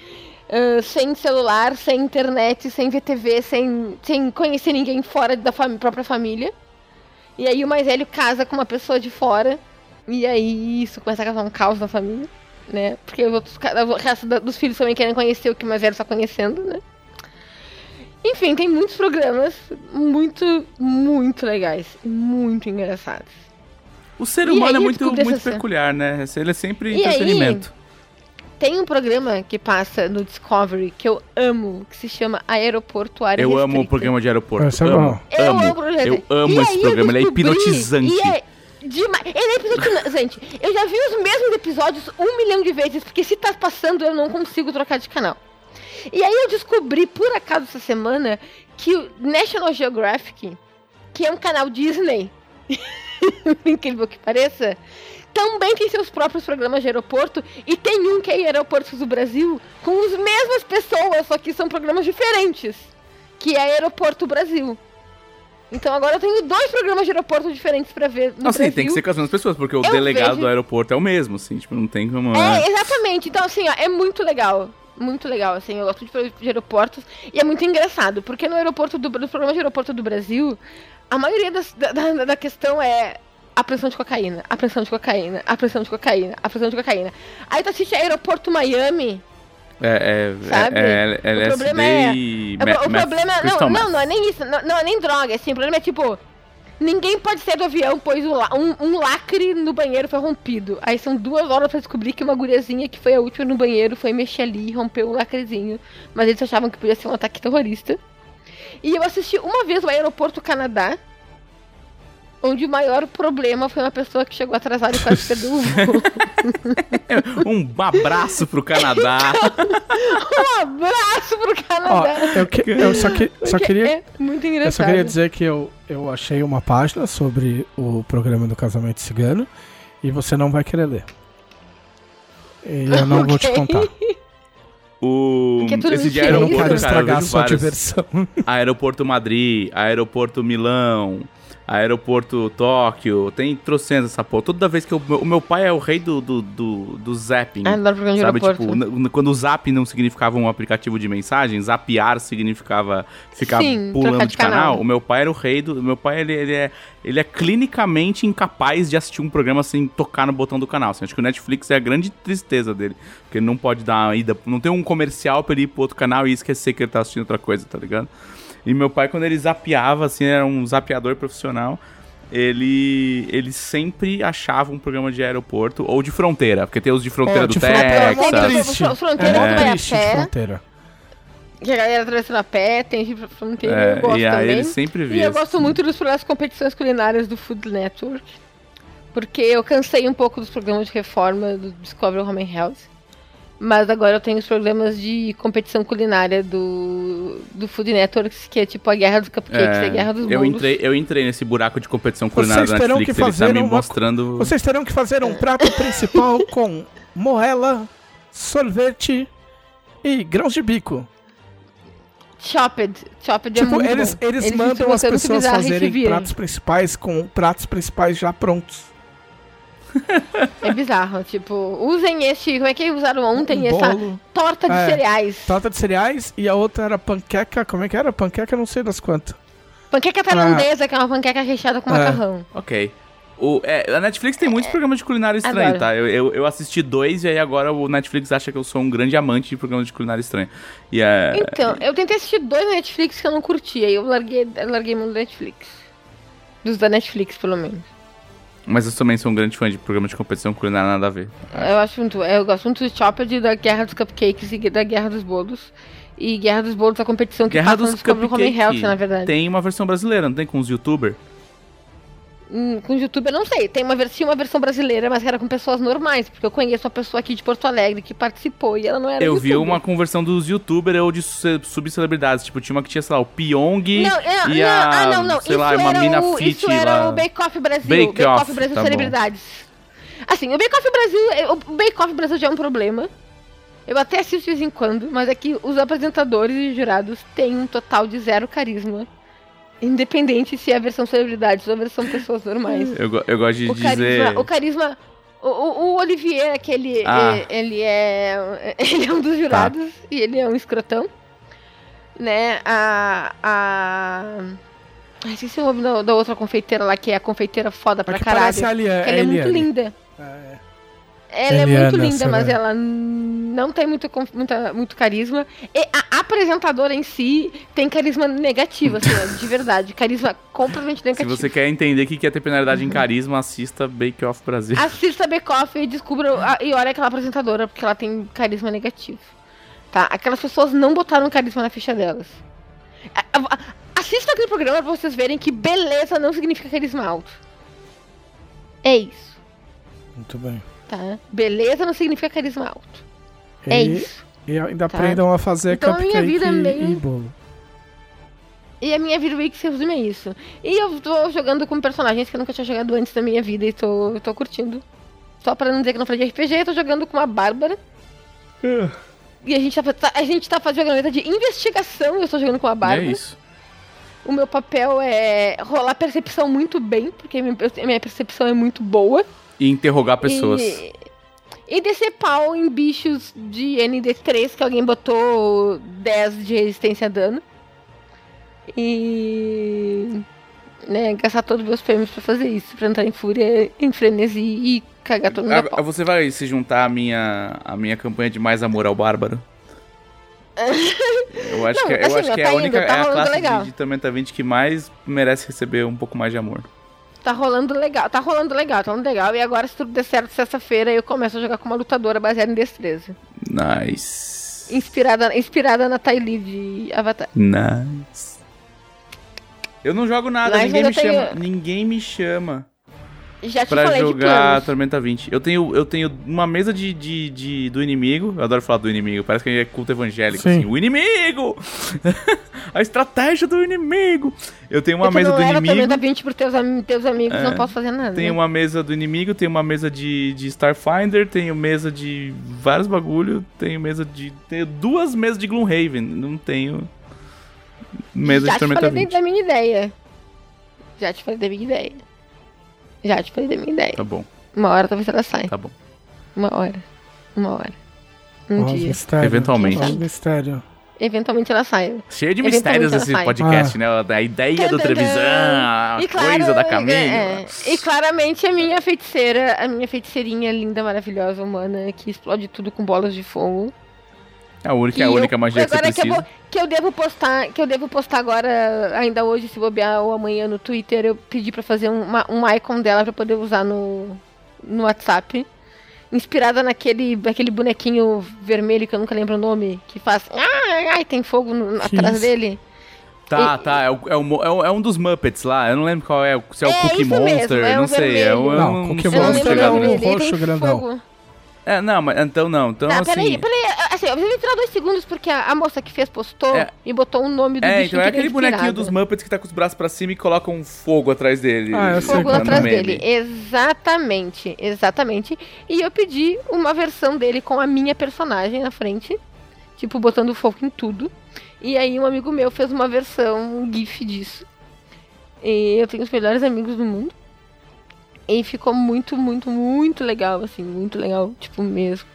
ah, sem celular, sem internet, sem VTV, sem, sem conhecer ninguém fora da fami- própria família. E aí o mais velho casa com uma pessoa de fora. E aí isso começa a causar um caos na família, né? Porque os outros resto da- dos filhos também querem conhecer o que o mais velho está conhecendo, né? Enfim, tem muitos programas muito, muito legais. Muito engraçados. O ser humano aí é muito, muito peculiar, né? Ele é sempre E aí, entretenimento. Tem um programa que passa no Discovery que eu amo, que se chama Aeroporto Área Eu amo o Restrita. programa de aeroporto. Esse é amo, bom. Eu amo, amo o programa. eu amo esse eu programa, ele é hipnotizante. e é demais. Ele é hipnotizante. Gente, eu já vi os mesmos episódios um milhão de vezes, porque se tá passando eu não consigo trocar de canal. E aí eu descobri, por acaso, essa semana, que o National Geographic, que é um canal Disney, <laughs> <laughs> incrível que pareça, também tem seus próprios programas de aeroporto e tem um que é Aeroportos do Brasil com as mesmas pessoas, só que são programas diferentes, que é Aeroporto Brasil. Então agora eu tenho dois programas de aeroporto diferentes pra ver no Não, sim, Brasil. tem que ser com as mesmas pessoas, porque o Eu delegado vejo- do aeroporto é o mesmo, assim, tipo, não tem como... É, exatamente. Então, assim, ó, é muito legal. Muito legal, assim, eu gosto de, de aeroportos. E é muito engraçado, porque no aeroporto do, no programa de aeroporto do Brasil, a maioria das- da, da, da questão é a pressão de cocaína, a pressão de cocaína, a pressão de cocaína, a pressão de cocaína. Aí tu assiste Aeroporto Miami, É, é, Sabe? é, é, O LSD problema é- o, o problema não, crystal não, meth. não é nem isso, não, não é nem droga, assim, o problema é tipo, Ninguém pode sair do avião, pois o um, um lacre no banheiro foi rompido. Aí são duas horas pra descobrir que uma guriazinha que foi a última no banheiro foi mexer ali e rompeu o lacrezinho. Mas eles achavam que podia ser um ataque terrorista. E eu assisti uma vez o Aeroporto Canadá, onde o maior problema foi uma pessoa que chegou atrasada e quase perdeu o voo. <laughs> Um abraço pro Canadá. <laughs> um abraço pro Ó, Canadá! eu, que- eu só, que- só Porque queria É muito engraçado. Eu só queria dizer que eu, eu achei uma página sobre o programa do casamento cigano e você não vai querer ler. E eu não vou te <laughs> contar. O... É Esse de mentira, Eu não quero aeroporto, cara, estragar a sua diversão. Aeroporto Madrid, Aeroporto Milão, Aeroporto Tóquio, tem trocentas essa porra. Toda vez que eu, o meu pai é o rei do, do, do, do zapping. Ah, adoro programa de Sabe, aeroporto. tipo, quando o zap não significava um aplicativo de mensagem, zapear significava ficar Sim, pulando de canal. canal. O meu pai era o rei do. Meu pai, ele, ele, é, ele é clinicamente incapaz de assistir um programa sem tocar no botão do canal. assim. Acho que o Netflix é a grande tristeza dele. Porque ele não pode dar uma ida. Não tem um comercial pra ele ir pro outro canal e esquecer que ele tá assistindo outra coisa, tá ligado? E meu pai, quando ele zapeava, assim, era um zapeador profissional. Ele, ele sempre achava um programa de aeroporto ou de fronteira, porque tem os de fronteira Ó, do de fronteira, Texas. Texas. triste. Fro- fronteira é, vai a triste de pé. fronteira. Que a galera atravessando a pé, tem gente pra fronteira, É, eu gosto e aí também. ele sempre E via. eu gosto muito dos das competições culinárias do Food Network. Porque eu cansei um pouco dos programas de reforma do Discovery Home and Health. Mas agora eu tenho os programas de competição culinária do, do Food Network, que é tipo a Guerra dos Cupcakes, É, a Guerra dos eu Bolos. entrei, eu entrei nesse buraco de competição culinária Vocês da terão Netflix, que ele tá fazer me uma- mostrando... Vocês terão que fazer um prato <laughs> principal com moela, sorvete e grãos de bico. Chopped. Chopped é tipo, muito eles, bom. eles ficam mandam as pessoas fazerem pratos principais com pratos principais já prontos. <laughs> É bizarro, tipo, usem este. Como é que usaram ontem? Um essa bolo, torta de É. cereais. torta de cereais e a outra era panqueca. Como é que era? Panqueca não sei das quantas. Panqueca tailandesa, que é uma panqueca recheada com É. macarrão. Ok. O, é, a Netflix tem muitos programas de culinária estranho, Adoro. tá? Eu, eu, eu assisti dois e aí agora o Netflix acha que eu sou um grande amante de programas de culinária estranho. E é... Então, eu tentei assistir dois na Netflix que eu não curti, aí eu larguei, eu larguei mão do Netflix. Dos da Netflix, pelo menos. Mas eu também sou um grande fã de programas de competição culinária, nada a ver. Eu acho muito. Eu gosto muito do Chopped, da Guerra dos Cupcakes e da Guerra dos Bolos. E Guerra dos Bolos, a competição que Guerra passa no dos Discovery Home Health, na verdade. tem uma versão brasileira, não tem com os youtubers? Hum, com o YouTube eu não sei. Tem uma, vers- tinha uma versão brasileira, mas era com pessoas normais. Porque eu conheço uma pessoa aqui de Porto Alegre que participou e ela não era Eu vi youtuber. uma conversão dos youtubers ou de su- subcelebridades. Tipo, tinha uma que tinha, sei lá, o Pyong Não, e não, a, ah, não, não. sei isso lá, uma mina o, fit Isso era lá. o Bake Off Brasil. Bake Bake Off Off, Brasil tá bom. Celebridades. Assim, o Bake Off Brasil, é- o Bake Off Brasil já é um problema. Eu até assisto de vez em quando, mas é que os apresentadores e jurados têm um total de zero carisma. Independente se é a versão celebridades ou a versão pessoas normais. Eu, eu gosto de O dizer... carisma, o carisma. O, o- o Olivier, aquele. Ah. é- Ele é. Ele é um dos jurados e ele é um escrotão. Né? A. A. Ai, esqueci o nome da, da outra confeiteira lá, que é a confeiteira foda pra Aqui caralho. parece a Eliane. que ela é muito Eliane. linda. É. Ela é Eliana, muito linda, mas será? ela não tem muito, muita, muito carisma. E a apresentadora em si tem carisma negativo, assim, de verdade. Carisma completamente Se negativo. você quer entender o que é ter penalidade em carisma, assista Bake Off Brasil. Assista Bake Off e descubra a- e olha aquela apresentadora, porque ela tem carisma negativo. Tá? Aquelas pessoas não botaram carisma na ficha delas. Assista aquele programa pra vocês verem que beleza não significa carisma alto. É isso, Muito bem. Tá? Beleza não significa carisma alto. É E- isso. E ainda Tá. aprendam a fazer Então, a minha cupcake vida é meio- e bolo. E a minha vida meio que se resume a isso. E eu tô jogando com personagens que eu nunca tinha jogado antes da minha vida e tô, tô curtindo. Só pra não dizer que não falei de RPG, eu tô jogando com uma Bárbara. E a gente tá, tá- a gente tá fazendo uma de investigação e eu tô jogando com a É Bárbara. isso. o meu papel é rolar percepção muito bem, porque minha percepção é muito boa. E interrogar pessoas. E, e descer pau em bichos de ND3 que alguém botou 10 de resistência a dano. E. Né, gastar todos os meus prêmios pra fazer isso, pra entrar em fúria, em frenesi e cagar todo mundo a Ah, pau. Você vai se juntar à minha, à minha campanha de mais amor ao bárbaro? <laughs> Eu acho Não, que, eu assim, acho que é tá a única indo, tá é a classe legal. de, de Tormenta 20 que mais merece receber um pouco mais de amor. Tá rolando legal, tá rolando legal, tá rolando legal. E agora, se tudo der certo, sexta-feira eu começo a jogar com uma lutadora baseada em destreza. Nice. Inspirada, inspirada na Ty Lee de Avatar. Nice. Eu não jogo nada, ninguém me tenho- chama. Ninguém me chama Já te pra falei de jogar. Tormenta 20. Eu tenho, eu tenho uma mesa de, de, de- do inimigo. Eu adoro falar do inimigo. Parece que é culto evangélico. Sim. Assim. O inimigo! <laughs> a estratégia do inimigo. Eu tenho uma que mesa não do inimigo. Tormenta 20 por teus, am- teus amigos, É. não posso fazer nada. Tenho né? uma mesa do inimigo, tenho uma mesa de, de Starfinder, tenho mesa de vários bagulho, tenho mesa de. Tenho duas mesas de Gloomhaven. Não tenho mesa Já de te Tormenta falei 20. da minha ideia. Já te falei da minha ideia. Já te falei da minha ideia. Tá bom, Uma hora talvez ela saia. tá bom. Uma hora. Uma hora. Um os dia. mistérios. Eventualmente. Ó, os mistérios. Eventualmente ela sai. Cheio de mistérios esse sai. podcast, né? A ideia do. Trevisan, a E coisa da é, Camila. E claramente a minha feiticeira, a minha feiticeirinha linda, maravilhosa, humana, que explode tudo com bolas de fogo. É a única, é a única eu- magia que você agora que eu, precisa. vou- que eu devo postar, que eu devo postar agora, ainda hoje, se bobear, ou amanhã no Twitter, eu pedi pra fazer um, uma- um icon dela pra poder usar no, no WhatsApp. Inspirada naquele, naquele bonequinho vermelho que eu nunca lembro o nome, que faz. Ai, ai, tem fogo no- atrás isso? dele. Tá, E- tá, é, o- é, o é, é um dos Muppets lá. Eu não lembro qual é. Se é o É Cookie isso mesmo, Monster, é não um sei. É, o- vermelho. eu Não, não Cookie Monster é o um roxo grandão. fogo. É, não, mas então não. Então Tá, assim. peraí, peraí. Assim, eu preciso tirar dois segundos porque a, a moça que fez postou É. e botou o nome do É, então é ele aquele bonequinho dos Muppets que tá com os braços pra cima e coloca um fogo atrás dele. Ah, eu sei Fogo qual é. atrás meme. dele. Exatamente, exatamente. E eu pedi uma versão dele com a minha personagem na frente. Tipo, botando fogo em tudo. E aí um amigo meu fez uma versão, um GIF disso. E eu tenho os melhores amigos do mundo. E ficou muito, muito, muito legal, assim, muito legal, tipo, mesmo.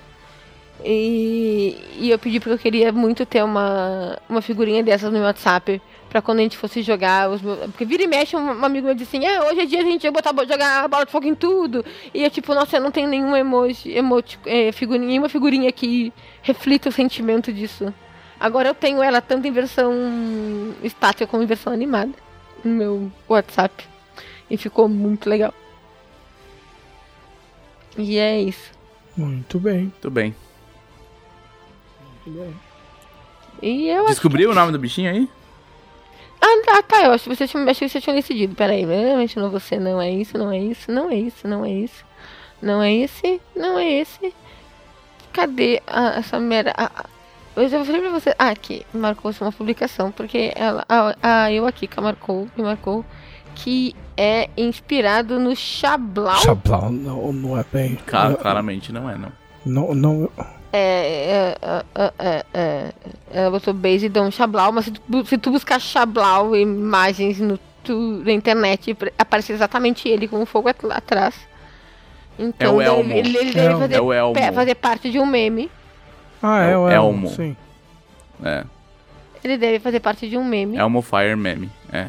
E, e eu pedi porque eu queria muito ter uma, uma figurinha dessas no meu WhatsApp. Pra quando a gente fosse jogar os meus... Porque vira e mexe, um, amigo meu disse assim, ah, hoje é dia a gente botar, jogar bola de fogo em tudo. E eu, tipo, nossa, eu não tenho nenhum emoji, emoji, é, figurinha, nenhuma figurinha que reflita o sentimento disso. Agora eu tenho ela tanto em versão estática como em versão animada no meu WhatsApp. E ficou muito legal. E é isso. Muito bem. Tudo bem. E eu acho Descobriu o nome do bichinho aí? Ah, tá, tá, eu acho que você tinha, acho que você tinha decidido. Peraí, realmente não você, não é isso, não é isso, não é isso, não é isso. Não é esse, não é esse. Cadê a- essa merda? Ah, eu já falei pra você. Ah, aqui, marcou-se uma publicação, porque ela, a, a eu aqui que marcou, me marcou, que é inspirado no Xablau. Chablau não, não é bem. Cara, claramente não é, não. Não, não. É, é, é, é, é, é, ela botou based on Xablau, mas se tu, se tu buscar Xablau imagens no, tu- na internet, aparece exatamente ele com o fogo at- lá atrás. Então É o Elmo. ele, ele É deve fazer, é o Elmo. fazer parte de um meme. Ah, é É o o Elmo. Elmo. Sim. É. Ele deve fazer parte de um meme. Elmo Fire Meme. É.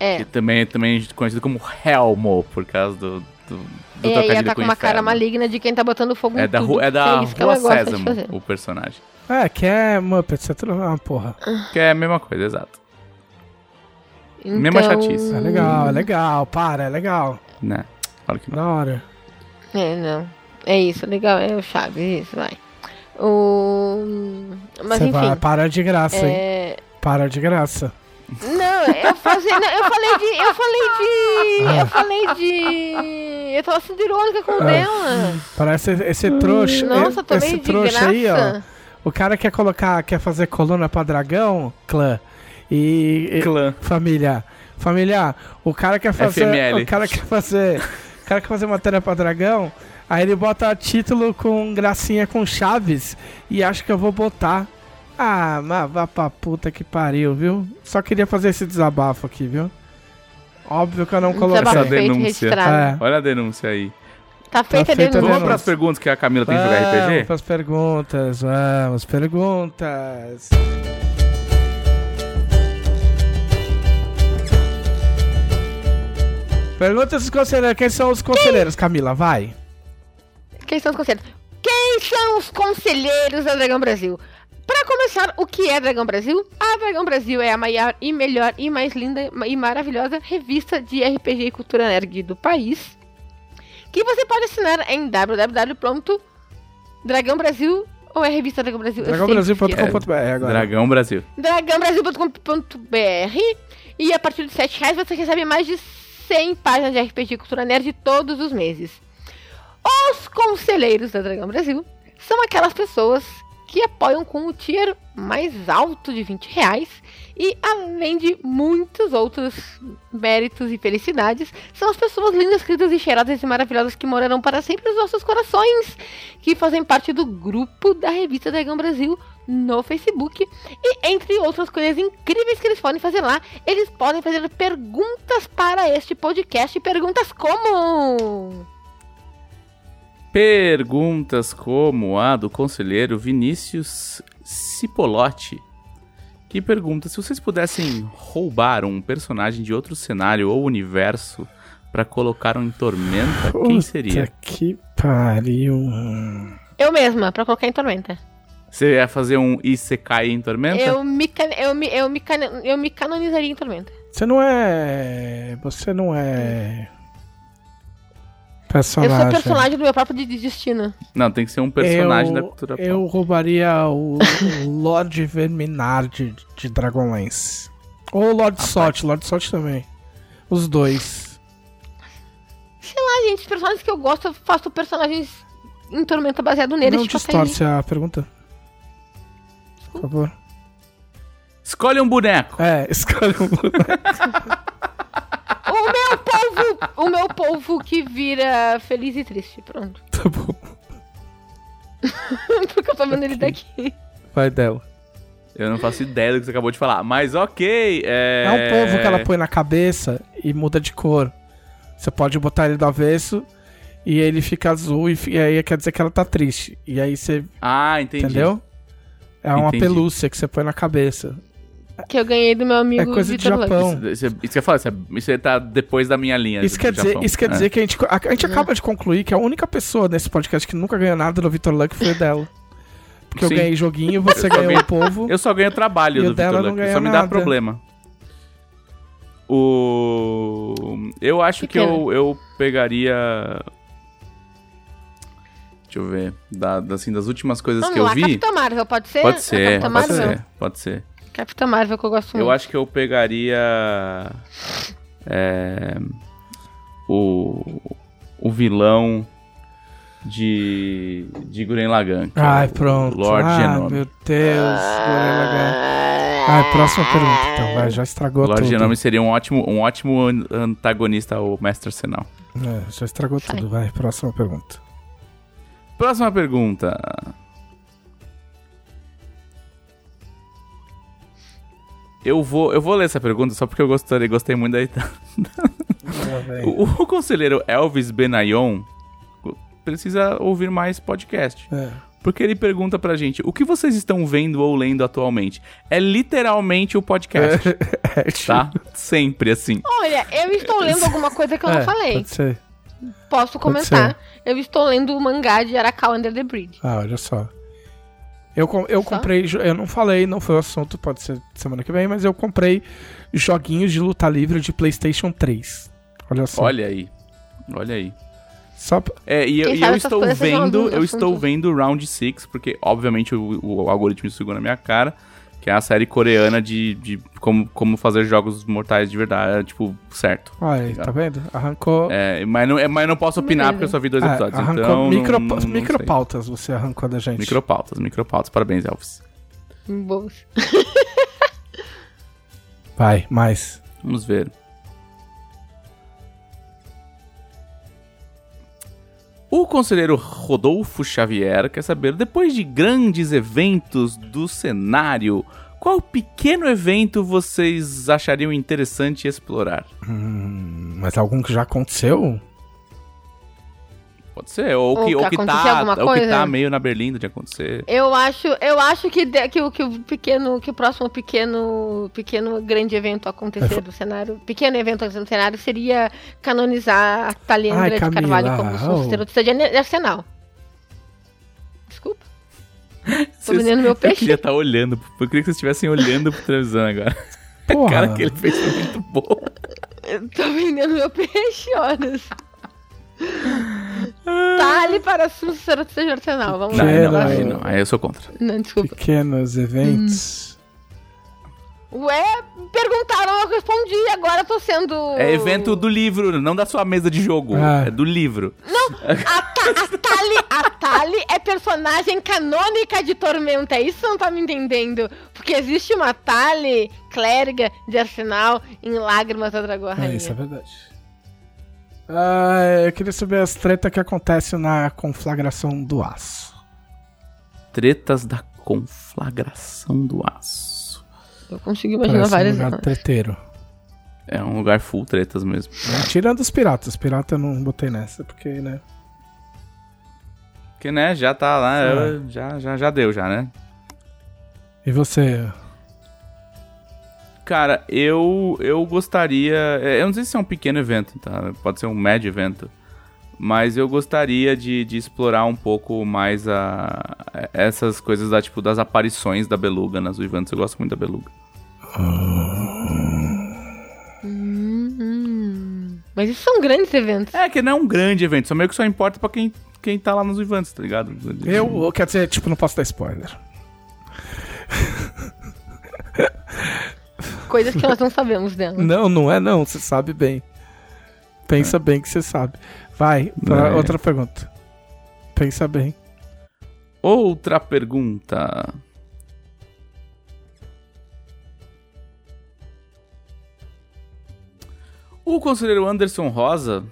É. Que também, também é conhecido como Helmo, por causa do, do, do É, e ela tá com uma cara maligna de quem tá botando fogo É em da, tudo. é da é Rua Sésamo, o personagem. É, que é Muppets, é tudo. Ah, porra. Que é a mesma coisa, exato. Então, Mesma chatice. É legal, é legal, para, é legal. Né? Claro que não. Da hora. É, não. É isso, legal. É o Chaves, isso, vai. O... Mas Você enfim. vai, para de graça, hein? é... Para de graça. Não, eu fazia, eu falei de, eu falei de, eu falei de, eu tava sendo irônica com o Ah. dela. Parece esse trouxa. Nossa, tô esse de trouxa aí, ó. graça. O cara quer colocar, quer fazer coluna pra dragão, clã. E. e- Clã. família. Família, o cara quer fazer. FML. O cara quer fazer. O cara quer fazer matéria pra dragão. Aí ele bota título com gracinha com chaves e acha que eu vou botar. Ah, mas vá pra puta que pariu, viu? Só queria fazer esse desabafo aqui, viu? Óbvio que eu não Essa coloquei. feito, denúncia. É. Olha a denúncia aí. Tá feita a feita a denúncia. Vamos para as perguntas que a Camila tem que jogar Vamos RPG? pras perguntas, vamos, perguntas. Perguntas dos conselheiros. Quem são os conselheiros, Camila? Vai. Quem são os conselheiros? Quem são os conselheiros da Dragão Brasil? Pra começar, o que é Dragão Brasil? A Dragão Brasil é a maior e melhor e mais linda e maravilhosa revista de RPG e cultura nerd do país. Que você pode assinar em www.dragãobrasil ou é a revista Dragão Brasil? Esqueço. Dragãobrasil.com.br agora. Dragão Brasil. dragãobrasil.com.br e a partir de 7 reais você recebe mais de 100 páginas de RPG e Cultura Nerd todos os meses. Os conselheiros da Dragão Brasil são aquelas pessoas que apoiam com o tier mais alto de 20 reais e além de muitos outros méritos e felicidades, são as pessoas lindas, queridas e cheiradas e maravilhosas que morarão para sempre nos nossos corações, que fazem parte do grupo da revista Dragão Brasil no Facebook. E entre outras coisas incríveis que eles podem fazer lá, eles podem fazer perguntas para este podcast. Perguntas como. Perguntas como a do conselheiro Vinícius Cipolotti, que pergunta se vocês pudessem roubar um personagem de outro cenário ou universo para colocar um em Tormenta, quem seria? Puta que pariu. Eu mesma, pra colocar em Tormenta. Você ia fazer um Isekai em Tormenta? Eu me, can- eu, me, eu, me, can- eu me canonizaria em Tormenta. Você não é. Você não é. Eu Personagem. sou personagem do meu próprio de- de destino. Não, tem que ser um personagem eu, da cultura pop. Eu roubaria o, o <laughs> Lord Verminar de, de Dragonlance. Ou o Lord Sot, Lord Sot também. Os dois. Sei lá, gente, os personagens que eu gosto, eu faço personagens em Tormenta baseado neles. não tipo, distorce a pergunta. Por favor. Escolhe um boneco. É, escolhe um <laughs> O meu povo, o meu povo que vira feliz e triste, pronto. Tá bom. <laughs> Porque eu tô vendo ele daqui. Vai dela. Eu não faço ideia do que você acabou de falar. Mas ok. É, É um povo que ela põe na cabeça e muda de cor. Você pode botar ele do avesso e ele fica azul e, e aí quer dizer que ela tá triste. E aí você. Ah, entendi. Entendeu? É uma Entendi. pelúcia que você põe na cabeça. Que eu ganhei do meu amigo É coisa de Vitor Lux. Japão. Isso, isso, isso que eu falo, isso, é- isso tá depois da minha linha. Isso do quer dizer, Japão. isso quer É. dizer que a gente, a, a gente acaba de concluir que a única pessoa nesse podcast que nunca ganhou nada do Vitor Luck foi dela. Porque eu Sim. ganhei joguinho, você <laughs> Eu ganhou ganhei- o povo. Eu só ganho trabalho do não Luck, só me nada. dá problema. O... Eu acho Que que, eu, eu pegaria... Deixa eu ver. Da, da- assim, das últimas coisas Vamos que eu lá, vi... Capitã Marvel, pode ser? Pode ser, pode ser, pode ser. Capitã Marvel que eu gosto muito. Eu acho que eu pegaria... é, o, o vilão de, de Guren Lagann. que é Ai, o pronto. Lord ah, Genome. meu Deus. Gorilla Gun. Ai, próxima pergunta, então. Vai, já estragou Lord tudo. Genome seria um ótimo, um ótimo an- antagonista ao Mestre Arsenal. É, já estragou tudo. Vai, próxima pergunta. Próxima pergunta. Eu vou, eu vou ler essa pergunta só porque eu gostei, gostei muito da O, o conselheiro Elvis Benayon precisa ouvir mais podcast. É. Porque ele pergunta pra gente: o que vocês estão vendo ou lendo atualmente? É literalmente o podcast, <laughs> É, tipo- tá? Sempre assim. Olha, eu estou lendo alguma coisa que eu não É, falei. Pode ser. Posso comentar. Eu estou lendo o mangá de Arakawa Under the Bridge. Ah, olha só. Eu, eu Só? comprei, eu não falei, não foi o assunto, pode ser semana que vem, mas eu comprei joguinhos de luta livre de PlayStation 3. Olha só. Olha aí. Olha aí. Só É, e eu, e eu estou vendo, eu estou vendo Round 6, porque obviamente o, o algoritmo segura na minha cara, que é a série coreana de, de como, como fazer jogos mortais de verdade, é, tipo, certo. Olha aí, Legal. tá vendo? Arrancou. É, mas, não, é, mas eu não posso opinar Beleza. porque eu só vi dois Ah, episódios, arrancou então micro, não, não, não micropautas você arrancou da sei. gente. Micropautas, micropautas. Parabéns, Elvis. Boas. Vai, mais. Vamos ver. O conselheiro Rodolfo Xavier quer saber, depois de grandes eventos do cenário, qual pequeno evento vocês achariam interessante explorar? Hum, mas algum que já aconteceu? Pode ser, ou, Ou que, que ou que, tá, ou que tá meio na Berlinda de acontecer. Eu acho, eu acho que, de- que, o, que o pequeno, que o próximo pequeno, pequeno grande evento acontecer do cenário, pequeno evento acontecer no cenário seria canonizar a Taliandra Ai, de Camila, Carvalho como oh. sacerdotisa de Arsenal. Desculpa. <laughs> Tô vendendo meu Eu peixe. queria estar olhando. Eu queria que vocês estivessem olhando pra televisão agora. <laughs> Porra. A cara que ele fez foi muito boa. Eu <laughs> Tô vendendo meu peixe, horas. Tale para assuntos seja arsenal. Vamos Não, lá. Não, aí não. Aí eu sou contra. Não, desculpa. Pequenos eventos. Ué, perguntaram, eu respondi, agora eu tô sendo. É evento do livro, não da sua mesa de jogo. Ah. É do livro. A, Ta- a Tali, a Tali é personagem canônica de Tormenta, é isso você não tá me entendendo? Porque existe uma Tali, clériga de Arsenal, em Lágrimas da Dragão É, Rainha. isso é verdade. Ah, eu queria saber as tretas que acontecem na conflagração do aço. Tretas da conflagração do aço. Eu consigo imaginar Parece um várias. lugar treteiro. É um lugar full tretas mesmo. Tirando os piratas. Pirata eu não botei nessa, porque, né? Porque, né, já tá lá, É. eu- já, já, já deu, já, né? E você? Cara, eu, eu gostaria. é, Eu não sei se é um pequeno evento, tá? Pode ser um médio evento. Mas eu gostaria de, de explorar um pouco mais a, essas coisas da, tipo, das aparições da beluga nas eventos. Eu gosto muito da beluga. Hum, mas isso são grandes eventos. É, que não é um grande evento, só meio que só importa pra quem, quem tá lá nos eventos, tá ligado? Eu, eu- quer dizer, tipo, não posso dar spoiler. Coisas que nós não sabemos dela. <laughs> Não, não é não, você sabe bem. Pensa bem que você sabe. Vai, pra É. outra pergunta. Pensa bem. Outra pergunta. O conselheiro Anderson Rosa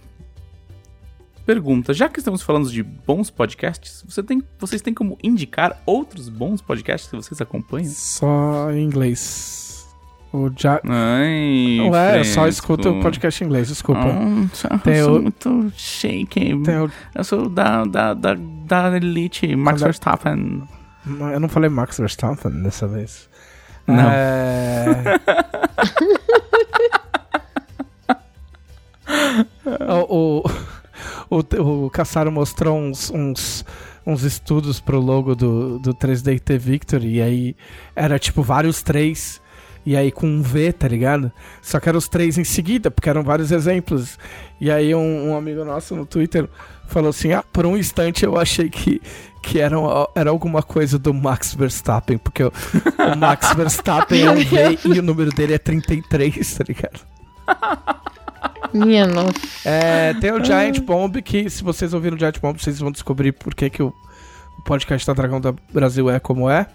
pergunta: já que estamos falando de bons podcasts, você tem, vocês têm como indicar outros bons podcasts que vocês acompanham? Só em inglês. O ja... Ai, Ué, eu só escuto o podcast em inglês, desculpa. Ah, eu sou o- muito shake. O- Eu sou da, da, da, da Elite, Max é- Verstappen. Eu não falei Max Verstappen dessa vez. Não. É... <laughs> o, o, o, o mostrou uns, uns, uns estudos pro logo do, do 3DT Victory, e aí era tipo vários três, e aí com um V, tá ligado? Só que eram os três em seguida, porque eram vários exemplos. E aí um, um amigo nosso no Twitter falou assim: ah, por um instante eu achei que, que era, um- era alguma coisa do Max Verstappen, porque o, o Max <laughs> Verstappen é um V e o número dele é 33, tá ligado? Minha nossa. É, tem o Giant Bomb, que se vocês ouviram o Giant Bomb, vocês vão descobrir por que, que o, podcast da Dragão da Brasil é como é.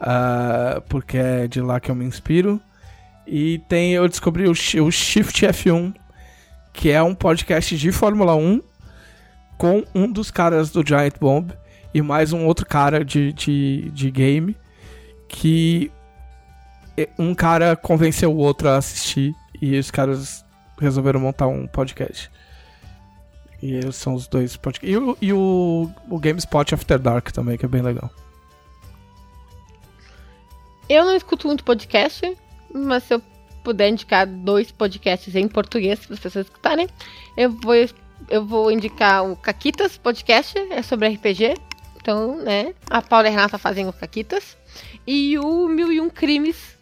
Ah, porque é de lá que eu me inspiro. E tem, eu descobri o, o Shift F1, que é um podcast de Fórmula 1 com um dos caras do Giant Bomb e mais um outro cara de, de, de game que um cara convenceu o outro a assistir e os caras resolveram montar um podcast. E eles são os dois podcasts. E, o, e o, o GameSpot After Dark também, que é bem legal. Eu não escuto muito podcast, mas se eu puder indicar dois podcasts em português para as pessoas escutarem, eu vou, eu vou indicar o Caquitas Podcast, é sobre RPG. Então, né, a Paula e a Renata fazem o Caquitas. E o Mil e Um Crimes,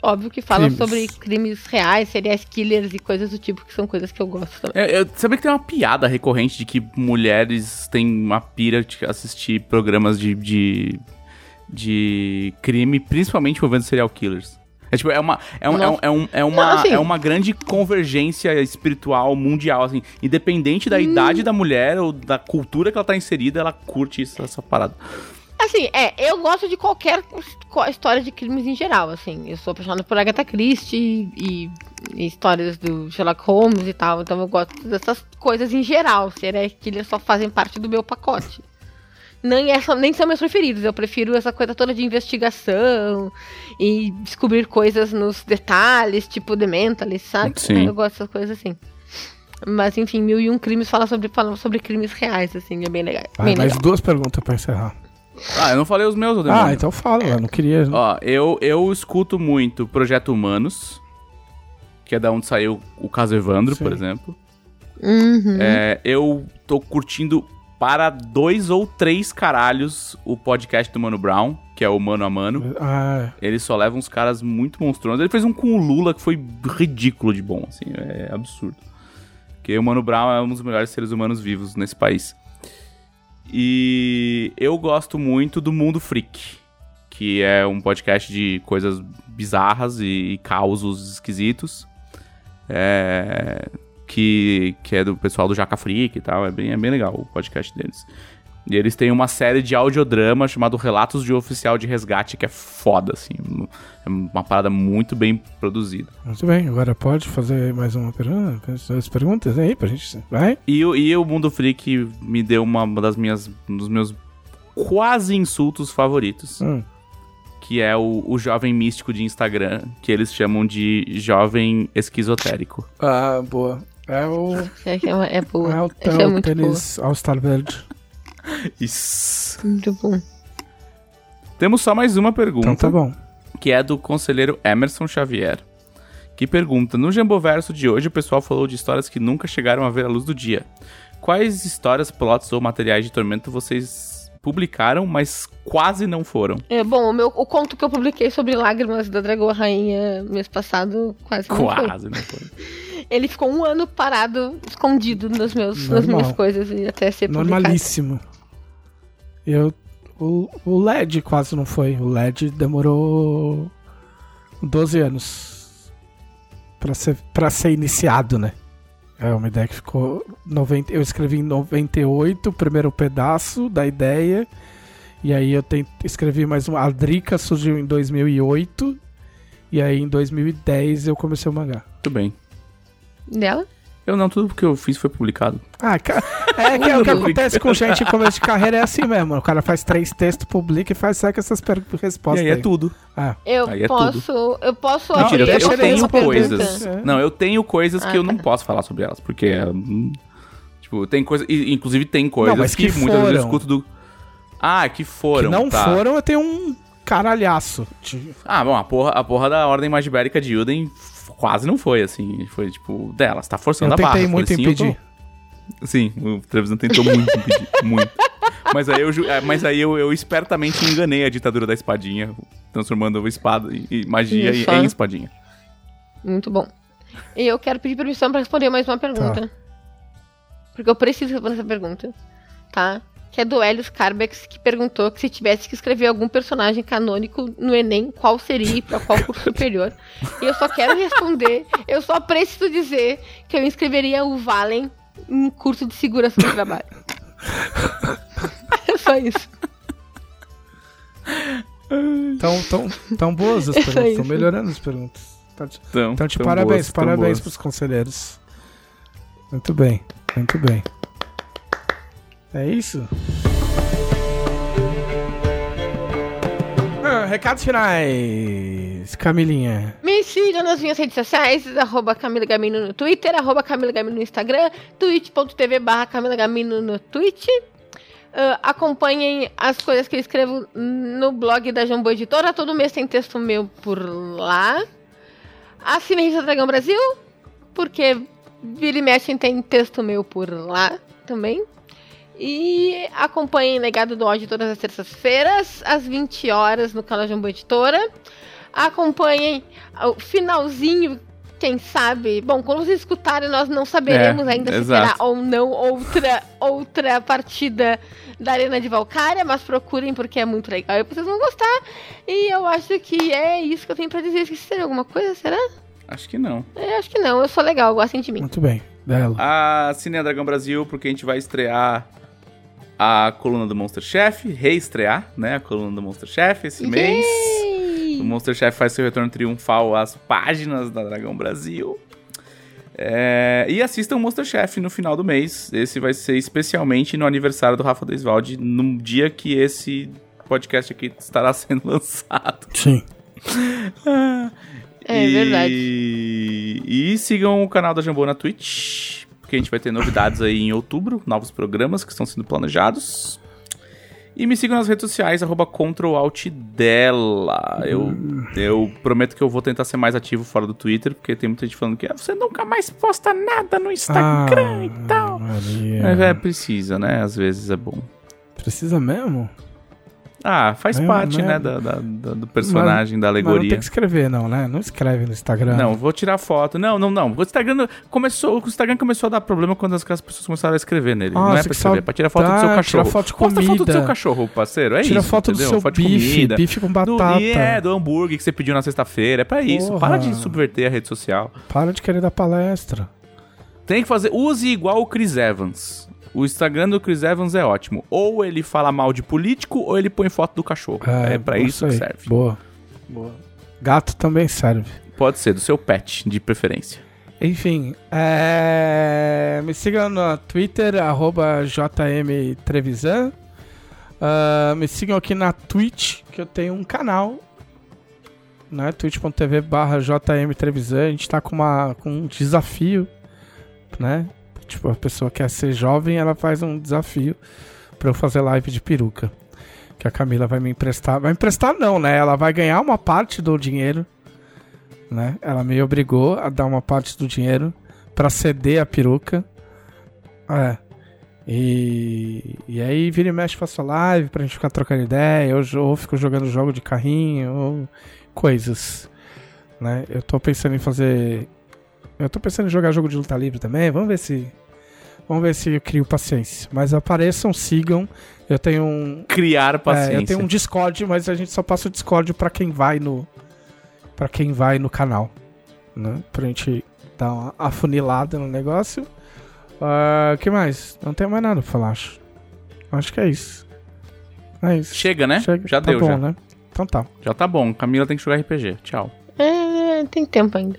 óbvio que fala Crimes. sobre crimes reais, serial killers e coisas do tipo, que são coisas que eu gosto também. É, eu, sabia que tem uma piada recorrente de que mulheres têm uma pira de assistir programas de, de, de crime, principalmente envolvendo serial killers. É tipo, é uma, é, um, é, um, é, um- é uma, Não, assim- é uma grande convergência espiritual mundial, assim. Independente da Hum. idade da mulher ou da cultura que ela tá inserida, ela curte isso, essa parada. Assim, é, eu gosto de qualquer história de crimes em geral, assim. Eu sou apaixonada por Agatha Christie e, e histórias do Sherlock Holmes e tal, então eu gosto dessas coisas em geral. Serial killers só fazem parte do meu pacote. Nem, só- nem são meus preferidos, eu prefiro essa coisa toda de investigação e descobrir coisas nos detalhes, tipo The Mentalist, sabe? Sim. Eu gosto dessas coisas assim. Mas enfim, Mil e Um Crimes fala sobre, fala sobre crimes reais, assim, é bem legal. Vai, bem mais legal. duas perguntas pra encerrar. Ah, eu não falei os meus, demônio. Ah, então fala, eu não queria. Ó, eu, eu escuto muito Projeto Humanos, que é da onde saiu o caso Evandro, Sim. por exemplo. Uhum. É, eu tô curtindo para dois ou três caralhos o podcast do Mano Brown, que é o Mano a Mano. Ah, Ele só leva uns caras muito monstruosos. Ele fez um com o Lula que foi ridículo de bom, assim, é absurdo. Porque o Mano Brown é um dos melhores seres humanos vivos nesse país. E eu gosto muito do Mundo Freak, que é um podcast de coisas bizarras e, causos esquisitos. É, que, que é do pessoal do Jaca Freak e tal. É bem, é bem legal o podcast deles. E eles têm uma série de audiodrama chamado Relatos de Oficial de Resgate, que é foda, assim. É uma parada muito bem produzida. muito bem. Agora pode fazer mais uma pergunta? As perguntas aí pra gente. Vai? E, o- e o Mundo Freak me deu uma, uma das minhas. um dos meus quase insultos favoritos. Hum. Que é o, o jovem místico de Instagram, que eles chamam de jovem esquizotérico. Ah, boa. É o. É, é, uma- é boa. É o, Essa é é o muito tênis All-Star Verde. <laughs> Isso. Muito bom. Temos só mais uma pergunta. Então tá bom. que é do conselheiro Emerson Xavier, que pergunta: No Jamboverso de hoje, o pessoal falou de histórias que nunca chegaram a ver a luz do dia. Quais histórias, plots ou materiais de tormento vocês publicaram, mas quase não foram? É, bom, o, meu, o conto que eu publiquei sobre lágrimas da Dragoa Rainha mês passado quase não foi. Quase não foram. <laughs> Ele ficou um ano parado, escondido nos meus, nas minhas coisas e até ser publicado. Normalíssimo. Eu. O, o LED quase não foi. O LED demorou 12 anos pra ser, pra ser iniciado, né? É uma ideia que ficou. 90, eu escrevi em 98 o primeiro pedaço da ideia. E aí eu tent, escrevi mais uma. A Drica surgiu em 2008. E aí em 2010 eu comecei o mangá. Muito bem. Dela? Eu não, tudo que eu fiz foi publicado. Ah, é que é o que acontece com gente em começo de carreira é assim mesmo. O cara faz três textos, publica e faz sai com essas per- E respostas. aí é tudo. Ah, Eu Aí é posso. Eu posso Não, Mentira, eu, eu tenho coisas. É. Não, eu tenho coisas Ah, que eu não tá. posso falar sobre elas, porque. é, hum, tipo, tem coisa. e, Inclusive, tem coisas mas que, que muitas vezes eu escuto do. Ah, que que foram. não tá. foram, eu tenho um caralhaço. Ah, bom, a porra, a porra da Ordem Magibérica de Yuden quase não foi, assim. Foi tipo, dela, você tá forçando Eu a barra. tentei Eu muito falei, sim, eu tô- impedir. Sim, o Trevisan tentou muito impedir. <laughs> Muito. Mas aí, eu, é, mas aí eu, eu espertamente enganei a ditadura da espadinha, transformando espada e, magia Isso. em espadinha. Muito bom. E eu quero pedir permissão pra responder mais uma pergunta. Porque eu preciso responder essa pergunta. Tá? Que é do Helios Carbex, que perguntou que se tivesse que escrever algum personagem canônico no Enem, qual seria e pra qual curso <laughs> superior. E eu só quero responder, eu só preciso dizer que eu inscreveria o Valen em curso de segurança do trabalho. É <laughs> só isso. Tão, tão, tão boas as <laughs> É perguntas. Estão melhorando as perguntas. Então, te- Então, então, te tão parabéns, boas, parabéns boas. pros conselheiros. Muito bem, muito bem. É isso? Ah, recados finais. Camilinha. Me sigam nas minhas redes sociais, arroba Camila Gamino no Twitter, arroba Camila Gamino no Instagram, twitch.tv barra Camila Gamino no Twitch. Ah, acompanhem as coisas que eu escrevo no blog da Jambô Editora. Todo mês tem texto meu por lá. Assinem a Revista Dragão Brasil, porque vira e mexe tem texto meu por lá também. E acompanhem Legado do Ódio todas as terças-feiras, às 20 horas, no canal Jambô Editora. Acompanhem o finalzinho, quem sabe. Bom, quando vocês escutarem, nós não saberemos É, ainda se exato. terá ou não outra, outra partida da Arena de Valkyria, mas procurem porque é muito legal e vocês vão gostar. E eu acho que é isso que eu tenho pra dizer. Esqueci de alguma coisa, será? Acho que não. Eu acho que não, eu sou legal, gostem de mim. Muito bem. Dela. A Cine Dragão Brasil, porque a gente vai estrear a coluna do Monster Chef, reestrear, né? A coluna do Monster Chef esse mês. Yay! O Monster Chef faz seu retorno triunfal às páginas da Dragão Brasil. É, e assistam o Monster Chef no final do mês. Esse vai ser especialmente no aniversário do Rafa Deisvalde, no dia que esse podcast aqui estará <laughs> sendo lançado. Sim. É e... verdade. E sigam o canal da Jambô na Twitch, porque a gente vai ter novidades aí em outubro, novos programas que estão sendo planejados. E me sigam nas redes sociais, arroba Ctrl Alt dela. Eu, eu prometo que eu vou tentar ser mais ativo fora do Twitter, porque tem muita gente falando que ah, você nunca mais posta nada no Instagram e tal. Maria. Mas é, precisa, né? Às vezes é bom. Precisa mesmo? Ah, faz É, parte, né? né, da, da- da- do personagem, da Mas não alegoria. tem que escrever, não, né? Não escreve no Instagram. Não, vou tirar foto. Não, não, não. O Instagram começou, o Instagram começou a dar problema quando as as pessoas começaram a escrever nele. não é pra escrever, é pra tirar foto do seu cachorro. tirar foto de Posta foto do comida. seu cachorro, parceiro. É Tira isso. foto do entendeu? seu foto bife, comida. bife com Do, batata. e é, do hambúrguer que você pediu na sexta-feira. É pra isso. Porra. Para de subverter a rede social. Para de querer dar palestra. Tem que fazer. Use igual o Chris Evans. O Instagram do Chris Evans é ótimo. Ou ele fala mal de político, ou ele põe foto do cachorro. É, pra isso que serve. Boa. Boa. Gato também serve. Pode ser, do seu pet, de preferência. Enfim, é... me sigam no Twitter, arroba jmtrevisan. Ah, me sigam aqui na Twitch, que eu tenho um canal. Né? twitch.tv barra jmtrevisan. A gente tá com, uma, com um desafio, né? Tipo, a pessoa quer ser jovem, ela faz um desafio pra eu fazer live de peruca. Que a Camila vai me emprestar. Vai emprestar não, né? Ela vai ganhar uma parte do dinheiro né? Ela me obrigou a dar uma parte do dinheiro pra ceder a peruca. É. E, e aí vira e mexe faço live pra gente ficar trocando ideia, ou, ou fico jogando jogo de carrinho, ou coisas. Né? Eu tô pensando em fazer. Eu tô pensando em jogar jogo de luta livre também. Vamos ver se. Vamos ver se eu crio paciência. Mas apareçam, sigam. Eu tenho um, Criar paciência. é, eu tenho um Discord, mas a gente só passa o Discord pra quem vai no para quem vai no canal, né? Pra gente dar uma afunilada no negócio. O que mais? Não tem mais nada pra falar, acho. Acho que é isso. É isso. Chega, né? Chega. Já tá deu, bom, já. né? Então tá. Já tá bom. Camila tem que jogar RPG. Tchau. É, tem tempo ainda.